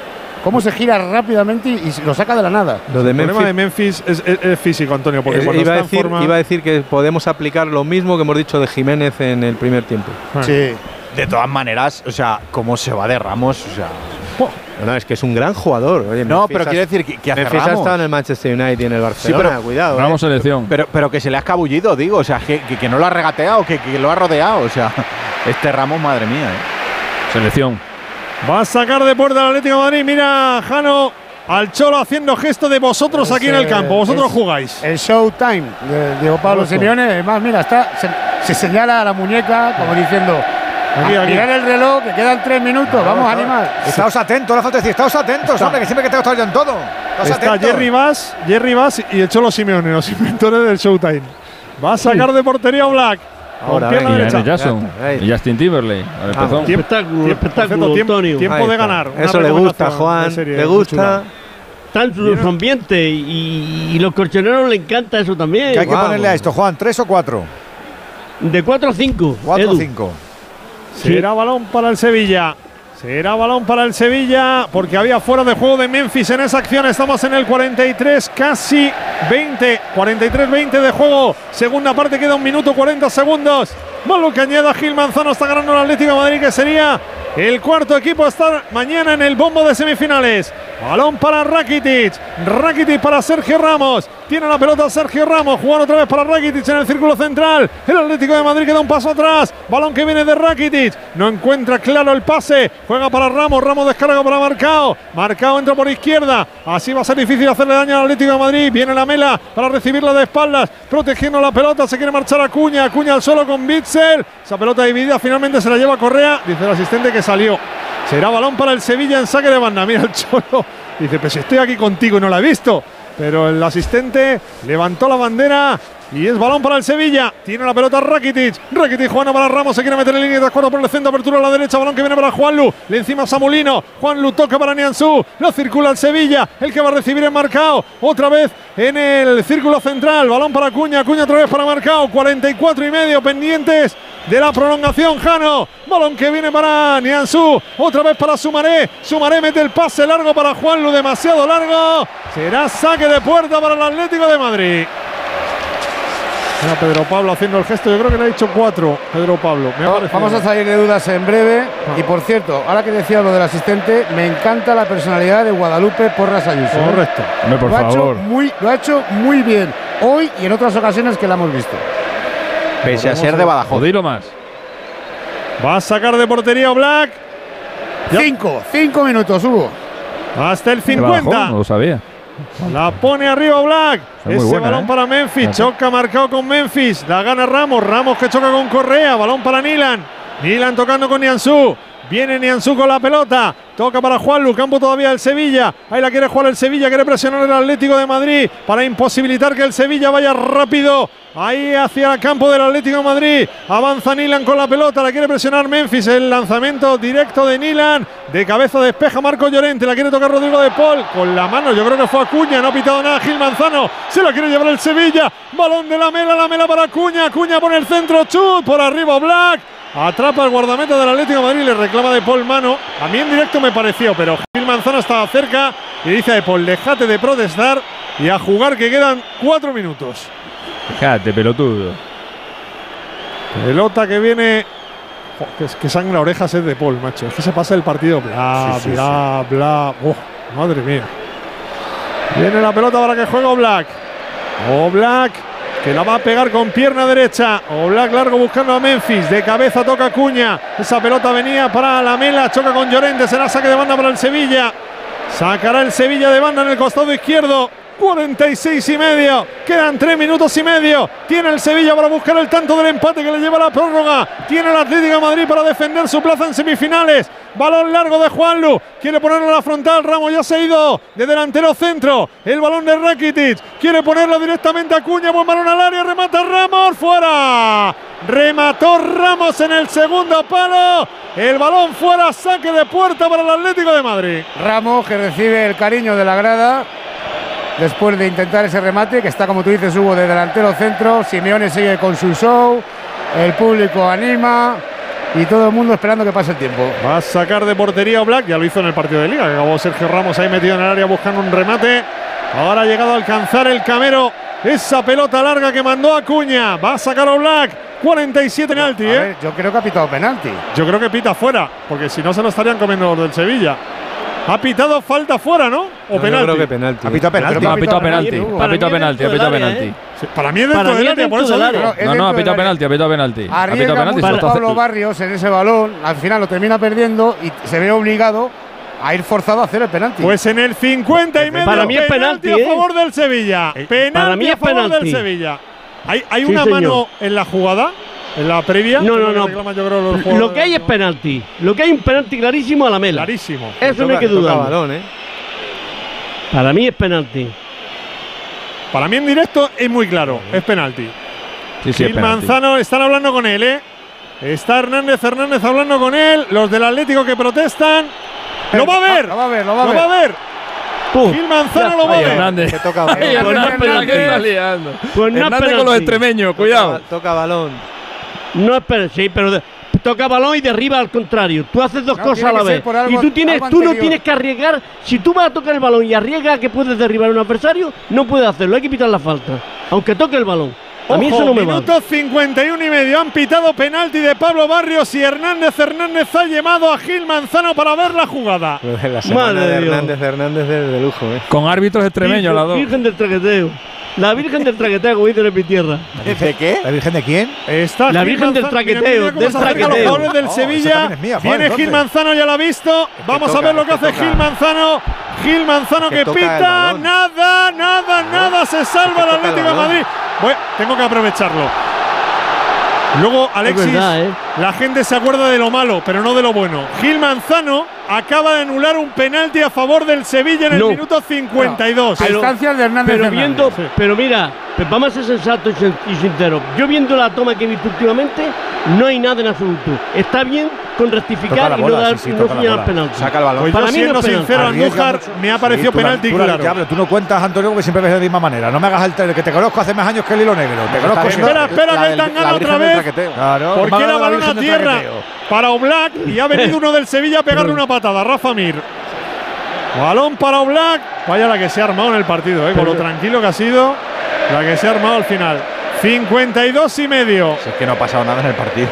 Cómo se gira rápidamente y, y lo saca de la nada. Lo de El problema Memphis- de Memphis es, es- es físico, Antonio, porque Eh, cuando iba, a está en decir, forma. iba a decir que podemos aplicar lo mismo que hemos dicho de Jiménez en el primer tiempo. Sí. De todas maneras, o sea, cómo se va de Ramos, o sea. No, no, es que es un gran jugador. Oye, No, Memphis pero quiero decir que, que hace Memphis ha Ramos. estado en el Manchester United y en el Barcelona. pero- cuidado. Ramos eh. selección. Pero, pero que se le ha escabullido, digo, o sea, que, que- que no lo ha regateado, que, que lo ha rodeado, o sea, [laughs] este Ramos, madre mía, ¿eh? Selección. Va a sacar de puerta el Atlético de Madrid. Mira, Jano al Cholo haciendo gesto de vosotros aquí en el campo. Vosotros es jugáis. El showtime de Diego Pablo. Simeone. Además, mira, está, se, se señala a la muñeca como diciendo. Aquí, "A aquí". Mirar el reloj, que quedan tres minutos, vamos a animar. Estáos atentos, la falta decir, estáos atentos, hombre, que siempre que tengo que estar yo en todo. Estáos Está atentos. Jerry Bass, Jerry Bass y el Cholo Simeone, los [laughs] inventores del Showtime. Va a sacar de portería a Black. Ahora, derecha. Janet Jackson. Y Justin Timberlake. Empezón. Tiempo- Espectáculo, tiempo- espectáculo, tiempo- Antonio. Tiempo de está. ganar. Eso le gusta, Juan. de serie, le muy gusta. Está en su ambiente y, y los colchoneros le encanta eso también. ¿Qué hay que ponerle a esto, Juan? ¿Tres o cuatro? De 4 a 5. Cuatro o cinco. Será balón para el Sevilla. Será balón para el Sevilla porque había fuera de juego de Memphis en esa acción. Estamos en el 43, casi 20. 43-20 de juego. Segunda parte queda un minuto 40 segundos. Malo que añada Gil Manzano. Está ganando el Atlético de Madrid que sería el cuarto equipo a estar mañana en el bombo de semifinales. Balón para Rakitic. Rakitic para Sergio Ramos. Tiene la pelota Sergio Ramos. Jugar otra vez para Rakitic en el círculo central. El Atlético de Madrid queda un paso atrás. Balón que viene de Rakitic. No encuentra claro el pase. Juega para Ramos. Ramos descarga para Marcao. Marcao entra por izquierda. Así va a ser difícil hacerle daño al Atlético de Madrid. Viene la mela para recibirla de espaldas. Protegiendo la pelota. Se quiere marchar a Cuña. Cuña al solo con Bitzel. Esa pelota dividida finalmente se la lleva Correa. Dice el asistente que salió. Será balón para el Sevilla en saque de banda. Mira el [laughs] Cholo. Dice, pues estoy aquí contigo y no la he visto. Pero el asistente levantó la bandera y es balón para el Sevilla. Tiene la pelota Rakitic. Rakitic Juan para Ramos. Se quiere meter en línea de acuerdo por el centro. Apertura a la derecha. Balón que viene para Juanlu. Le encima Samulino. Juanlu toca para Nianzú. Lo circula el Sevilla. El que va a recibir es Marcao. Otra vez en el círculo central. Balón para Cuña. Cuña otra vez para Marcao. 44 y medio pendientes de la prolongación. Jano. Balón que viene para Nianzú. Otra vez para Sumaré. Sumaré mete el pase largo para Juanlu. Demasiado largo. Será saque de puerta para el Atlético de Madrid. Era Pedro Pablo haciendo el gesto. Yo creo que le ha dicho cuatro, Pedro Pablo. Me ha No, vamos a salir de dudas en breve. Y por cierto, ahora que decía lo del asistente, me encanta la personalidad de Guadalupe Porras Ayuso. ¿eh? Correcto. Hombre, por lo, ha hecho favor. muy, lo ha hecho muy bien hoy y en otras ocasiones que la hemos visto. Pese a ser de Badajoz. Dilo más. Va a sacar de portería Black. Cinco, cinco minutos hubo. Hasta el ¿De Badajoz? 50. No lo sabía. La pone arriba Black. Ese buena, balón ¿eh? para Memphis. Choca marcado con Memphis. La gana Ramos. Ramos que choca con Correa. Balón para Nilan. Nilan tocando con Nianzú. Viene Nianzú con la pelota. Toca para Juanlu. Campo todavía del Sevilla. Ahí la quiere jugar el Sevilla. Quiere presionar el Atlético de Madrid para imposibilitar que el Sevilla vaya rápido. Ahí hacia el campo del Atlético de Madrid. Avanza Nilan con la pelota. La quiere presionar Memphis. El lanzamiento directo de Nilan. De cabeza despeja Marco Llorente. La quiere tocar Rodrigo de Paul. Con la mano. Yo creo que fue Acuña. No ha pitado nada Gil Manzano. Se la quiere llevar el Sevilla. Balón de la mela. La mela para Acuña. Acuña por el centro. Chut. Por arriba Black. Atrapa el guardameta del Atlético de Madrid. Le reclama de Paul mano. A mí en directo me pareció. Pero Gil Manzano estaba cerca. Y dice a de Paul. Déjate de protestar. Y a jugar que quedan cuatro minutos. Fíjate, pelotudo. Pelota que viene. Jo, que, que sangra orejas es de Paul, macho. Es que se pasa el partido. Bla, Sí, sí, bla, bla. Oh, madre mía. Viene la pelota para que juegue Black. O Black que la va a pegar con pierna derecha. O Black largo buscando a Memphis. De cabeza toca Cuña. Esa pelota venía para la mela. Choca con Llorente. Será saque de banda para el Sevilla. Sacará el Sevilla de banda en el costado izquierdo. 46 y medio. Quedan 3 minutos y medio. Tiene el Sevilla para buscar el tanto del empate que le lleva la prórroga. Tiene el Atlético de Madrid para defender su plaza en semifinales. Balón largo de Juanlu. Quiere ponerlo a la frontal. Ramos ya se ha ido de delantero centro. El balón de Rakitic. Quiere ponerlo directamente a Cuña. Buen balón al área. Remata Ramos. Fuera. Remató Ramos en el segundo palo. El balón fuera. Saque de puerta para el Atlético de Madrid. Ramos que recibe el cariño de la grada después de intentar ese remate, que está como tú dices, Hugo, de delantero centro. Simeone sigue con su show, el público anima y todo el mundo esperando que pase el tiempo. Va a sacar de portería Black, ya lo hizo en el partido de liga, que acabó Sergio Ramos ahí metido en el área buscando un remate. Ahora ha llegado a alcanzar el camero esa pelota larga que mandó a Cuña. Va a sacar a Black. 47 penalti, A ¿eh? ver, yo creo que ha pitado penalti. Yo creo que pita fuera, porque si no se lo estarían comiendo los del Sevilla. Ha pitado falta fuera, ¿no? O No, penalti. Yo creo que penalti. Ha pitado penalti. Ha pitado penalti. Ha pitado penalti, ha pitado penalti. Para mí es dentro del área, por eso No, no, ha pitado penalti, ha pitado penalti. Ha pitado penalti. Pablo Barrios en ese balón, al final lo termina perdiendo y se ve obligado a ir forzado a hacer el penalti. Pues en el 50 y medio, Para mí es penalti, a ¿eh? favor del Sevilla. Penalti para mí es a favor del penalti. Sevilla. ¿Hay, hay Sí, una señor. mano en la jugada? ¿En la previa? No, no, es lo no. yo creo, los Lo que hay es penalti. Lo que hay un penalti clarísimo a la mela. Clarísimo. Eso no hay Toca- que toca dudar. balón, ¿eh? Para mí es penalti. Para mí en directo es muy claro, es penalti. Sí, sí, es. Manzano están hablando con él, ¿eh? Está Hernández Hernández hablando con él. Los del Atlético que protestan. ¡Lo va a ver! Lo va a ver, lo va a ¡Lo ver. va a ver! Pum. Gil Manzano Ya lo va a Ay, ver. [laughs] Hernández. Que toca Ay, balón. Pues es Hernández. Pues no es Hernández con los extremeños, cuidado. Toca balón. No es penalti, sí, pero de- toca balón y derriba al contrario. Tú haces dos No, cosas a la vez. algo- y tú tienes, tú no tienes que arriesgar. Si tú vas a tocar el balón y arriesgas que puedes derribar a un adversario, no puedes hacerlo. Hay que pitar la falta. Aunque toque el balón. A mí Ojo, eso no me minuto 51 y medio. Han pitado penalti de Pablo Barrios y Hernández Hernández ha llamado a Gil Manzano para ver la jugada. [laughs] La semana Madre de Dios. Hernández Hernández es de lujo, ¿eh? Con árbitros extremeños, las dos. Virgen del traqueteo. La Virgen del Traqueteo, como dicen en mi tierra. ¿De qué? ¿La Virgen de quién? Está La Virgen del Manzano. Mira, traqueteo, mira cómo del los traqueteo. jugadores del Oh, Sevilla. es mía, Viene Gil. Manzano, ya lo ha visto. Vamos toca, a ver lo que hace toca. Gil Manzano. Gil Manzano Que pita. Nada, nada, nada. Se salva el Atlético de. Madrid. Bueno, tengo que aprovecharlo. Luego, Alexis, verdad, ¿eh? La gente se acuerda de lo malo, pero no de lo bueno. Gil Manzano acaba de anular un penalti a favor del Sevilla en el No. minuto 52. A instancias de Hernández Pero Hernández. viendo, pero mira, pues vamos a ser sensatos y sin- y sinceros. Yo viendo la toma que he visto últimamente, no hay nada en absoluto. Está bien con rectificar y no dar sí, no señalar penalti. Saca el balón. Pues Para yo mí no siendo penalti. sincero, Andújar me ha parecido Sí, penalti tú la- claro. pero tú no cuentas, Antonio, porque siempre ves de la misma manera. No me hagas el tel- que te conozco hace más años que el hilo negro. Te conozco. Espera, espera, que Virgen otra vez. Claro, la balón a Virgen del tierra para Oblak y ha venido uno del Sevilla a pegarle una patada. Rafa Mir. Balón para Oblak. Vaya la que se ha armado en el partido, eh, con lo tranquilo que ha sido. La que se ha armado al final. 52 y medio. Si es que no ha pasado nada en el partido.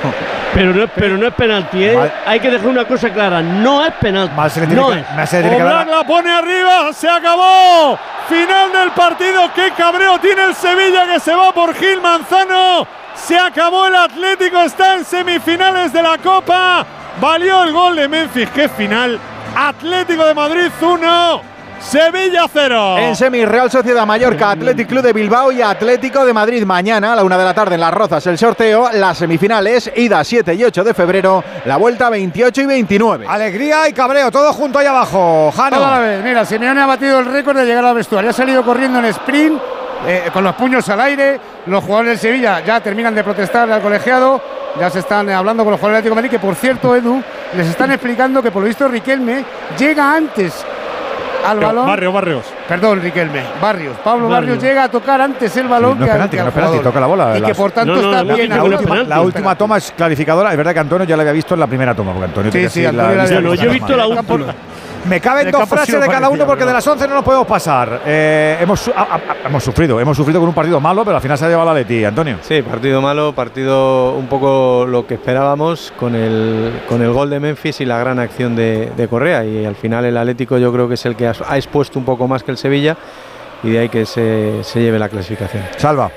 Pero no, es, pero no es penalti, ¿eh? Mal. Hay que dejar una cosa clara. No es penalti. Mal se le tiene no que- es. mal se le tiene que Oblak dar- la pone arriba. Se acabó. Final del partido. Qué cabreo tiene el Sevilla que se va por Gil Manzano. Se acabó el Atlético. Está en semifinales de la Copa. Valió el gol de Memphis. Qué final. Atlético de Madrid 1. Sevilla 0. En semi, Real Sociedad Mallorca, Athletic Club de Bilbao y Atlético de Madrid. Mañana a la una de la tarde en Las Rozas el sorteo. Las semifinales, ida 7 y 8 de febrero. La vuelta 28 y 29. Alegría y cabreo, todo junto ahí abajo. Jano. Todo a la vez. Mira, Simeone ha batido el récord de llegar al vestuario. Ha salido corriendo en sprint, eh, con los puños al aire. Los jugadores del Sevilla ya terminan de protestar al colegiado. Ya se están eh, hablando con los jugadores del Atlético de Madrid, que por cierto, Edu, les están explicando que por lo visto Riquelme llega antes al balón. Barrio, Barrios. Perdón, Riquelme. Barrios. Pablo Barrios, Barrios. llega a tocar antes el balón no es que, al- penalti, que no penalti, toca la bola. Y que por tanto No, no, está bien La última, la última toma es clarificadora. Es verdad que Antonio ya la había visto en la primera toma, porque Antonio Sí, tiene sí, la Bueno, yo he visto la última. Me caben dos frases de cada uno porque de las 11 no nos podemos pasar. Eh, hemos, su- a- a- hemos sufrido, hemos sufrido con un partido malo, pero al final se ha llevado la Leti, Antonio. Sí, partido malo, partido un poco lo que esperábamos con el, con el gol de Memphis y la gran acción de, de Correa. Y al final el Atlético yo creo que es el que ha, ha expuesto un poco más que el Sevilla y de ahí que se, se lleve la clasificación. Salva.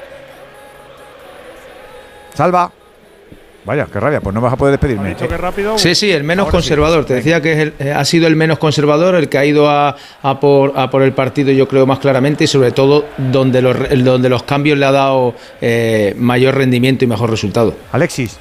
Salva. Vaya, qué rabia, pues no vas a poder despedirme. Dicho que rápido. Sí, sí, el menos Ahora sí. conservador. Te decía que es el- eh, ha sido el menos conservador, el que ha ido a, a por, a por el partido, yo creo, más claramente y sobre todo donde los, re- donde los cambios le ha dado eh, mayor rendimiento y mejor resultado. Alexis.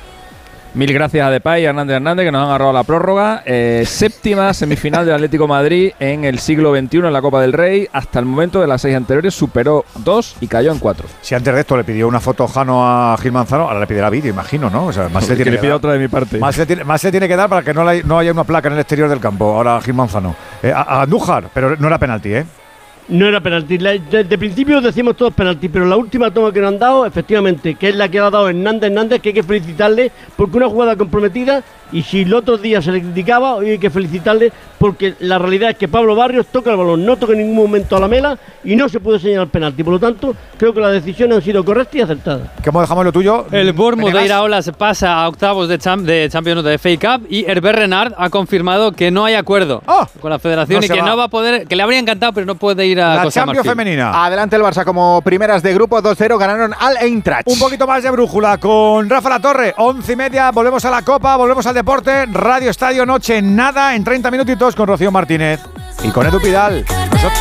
Mil gracias a Depay y a Hernández Hernández que nos han agarrado la prórroga. Eh, séptima [laughs] semifinal del Atlético Madrid en el siglo XXI en la Copa del Rey. Hasta el momento de las seis anteriores superó dos y cayó en cuatro. Si antes de esto le pidió una foto Jano a Gil Manzano, ahora le pedirá vídeo, imagino, ¿no? O sea, más le tiene le que dar. otra de mi parte. Más le, tiene, más le tiene que dar para que no, la- no haya una placa en el exterior del campo. Ahora Gil Manzano. Eh, a, a Andújar, pero no era penalti, ¿eh? No era penalti. Desde principio decimos todos penalti, pero la última toma que nos han dado, efectivamente, que es la que ha dado Hernández Hernández, que hay que felicitarle porque una jugada comprometida y si el otro día se le criticaba, hoy hay que felicitarle porque la realidad es que Pablo Barrios toca el balón, no toca en ningún momento a la mela y no se puede señalar penalti. Por lo tanto, creo que las decisiones han sido correctas y acertadas. ¿Cómo dejamos lo tuyo? El Bournemouth de. Iraola se pasa a octavos de, cham- de Champions de FA Cup y Herbert Renard ha confirmado que no hay acuerdo con la federación No y que va. no va a poder, que le habría encantado, pero no puede ir a Costa Marfil. Adelante el Barça como primeras de grupo 2-0 ganaron al Eintracht. Un poquito más de brújula con Rafa La Torre. Once y media, volvemos a la Copa, volvemos al deporte. Radio Estadio Noche, nada, en 30 minutitos con Rocío Martínez y con Edu Pidal. Nosotros-